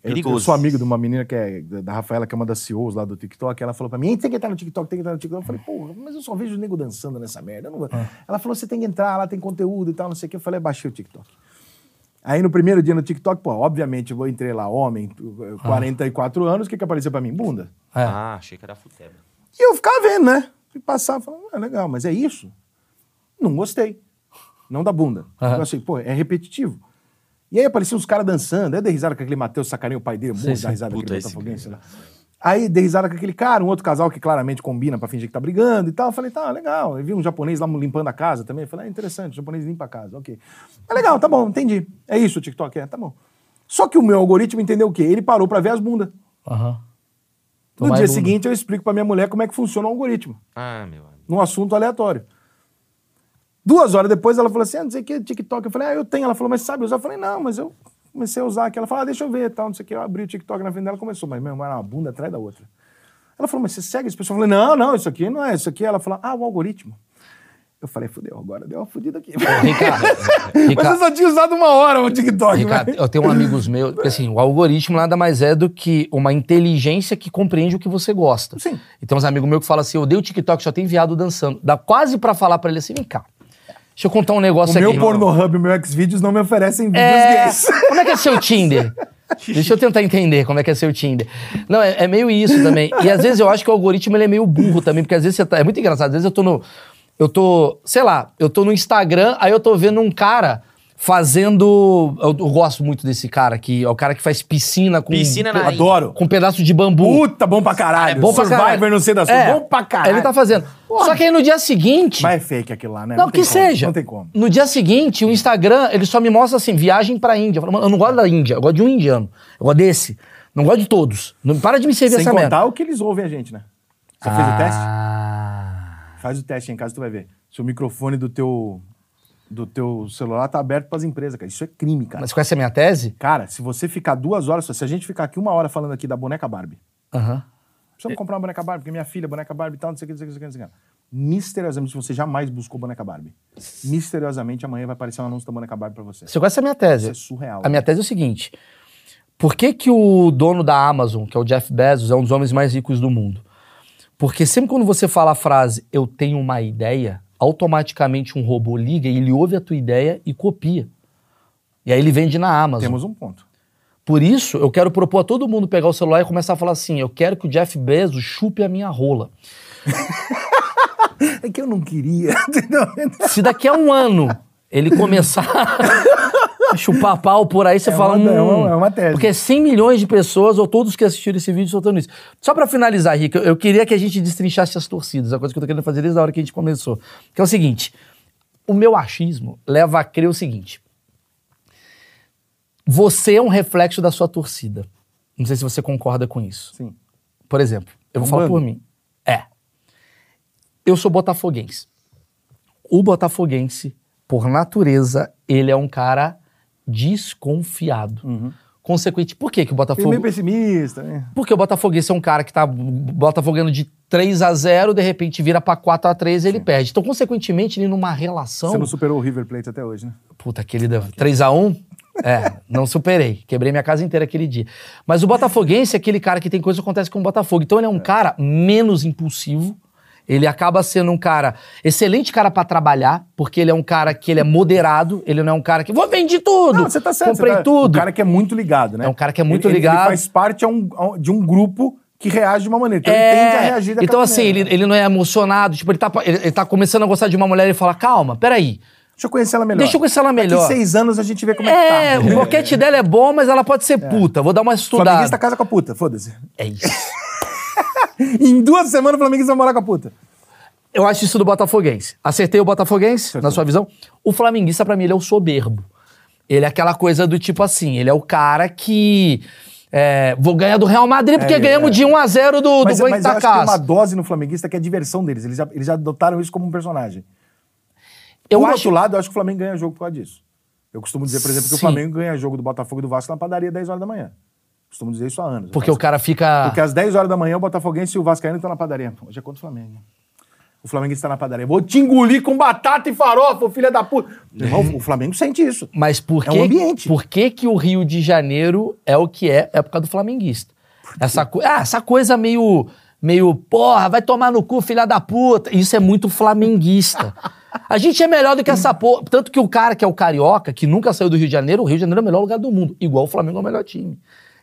eu, eu Perigoso. sou amigo de uma menina que é da Rafaela, que é uma das CEOs lá do TikTok, ela falou pra mim, "Ei, tem que entrar no TikTok, tem que entrar no TikTok. Eu falei, porra, mas eu só vejo o nego dançando nessa merda. eu não vou." Ela falou, você tem que entrar, lá tem conteúdo e tal, não sei o que. Eu falei, baixei o TikTok. Aí no primeiro dia no TikTok, pô, obviamente eu entrei lá, homem, 44 anos, o que que apareceu pra mim? Bunda. É. Ah, achei que era futebol. E eu ficava vendo, né? E passava, falando, ah, legal, mas é isso? Não gostei. Não da bunda. Aham. Eu achei, pô, é repetitivo. E aí apareciam os caras dançando, aí eu dei risada com aquele Matheus sacarinha o pai dele, muito da risada Puta, daquele esse botafoguense lá. Aí dei risada com aquele cara, um outro casal que claramente combina pra fingir que tá brigando e tal. Eu falei, tá, legal. Eu vi um japonês lá limpando a casa também. Eu falei, ah, interessante, o japonês limpa a casa, ok. É legal, tá bom, entendi. É isso o TikTok, é, tá bom. Só que o meu algoritmo entendeu o quê? Ele parou pra ver as bundas. Aham. No dia bunda. seguinte eu explico pra minha mulher como é que funciona o algoritmo Ah, meu amigo. num assunto aleatório. Duas horas depois ela falou assim: ah, não sei o que, TikTok. Eu falei, ah, eu tenho. Ela falou, mas sabe usar? Eu falei, não, mas eu comecei a usar aqui. Ela falou, ah, deixa eu ver tal, não sei o que. Eu abri o TikTok na frente dela começou, mas mesmo era uma bunda atrás da outra. Ela falou, mas você segue esse pessoal? Eu falei, não, não, isso aqui não é isso aqui. Ela falou, ah, o algoritmo. Eu falei, fudeu, agora deu uma fudida aqui. Ricardo, mas eu só tinha usado uma hora o TikTok. Ricardo, eu tenho um amigos meus, porque assim, o algoritmo nada mais é do que uma inteligência que compreende o que você gosta. Sim. E tem uns amigos meus que falam assim, eu dei o TikTok, só tem viado dançando. Dá quase pra falar pra ele assim, vem cá, deixa eu contar um O negócio meu aqui. Pornhub e o meu Xvideos não me oferecem vídeos É, gays. como é que é seu Tinder? Deixa eu tentar entender como é que é seu Tinder. Não, é, é meio isso também. E às vezes eu acho que o algoritmo ele é meio burro também, porque às vezes você tá. É muito engraçado. Às vezes eu tô no. Eu tô, sei lá, eu tô no Instagram, aí eu tô vendo um cara fazendo. Eu, eu gosto muito desse cara aqui. É o cara que faz piscina com. Piscina na Adoro. Com um pedaço de bambu. Puta, bom pra caralho. É bom pra Survivor, caralho. não sei das É, coisas. Bom pra caralho. Ele tá fazendo. Só que aí no dia seguinte. Mas é fake aquilo lá, né? Não, tem que como, seja. Não tem como. No dia seguinte, o Instagram, ele só me mostra assim, viagem pra Índia. Eu falo, mano, eu não gosto da Índia, eu gosto de um indiano. Eu gosto desse. Não gosto de todos. Não, para de me servir Sem essa contar merda. o que eles ouvem a gente, né? Você fez o teste? Ah. Faz o teste em casa, tu vai ver. Se o microfone do teu, do teu celular tá aberto pras empresas, cara. Isso é crime, cara. Mas conhece a minha tese? Cara, se você ficar duas horas, se a gente ficar aqui uma hora falando aqui da boneca Barbie, Aham. Precisamos comprar uma boneca Barbie, porque minha filha, é boneca Barbie e tal, não sei o que, não sei o que, não sei o que. Não sei o que. Misteriosamente, se você jamais buscou boneca Barbie, misteriosamente amanhã vai aparecer um anúncio da boneca Barbie pra você. Você conhece a minha tese? Isso é surreal. A minha tese é o seguinte: por que, que o dono da Amazon, que é o Jeff Bezos, é um dos homens mais ricos do mundo? Porque sempre quando você fala a frase eu tenho uma ideia, automaticamente um robô liga e ele ouve a tua ideia e copia. E aí ele vende na Amazon. Temos um ponto. Por isso, eu quero propor a todo mundo pegar o celular e começar a falar assim: eu quero que o Jeff Bezos chupe a minha rola. É que eu não queria? Se daqui a um ano ele começar chupar pau por aí, você É fala. uma- é hum, uma- é uma tese. Porque 100 milhões de pessoas, ou todos que assistiram esse vídeo, soltando isso. Só pra finalizar, Rick, eu, eu queria que a gente destrinchasse as torcidas, a coisa que eu tô querendo fazer desde a hora que a gente começou. Que é o seguinte: o meu achismo leva a crer o seguinte. Você é um reflexo da sua torcida. Não sei se você concorda com isso. Sim. Por exemplo, eu vou Um falar bando. por mim. É. Eu sou botafoguense. O botafoguense, por natureza, ele é um cara desconfiado. Consequente, por que, que o Ele é Botafogo... meio pessimista, né? Porque o Botafoguense é um cara que tá botafogando de 3 a 0 de repente vira pra 4 a 3 e ele perde. Então, consequentemente, ele numa relação... Você não superou o River Plate até hoje, né? Puta, aquele da 3x1? É, não superei. Quebrei minha casa inteira aquele dia. Mas o Botafoguense é aquele cara que tem coisa que acontece com o Botafogo. Então ele é um cara menos impulsivo. Ele acaba sendo um cara, excelente cara pra trabalhar, porque ele é um cara que ele é moderado, ele não é um cara que vou vender tudo. Não, você tá certo. Comprei tá- tudo. O cara que é muito ligado, né? É um cara que é muito Ele- ligado. Ele faz parte a um- a um- de um grupo que reage de uma maneira. Então ele tende a reagir daquela Então, assim, ele, ele não é emocionado. Tipo, ele tá, ele, ele tá começando a gostar de uma mulher e ele fala: calma, peraí. Deixa eu conhecer ela melhor. Deixa eu conhecer ela melhor. Daqui seis anos a gente vê como é, É, que tá. o boquete dela é bom, mas ela pode ser puta. Vou dar uma estudada. Flamenguista casa com a puta, foda-se. É isso. Em duas semanas o Flamenguista vai morar com a puta. Eu acho isso do Botafoguense. Acertei o Botafoguense, na sua visão? O flamenguista, pra mim, ele é o soberbo. Ele é aquela coisa do tipo assim, ele é o cara que... é, vou ganhar do Real Madrid porque É, ganhamos é. de 1 a 0 do, do Mas, mas eu acho que tem uma dose no Flamenguista que é a diversão deles. Eles já, eles já adotaram isso como um personagem. Eu Por acho... outro lado, eu acho que o Flamengo ganha jogo por causa disso. Eu costumo dizer, por exemplo, que o Sim. Flamengo ganha jogo do Botafogo e do Vasco na padaria 10 horas da manhã. Costumo dizer isso há anos. Porque o cara fica... Porque às 10 horas da manhã o Botafoguense e o Vascaíno estão na padaria. Hoje é contra o Flamengo. O Flamengo está na padaria. Vou te engolir com batata e farofa, filha da puta. Irmão, o Flamengo sente isso. Mas por É que, um ambiente. por que que o Rio de Janeiro é o que é? É por causa do flamenguista. Essa, co- ah, essa coisa meio, meio, porra, vai tomar no cu, filha da puta. Isso é muito flamenguista. A gente é melhor do que essa porra. Tanto que o cara que é o carioca, que nunca saiu do Rio de Janeiro, o Rio de Janeiro é o melhor lugar do mundo. Igual o Flamengo é o melhor time.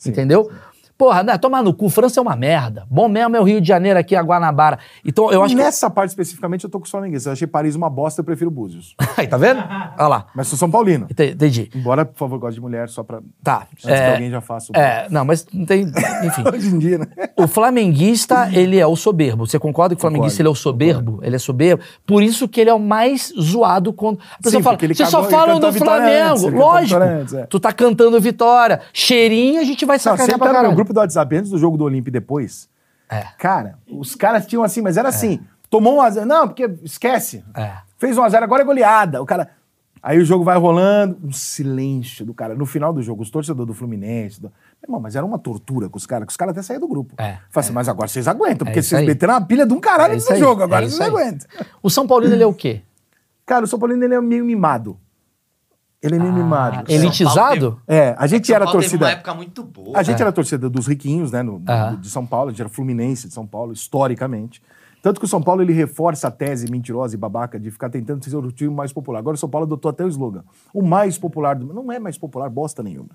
Entendeu? Porra, né, tomar no cu, França é uma merda. Bom mesmo é o Rio de Janeiro aqui, a Guanabara. Então eu acho que. Nessa parte especificamente, eu tô com os flamenguistas. Eu achei Paris uma bosta, eu prefiro Búzios. Aí, tá vendo? Olha lá. Mas sou São Paulino. Ente- Entendi. Embora, por favor, goste de mulher, só pra. Tá. Antes que alguém já faça o. É, não, mas não tem. Enfim. Hoje em dia, né? O flamenguista, ele é o soberbo. Você concorda que o flamenguista ele é o soberbo? Ele é soberbo. Por isso que ele é o mais zoado quando. A pessoa Sim, fala, vocês só falam cantou do Flamengo. antes, Lógico. antes, é. Tu tá cantando vitória. Cheirinho, a gente vai Não, sacanear sempre pra caralho. Grupo do WhatsApp, antes do jogo do Olímpio e depois. É. Cara, os caras tinham assim, mas era assim. Tomou um a zero. Não, porque esquece. É. Fez um a zero, agora é goleada. O cara. Aí o jogo vai rolando, um silêncio do cara. No final do jogo, os torcedores do Fluminense. Do... Meu irmão, mas era uma tortura com os caras, que os caras até saíam do grupo. É, Fala assim, mas agora vocês aguentam, porque isso vocês aí. meteram uma pilha de um caralho É aí, jogo, agora é vocês aí. aguentam. O São Paulino, ele é o quê? Cara, o São Paulino ele é meio mimado. Ele é meio mimado. Ah, elitizado? É, a gente São era a Paulo teve torcida. uma época muito boa. A gente era a torcida dos riquinhos, né, no, de São Paulo, a gente era fluminense de São Paulo, historicamente. Tanto que o São Paulo ele reforça a tese mentirosa e babaca de ficar tentando ser o time mais popular. Agora o São Paulo adotou até o slogan. O mais popular do Não é mais popular bosta nenhuma.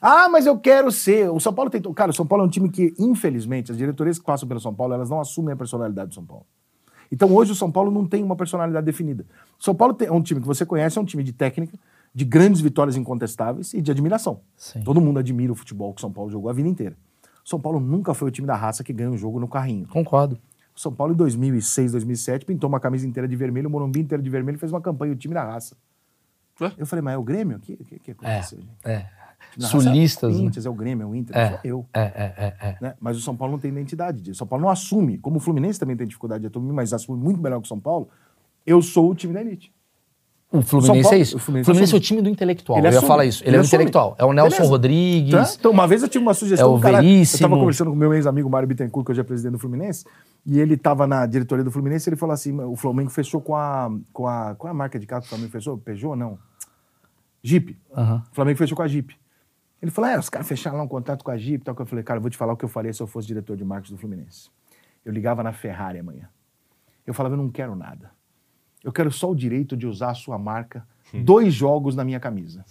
Ah, mas eu quero ser. O São Paulo tentou. Cara, o São Paulo é um time que, infelizmente, as diretorias que passam pelo São Paulo, elas não assumem a personalidade do São Paulo. Então hoje o São Paulo não tem uma personalidade definida. O São Paulo tem- é um time que você conhece, é um time de técnica, de grandes vitórias incontestáveis e de admiração. Sim. Todo mundo admira o futebol que o São Paulo jogou a vida inteira. O São Paulo nunca foi o time da raça que ganha um jogo no carrinho. Concordo. O São Paulo, em 2006, 2007, pintou uma camisa inteira de vermelho, o Morumbi inteiro de vermelho, fez uma campanha, o time da raça. Ué? Eu falei, mas é o Grêmio? O que, que, que É, aconteceu, gente? é. Da raça é o Sulistas, né? É o Grêmio, é o Inter, É, sou eu. é, é, é, é. né? Mas o São Paulo não tem identidade disso. O São Paulo não assume, como o Fluminense também tem dificuldade de assumir, mas assume muito melhor que o São Paulo, eu sou o time da elite. O Fluminense Paulo- é isso. o Fluminense Fluminense, é o time do intelectual. Ele eu ia assume. falar isso. Ele, Ele é o intelectual. É o Nelson Beleza. Rodrigues. Tá? Então, uma vez eu tive uma sugestão É o cara. Eu Veríssimo. tava conversando com meu ex-amigo Mário Bittencourt, que hoje é presidente do Fluminense, e ele tava na diretoria do Fluminense, ele falou assim: o Flamengo fechou com a. com a. Qual é a marca de carro que o Flamengo fechou? Peugeot? Não. Jeep. O Flamengo fechou com a Jeep. Ele falou: é, os caras fecharam lá um contrato com a Jeep e tal. Eu falei, cara, eu vou te falar o que eu faria se eu fosse diretor de marketing do Fluminense. Eu ligava na Ferrari amanhã. Eu falava, eu não quero nada. Eu quero só o direito de usar a sua marca dois jogos na minha camisa.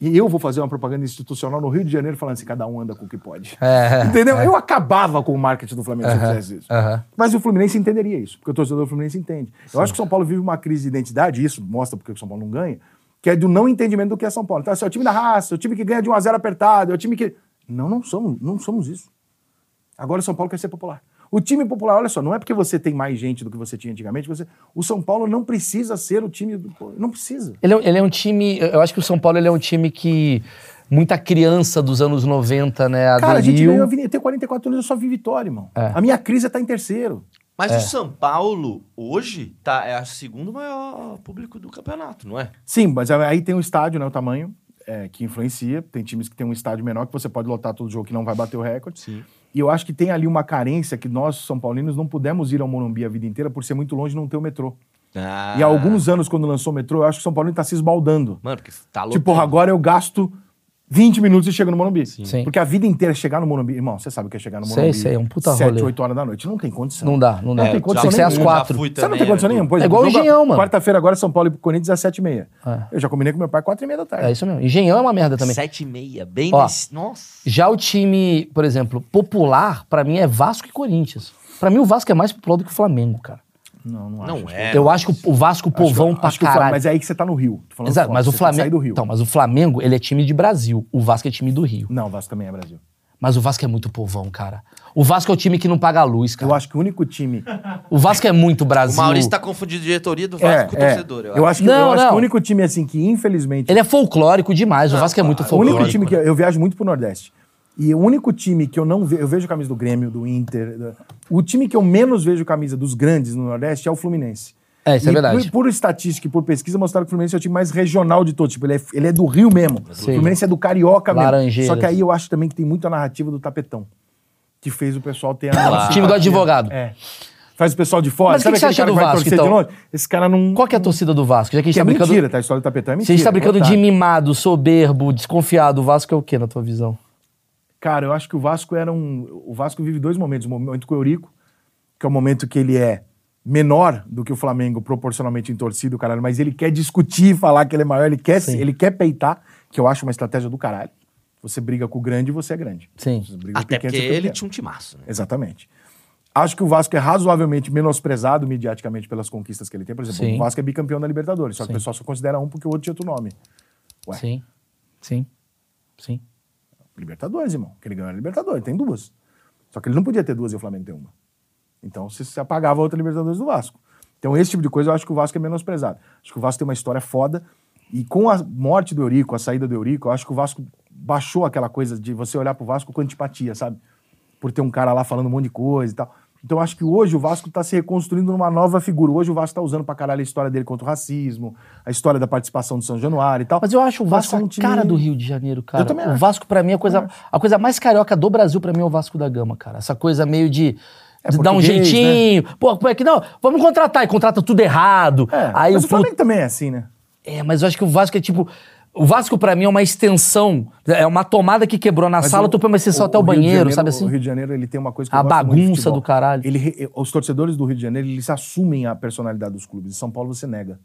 E eu vou fazer uma propaganda institucional no Rio de Janeiro falando assim, cada um anda com o que pode. É, Entendeu? Eu acabava com o marketing do Flamengo se eu fizesse isso. aham. Mas o Fluminense entenderia isso, porque o torcedor do Fluminense entende. Eu acho que o São Paulo vive uma crise de identidade, e isso mostra porque o São Paulo não ganha, que é do não entendimento do que é São Paulo. Então, assim, é o time da raça, é o time que ganha de 1 a 0 apertado, é o time que. Não, não somos, não somos isso. Agora o São Paulo quer ser popular. O time popular, olha só, não é porque você tem mais gente do que você tinha antigamente, você, o São Paulo não precisa ser o time do. Não precisa. Ele, é, ele é um time. Eu acho que o São Paulo ele é um time que. Muita criança dos anos 90, né? Cara, a gente aderiu. a Avenida- tem 44 anos, eu só vi vitória, irmão. É. A minha crise é estar em terceiro. Mas o São Paulo, hoje, tá, é o segundo maior público do campeonato, não é? Sim, mas aí tem o estádio, né? O tamanho, é, que influencia. Tem times que tem um estádio menor que você pode lotar todo jogo que não vai bater o recorde. Sim. E eu acho que tem ali uma carência que nós, São Paulinos, não pudemos ir ao Morumbi a vida inteira por ser muito longe e não ter o metrô. Ah. E há alguns anos, quando lançou o metrô, eu acho que São Paulo está se esbaldando. Mano, porque tá louco. Tipo, agora eu gasto 20 minutos e chego no Morumbi. Sim. Porque a vida inteira chegar no Morumbi, irmão, você sabe o que é chegar no Sei, Morumbi. sei, é um puta 7, rolê. 8 horas da noite. Não tem condição. Não dá, não dá. Não tem Tem condição às nenhuma. quatro. Já fui Você não tem condição é, nenhuma. É igual o Engenhão, mano. Quarta-feira agora São Paulo e Corinthians às 7h30. É. Eu já combinei com meu pai 4h30 da tarde. É isso mesmo. Engenhão é uma merda também. Sete e meia, bem Ó, nesse... Nossa. Já o time, por exemplo, popular, pra mim é Vasco e Corinthians. Pra mim o Vasco é mais popular do que o Flamengo, cara. Não, não acho. Não Acho é. Eu acho que o Vasco Acho povão que- pra acho o Fla- caralho. Mas é aí que você tá no Rio. Tô falando Exato, fora, mas o Flamengo. do Rio. Então, mas o Flamengo, ele é time de Brasil. O Vasco é time do Rio. Não, o Vasco também é Brasil. Mas o Vasco é muito povão, cara. O Vasco é o time que não paga a luz, Eu cara. acho que o único time. O Vasco é muito O Brasil. Maurício tá confundindo diretoria do É, Vasco com o é. torcedor. Eu acho que, Não, eu acho que não. o único time, assim, que infelizmente. Ele é folclórico demais. O Vasco é muito o folclórico. único time que. Eu viajo muito pro Nordeste. E o único time que eu não vejo. Eu vejo camisa do Grêmio, do Inter. O time que eu menos vejo camisa dos grandes no Nordeste é o Fluminense. É, isso é E verdade. Por, por estatística e por pesquisa, mostraram que o Fluminense é o time mais regional de todos. Tipo, ele é, ele é do Rio mesmo. O Fluminense é do Carioca mesmo. Só que aí eu acho também que tem muito a narrativa do tapetão. Que fez o pessoal ter a. Claro. Time do advogado. É. Faz o pessoal de fora. Mas o que que você acha do Vasco, então? Esse cara não. Qual que é a torcida do Vasco? Já que a gente Que é tá brincando. mentira, tá? A história do tapetão é Se mentira. a gente tá brincando de otário. mimado, soberbo, desconfiado, o Vasco é o quê na tua visão? Cara, eu acho que o Vasco era um. O Vasco vive dois momentos. O momento com o Eurico, que é o momento que ele é menor do que o Flamengo proporcionalmente em torcida, caralho, mas ele quer discutir, falar que ele é maior, ele quer, Sim. ele quer peitar, que eu acho uma estratégia do caralho. Você briga com o grande e você é grande. Sim. Até pequeno, porque você é ele tinha um timaço, né? Exatamente. Acho que o Vasco é razoavelmente menosprezado mediaticamente pelas conquistas que ele tem. Por exemplo, Sim. o Vasco é bicampeão da Libertadores, só que Sim. o pessoal só considera um porque o outro tinha outro nome. Ué. Sim. Sim. Sim. Libertadores, irmão. Que ele ganhou a Libertadores, tem duas. Só que ele não podia ter duas e o Flamengo tem uma. Então se, se apagava a outra Libertadores do Vasco. Então esse tipo de coisa eu acho que o Vasco é menosprezado. Acho que o Vasco tem uma história foda. E com a morte do Eurico, a saída do Eurico, eu acho que o Vasco baixou aquela coisa de você olhar pro Vasco com antipatia, sabe? Por ter um cara lá falando um monte de coisa e tal. Então eu acho que hoje o Vasco tá se reconstruindo numa nova figura. Hoje o Vasco tá usando pra caralho a história dele contra o racismo, a história da participação do São Januário e tal. Mas eu acho o Vasco é um time- cara do Rio de Janeiro, cara. Eu também o acho. Vasco, pra mim, é a coisa, a coisa mais carioca do Brasil, pra mim, é o Vasco da Gama, cara. Essa coisa meio de. É dar um português, jeitinho. Pô, como é que não? Vamos contratar. E contrata tudo errado. É, Aí mas o o Flamengo também é assim, né? É, mas eu acho que o Vasco é tipo. O Vasco, pra mim, é uma extensão. É uma tomada que quebrou na Mas sala, o- tu põe uma extensão o- até o, o banheiro, Janeiro- sabe assim? O Rio de Janeiro ele tem uma coisa que A bagunça do caralho. Ele, re- os torcedores do Rio de Janeiro, eles assumem a personalidade dos clubes. Em São Paulo você nega.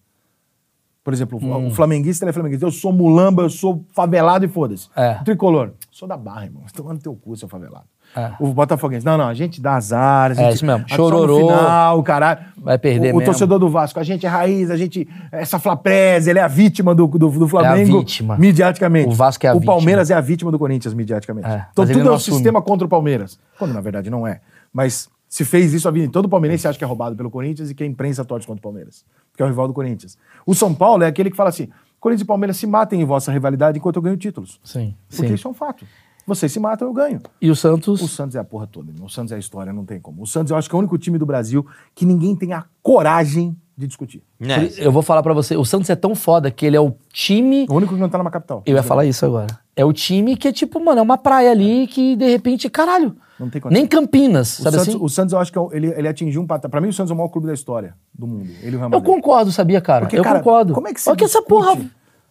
Por exemplo, o- Hum. o flamenguista ele é flamenguista. Eu sou mulamba, eu sou favelado e foda-se. É. Tricolor. Sou da barra, irmão. Estou tomando teu cu, seu favelado. É. O Botafoguense. Não, não, a gente dá azar. A gente, É, isso mesmo. a- só no Chororô. final, caralho. Vai perder o, o torcedor do Vasco. A gente é raiz, a gente. Essa Flapresa, ele é a vítima do, do, do Flamengo. vítima. Mediaticamente. O Vasco é a O vítima. Palmeiras é a vítima do Corinthians, mediaticamente. É, então tudo é um assume. sistema contra o Palmeiras. Quando na verdade não é. Mas se fez isso a vida. Todo palmeirense acha que é roubado pelo Corinthians e que a imprensa torce contra o Palmeiras. Porque é o rival do Corinthians. O São Paulo é aquele que fala assim: Corinthians e Palmeiras se matem em vossa rivalidade enquanto eu ganho títulos. Sim. Porque sim. isso é um fato. Vocês se matam, eu ganho. E o Santos. O Santos é a porra toda, irmão. O Santos é a história, não tem como. O Santos eu acho que é o único time do Brasil que ninguém tem a coragem de discutir. Né? Eu vou falar pra você, o Santos é tão foda que ele é o time. O único que não tá numa capital. Eu ia falar isso agora. É o time que é tipo, mano, é uma praia ali que de repente, caralho. Não tem condição. Nem Campinas, O sabe Santos, assim? o Santos, eu acho que é ele, ele atingiu um patamar. Pra mim, o Santos é o maior clube da história do mundo. Ele o Real Eu concordo, sabia, cara? Porque, eu cara, concordo. Como é que você Olha que essa porra.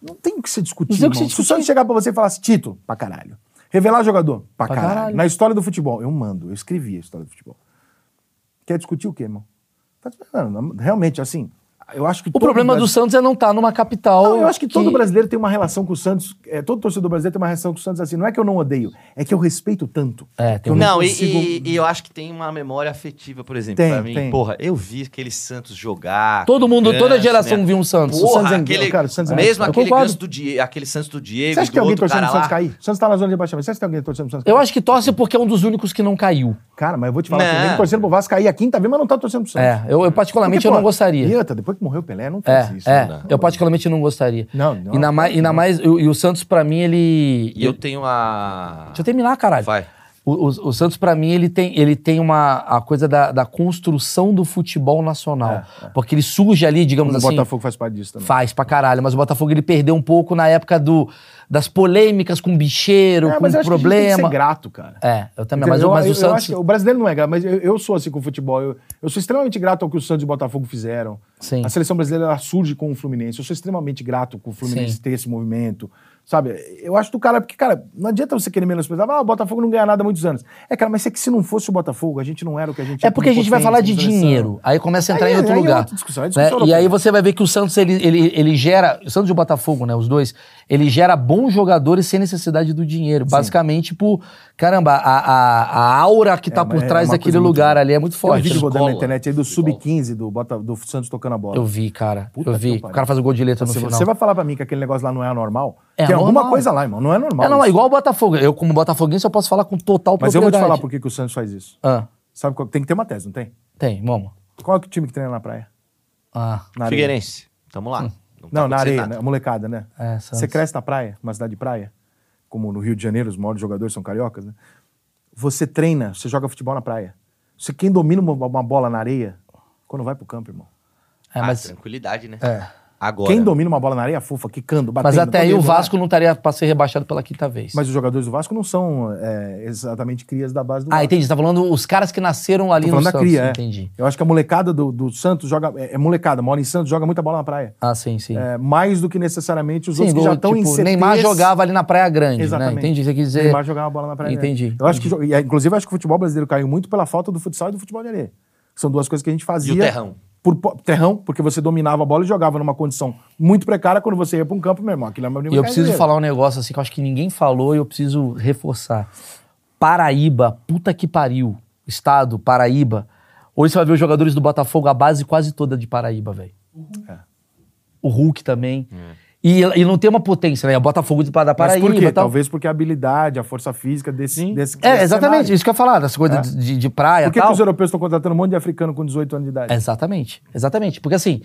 Não tem o que você discutir, Não tem o que irmão. você Se o discutir. Santos chegar pra você e falar assim, título, pra caralho. Revelar jogador, pra, Pra caralho. caralho. Na história do futebol, eu mando, eu escrevi a história do futebol. Quer discutir o quê, irmão? Tá- não, não, realmente, assim, eu acho que O problema do Santos é não estar numa capital. Não, eu acho que todo brasileiro tem uma relação com o Santos. É, todo torcedor brasileiro tem uma relação com o Santos assim. Não é que eu não odeio, é que eu respeito tanto. É, que tem um- Não, e- consigo- e, e eu acho que tem uma memória afetiva, por exemplo, Tem, pra mim. tem. Porra, eu vi aquele Santos jogar. Todo mundo, toda geração né? viu um Santos. Porra, O Santos é- aquele, cara, o Santos é- mesmo eu aquele. Santos do Die- aquele Santos do Diego, Você acha que tem alguém torcendo o Santos cair? O Santos tá na zona de rebaixamento. Você acha que tem alguém torcendo o Santos cair? Eu acho que torce porque é um dos únicos que não caiu. Cara, mas eu vou te falar, Não. tem torcendo pro Vasco cair a quinta vez, mas não tá torcendo pro Santos. É, eu, eu particularmente Porque, eu não gostaria. E outra, depois que morreu o Pelé, não É, faz isso. é, né? eu particularmente não gostaria. Não, não, mais, ainda mais e, o- e o Santos, pra mim, ele. E eu tenho a. Deixa eu terminar, caralho. Vai. O, o- o Santos, pra mim, ele tem, ele tem uma a coisa da, da construção do futebol nacional. Porque ele surge ali, digamos O assim. Botafogo faz parte disso também. Faz pra caralho, mas o Botafogo ele perdeu um pouco na época do, das polêmicas com bicheiro, É, com mas eu acho que tem que problema. ser grato, cara. É, eu também. Mas, Entendeu? o- mas eu, o Santos. o brasileiro não é grato, mas eu, eu sou assim com o futebol. Eu, eu sou extremamente grato ao que o Santos e o Botafogo fizeram. Sim. A seleção brasileira surge com o Fluminense. Eu sou extremamente grato com o Fluminense Sim. ter esse movimento. Sabe? Eu acho do cara, porque, cara, não adianta você querer menosprezar. Ah, o Botafogo não ganha nada há muitos anos. É, cara, mas é que se não fosse o Botafogo, a gente não era o que a gente É porque a gente vai falar de dinheiro. Aí começa a entrar Aí em é- outro aí é lugar. outra discussão, é né? discussão E aí você vai ver que o Santos, ele, ele, ele gera. O Santos e o Botafogo, né? Os dois, ele gera bons jogadores sem necessidade do dinheiro. Basicamente, por. Caramba, a, a, a aura que tá É, por é trás daquele muito lugar ali é muito Tem um forte. vídeo rodando na internet aí do Sub-15 do, Bota- do Santos tocando a bola. Eu vi, cara. Puta eu vi. O cara faz o gol de letra no final. você vai falar pra mim que aquele negócio lá não é anormal, É tem alguma anormal. coisa lá, irmão. Não é normal. É, não, é isso. igual o Botafogo. Eu, como botafoguense, eu posso falar com total Mas eu vou te propriedade. falar por que, que o Santos faz isso. Ah, Sabe qual? Tem que ter uma tese, não tem? tem, vamos. Qual é o time que treina na praia? Ah, Na areia. Figueirense. Tamo lá. tá Não, na areia, né? A molecada, né? É, Você cresce na praia, uma cidade de praia, como no Rio de Janeiro, os maiores jogadores são cariocas, né? Você treina, você joga futebol na praia. Você, quem domina uma, uma bola na areia, quando vai pro campo, irmão. é, Ah, mas, tranquilidade, né? é. Agora. Quem domina uma bola na areia, fofa, quicando, batendo. mas até aí o. Vasco não estaria pra ser rebaixado pela quinta vez. Mas os jogadores do Vasco não são é, exatamente crias da base do ah, Vasco. entendi. Você tá falando os caras que nasceram ali Tô no falando da Santos. cria, é. Entendi. Eu acho que a molecada do, do Santos joga. É, é molecada, mora em Santos, joga muita bola na praia. Ah, sim, sim. É, mais do que necessariamente os Sim, outros que já estão em tipo, CTs. Neymar jogava ali na Praia Grande, Exatamente. né? Entendi, você quis dizer... Neymar jogava bola na praia. Entendi, Eu acho que, jo- e, é, inclusive, eu acho que o futebol brasileiro caiu muito pela falta do futsal e do futebol de areia. São duas coisas que a gente fazia. E o terrão? Por, po- terrão, porque você dominava a bola e jogava numa condição muito precária quando você ia para um campo, meu irmão. Aquilo é meu nível E eu preciso falar um negócio assim que eu acho que ninguém falou e eu preciso reforçar. Paraíba, puta que pariu. Estado, Paraíba. Hoje você vai ver os jogadores do Botafogo, a base quase toda de Paraíba, velho. É. O Hulk também. E, e não tem uma potência, né? O Botafogo de- da Mas Paraíba por quê? tal. Talvez porque a habilidade, a força física desse. desse É, desse exatamente, cenário. isso que eu ia falar, dessa coisa É. de, de- praia Por que, tal. que os europeus estão contratando um monte de africano com 18 anos de idade? Exatamente, exatamente. Porque assim,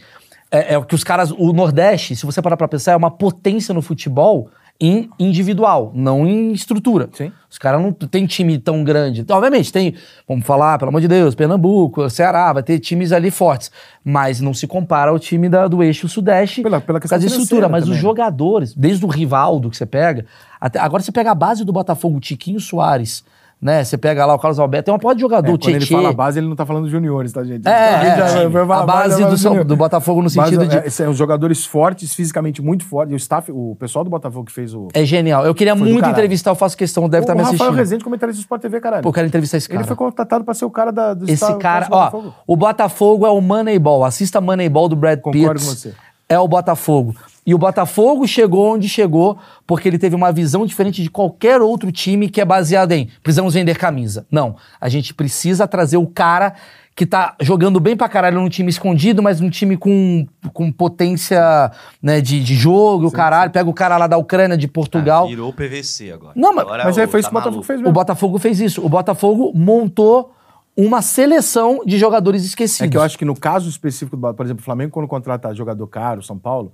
é, é o que os caras. O Nordeste, se você parar pra pensar, é uma potência no futebol em individual, não em estrutura. Sim. Os caras não tem time tão grande. Obviamente, tem, vamos falar, pelo amor de Deus, Pernambuco, Ceará, vai ter times ali fortes. Mas não se compara ao time da- do eixo Sudeste Pela- pela por questão causa de estrutura. Mas os também. jogadores, desde o Rivaldo que você pega, até, agora você pega a base do Botafogo, Tiquinho Soares. Né? Você pega lá o Carlos Alberto, tem uma porra de É, jogador, quando ele fala base, ele não tá falando dos juniores, tá, gente? É, é, já- é, vai falar a base do São- do Botafogo no Base, sentido de- é, são os jogadores fortes, fisicamente muito fortes. E o staff, o pessoal do Botafogo que fez o. É genial. Eu queria muito entrevistar, eu faço questão, deve estar o me Rafael assistindo. Rezende, comentarista do Sport TV, caralho. Pô, eu quero entrevistar esse cara. Ele foi contratado pra ser o cara da, do Esse cara, do ó, Botafogo. o Botafogo é o Moneyball. Assista Moneyball do Brad Pitt. Concordo com você. É o Botafogo. E o Botafogo chegou onde chegou porque ele teve uma visão diferente de qualquer outro time que é baseado em precisamos vender camisa. Não. A gente precisa trazer o cara que tá jogando bem pra caralho num time escondido, mas num time com, com potência né, de, de jogo, o caralho. Pega o cara lá da Ucrânia, de Portugal. Ah, virou o PVC agora. Não, mas- Agora Mas aí o- foi isso tá que o Botafogo maluco. fez O mesmo. Botafogo fez isso. O Botafogo montou uma seleção de jogadores esquecidos. É que eu acho que no caso específico do Botafogo, por exemplo, o Flamengo, quando contrata jogador caro, São Paulo,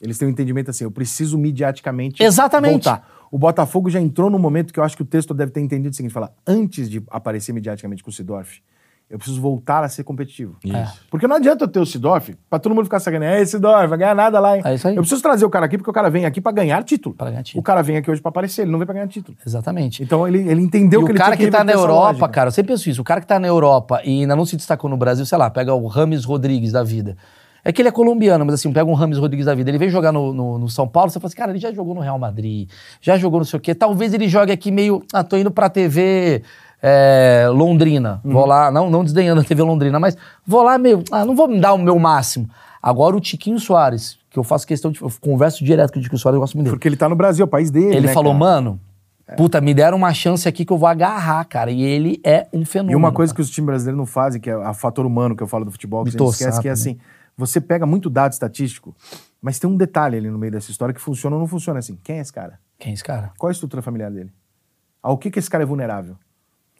eles têm um entendimento assim: eu preciso mediaticamente Exatamente. voltar. O Botafogo já entrou num momento que eu acho que o texto deve ter entendido o seguinte: fala, antes de aparecer mediaticamente com o Sidorf, Eu preciso voltar a ser competitivo. Isso. Porque não adianta eu ter o Sidorf pra todo mundo ficar sacaneando. É, Sidorf, vai ganhar nada lá, hein? É isso aí. Eu preciso trazer o cara aqui porque o cara vem aqui pra ganhar título. Pra ganhar título. O cara vem aqui hoje pra aparecer, ele não vem pra ganhar título. Exatamente. Então ele, ele entendeu e que o ele cara tinha que, tá na Europa, lógica. cara, eu sempre penso isso. O cara que tá na Europa e ainda não se destacou no Brasil, sei lá, pega o Rames Rodrigues da vida. É que ele é colombiano, mas assim, pega um Rames Rodrigues da vida. Ele vem jogar no, no, no São Paulo, você fala assim, cara, ele já jogou no Real Madrid, já jogou não sei o quê. Talvez ele jogue aqui meio. Ah, tô indo pra TV é, Londrina. Uhum. Vou lá, não, não desdenhando a TV Londrina, mas vou lá meio. Ah, não vou me dar o meu máximo. Agora o Tiquinho Soares, que eu faço questão de. Eu converso direto com o Tiquinho Soares, eu gosto muito dele. Porque ele tá no Brasil, é o país dele. Ele né, falou, cara? mano, puta, me deram uma chance aqui que eu vou agarrar, cara. E ele é um fenômeno. E uma coisa que cara. os times brasileiros não fazem, que é o fator humano que eu falo do futebol, que a gente esquece, que é sapo, assim: você pega muito dado estatístico, mas tem um detalhe ali no meio dessa história que funciona ou não funciona assim. Quem é esse cara? Quem é esse cara? Qual é a estrutura familiar dele? Ao que, que esse cara é vulnerável?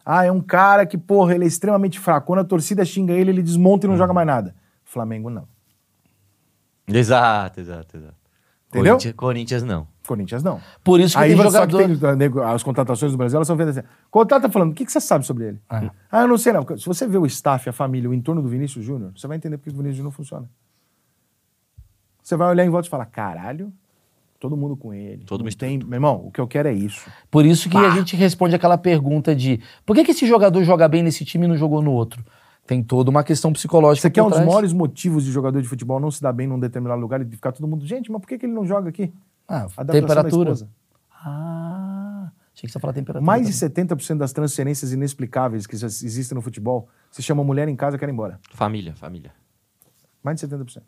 Ah, é um cara que, porra, ele é extremamente fraco. Quando a torcida xinga ele, ele desmonta e Hum. não joga mais nada. Flamengo não. Exato, exato, exato. Entendeu? Corinthians, Corinthians não. Corinthians não. Por isso que Aí tem só jogador... que tem, nego, as contratações do Brasil, elas são feitas assim. Contrata falando, o que, que você sabe sobre ele? Ah. Ah, eu não sei não. Se você vê o staff, a família, o entorno do Vinícius Júnior, você vai entender por que o Vinícius Júnior não funciona. Você vai olhar em volta e falar, caralho, todo mundo com ele. Todo mundo tem, Meu irmão, o que eu quero é isso. Por isso que a gente responde aquela pergunta de por que, que esse jogador joga bem nesse time e não jogou no outro? Tem toda uma questão psicológica. Isso aqui é um dos maiores motivos de jogador de futebol não se dar bem num determinado lugar e de ficar todo mundo, gente, mas por que, que ele não joga aqui? Ah, temperatura. Ah, achei que você ia falar temperatura. Mais de também. 70% das transferências inexplicáveis que já existem no futebol se chama mulher em casa quer ir embora. Família, família. Mais de 70%.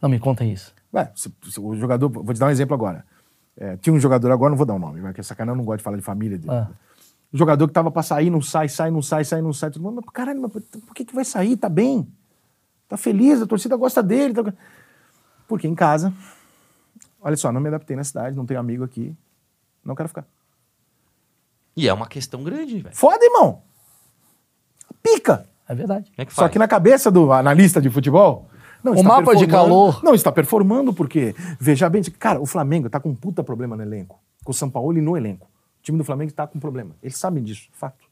Não, me conta isso. Ué, se- se o jogador, vou te dar um exemplo agora. É, tinha um jogador, agora não vou dar o nome, vai que é sacanagem, eu não gosto de falar de família. De, Ah. O jogador que tava pra sair, não sai, sai, não sai, sai, não sai. Todo mundo, mas caralho, mas por que, que vai sair? Tá bem. Tá feliz, a torcida gosta dele. Tá... Porque em casa, olha só, não me adaptei na cidade, não tenho amigo aqui, não quero ficar. E é uma questão grande, velho. Foda, irmão. Pica. É verdade. Como é que Só faz? que na cabeça do analista de futebol. Não, O está mapa de performando- calor. Não, está performando porque, veja bem, cara, o Flamengo tá com um puta problema no elenco. Com o São Paulo e no elenco. O time do Flamengo está com problema. Eles sabem disso, fato.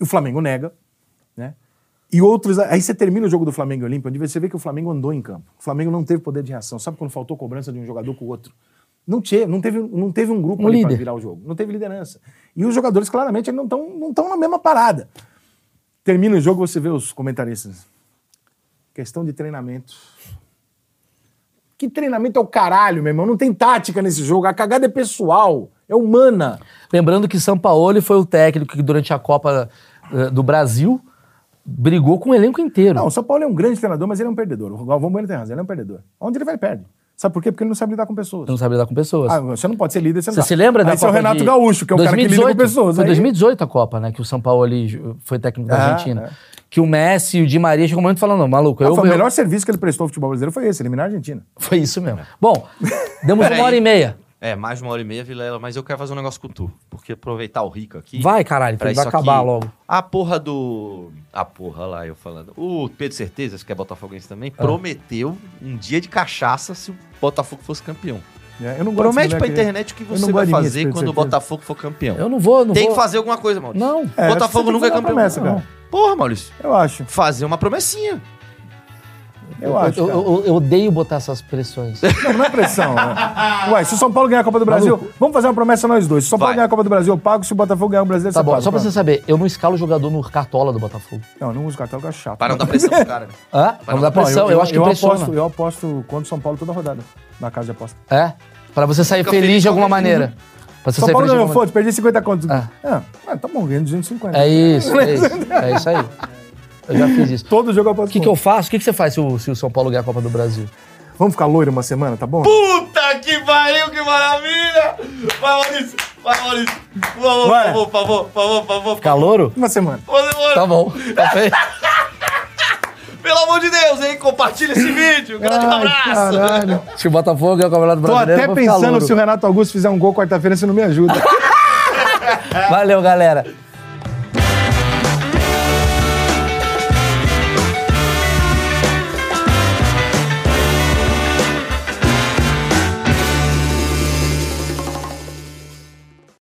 O Flamengo nega? E outros. Aí você termina o jogo do Flamengo e Olímpia, onde você vê que o Flamengo andou em campo. O Flamengo não teve poder de reação. Sabe quando faltou cobrança de um jogador com o outro? Não, tinha, não, teve, não teve um grupo Um ali para virar o jogo. Não teve liderança. E os jogadores, claramente, não estão não tão na mesma parada. Termina o jogo, você vê os comentaristas. Questão de treinamento. Que treinamento é o caralho, meu irmão? Não tem tática nesse jogo. A cagada é pessoal, é humana. Lembrando que Sampaoli foi o técnico que durante a Copa eh, do Brasil brigou com o elenco inteiro. Não, o São Paulo é um grande treinador, mas ele é um perdedor. O Galvão Bueno tem razão, ele é um perdedor. Onde ele vai, ele perde. Sabe por quê? Porque ele não sabe lidar com pessoas. Não sabe lidar com pessoas. Ah, você não pode ser líder, você não Você se lembra da Aí você é o Copa Renato de Gaúcho, que é o cara que lida com pessoas. Foi Aí- 2018 a Copa, né? Que o São Paulo ali foi técnico da É, Argentina. é. Que o Messi e o Di Maria chegou um momento falando, não, maluco, Ah, eu, foi o eu- melhor serviço que ele prestou ao futebol brasileiro foi esse, eliminar a Argentina. Foi isso mesmo. Bom, demos uma hora e meia. É, mais de uma hora e meia, Vilela, mas eu quero fazer um negócio com tu. Porque aproveitar o rico aqui. Vai, caralho, pra que vai acabar aqui. logo. A porra do. A porra lá, eu falando. O Pedro Certezas, que é botafoguense também, Ah. prometeu um dia de cachaça se o Botafogo fosse campeão. É, eu não gosto Promete pra internet o que você vai mim, fazer quando o. Botafogo for campeão. Eu não vou, não Tem vou. que fazer alguma coisa, Maurício. Não. É, Botafogo nunca é campeão. promessa, Não. cara. Porra, Maurício. Eu acho. Fazer uma promessinha. Eu acho. eu, eu- eu odeio botar essas pressões. Não, não é pressão. né? Ué, se o São Paulo ganhar a Copa do Brasil, vamos fazer uma promessa nós dois. Se o São Paulo Vai. ganhar a Copa do Brasil, eu pago. Se o Botafogo ganhar o Brasileiro, tá você bom, paga. só pra você saber, eu não escalo jogador no cartola do Botafogo. Não, eu não uso cartão, que é chato. Para não dar pressão pro cara. Hã? Vamos dar Bom, pressão, eu, acho que eu pressiona. aposto, eu aposto contra o São Paulo toda rodada. Na casa de aposta. É? Pra você sair feliz, feliz de alguma maneira. Pra você São sair Paulo ganhou, alguma foda perdi 50 contos. Ah. Ah, ah, tá bom, ganhando 250. É isso, é isso. É isso aí. Eu já fiz isso. Todo jogo eu aposto O que, que eu faço? O que, que você faz se o, se o São Paulo ganhar a Copa do Brasil? Vamos ficar loiro uma semana, tá bom? Puta que pariu, que maravilha! Vai, Maurício! Vai, Maurício! Por favor, por favor, por favor, por favor, por favor. Calouro? Uma semana. Tá bom. Tá feito. Pelo amor de Deus, hein? Compartilha esse vídeo. Grande Ai, abraço. caralho. Se o Botafogo ganhar o Campeonato Tô Brasileiro, até eu vou ficar pensando louro. se o Renato Augusto fizer um gol quarta-feira, você não me ajuda. Valeu, galera.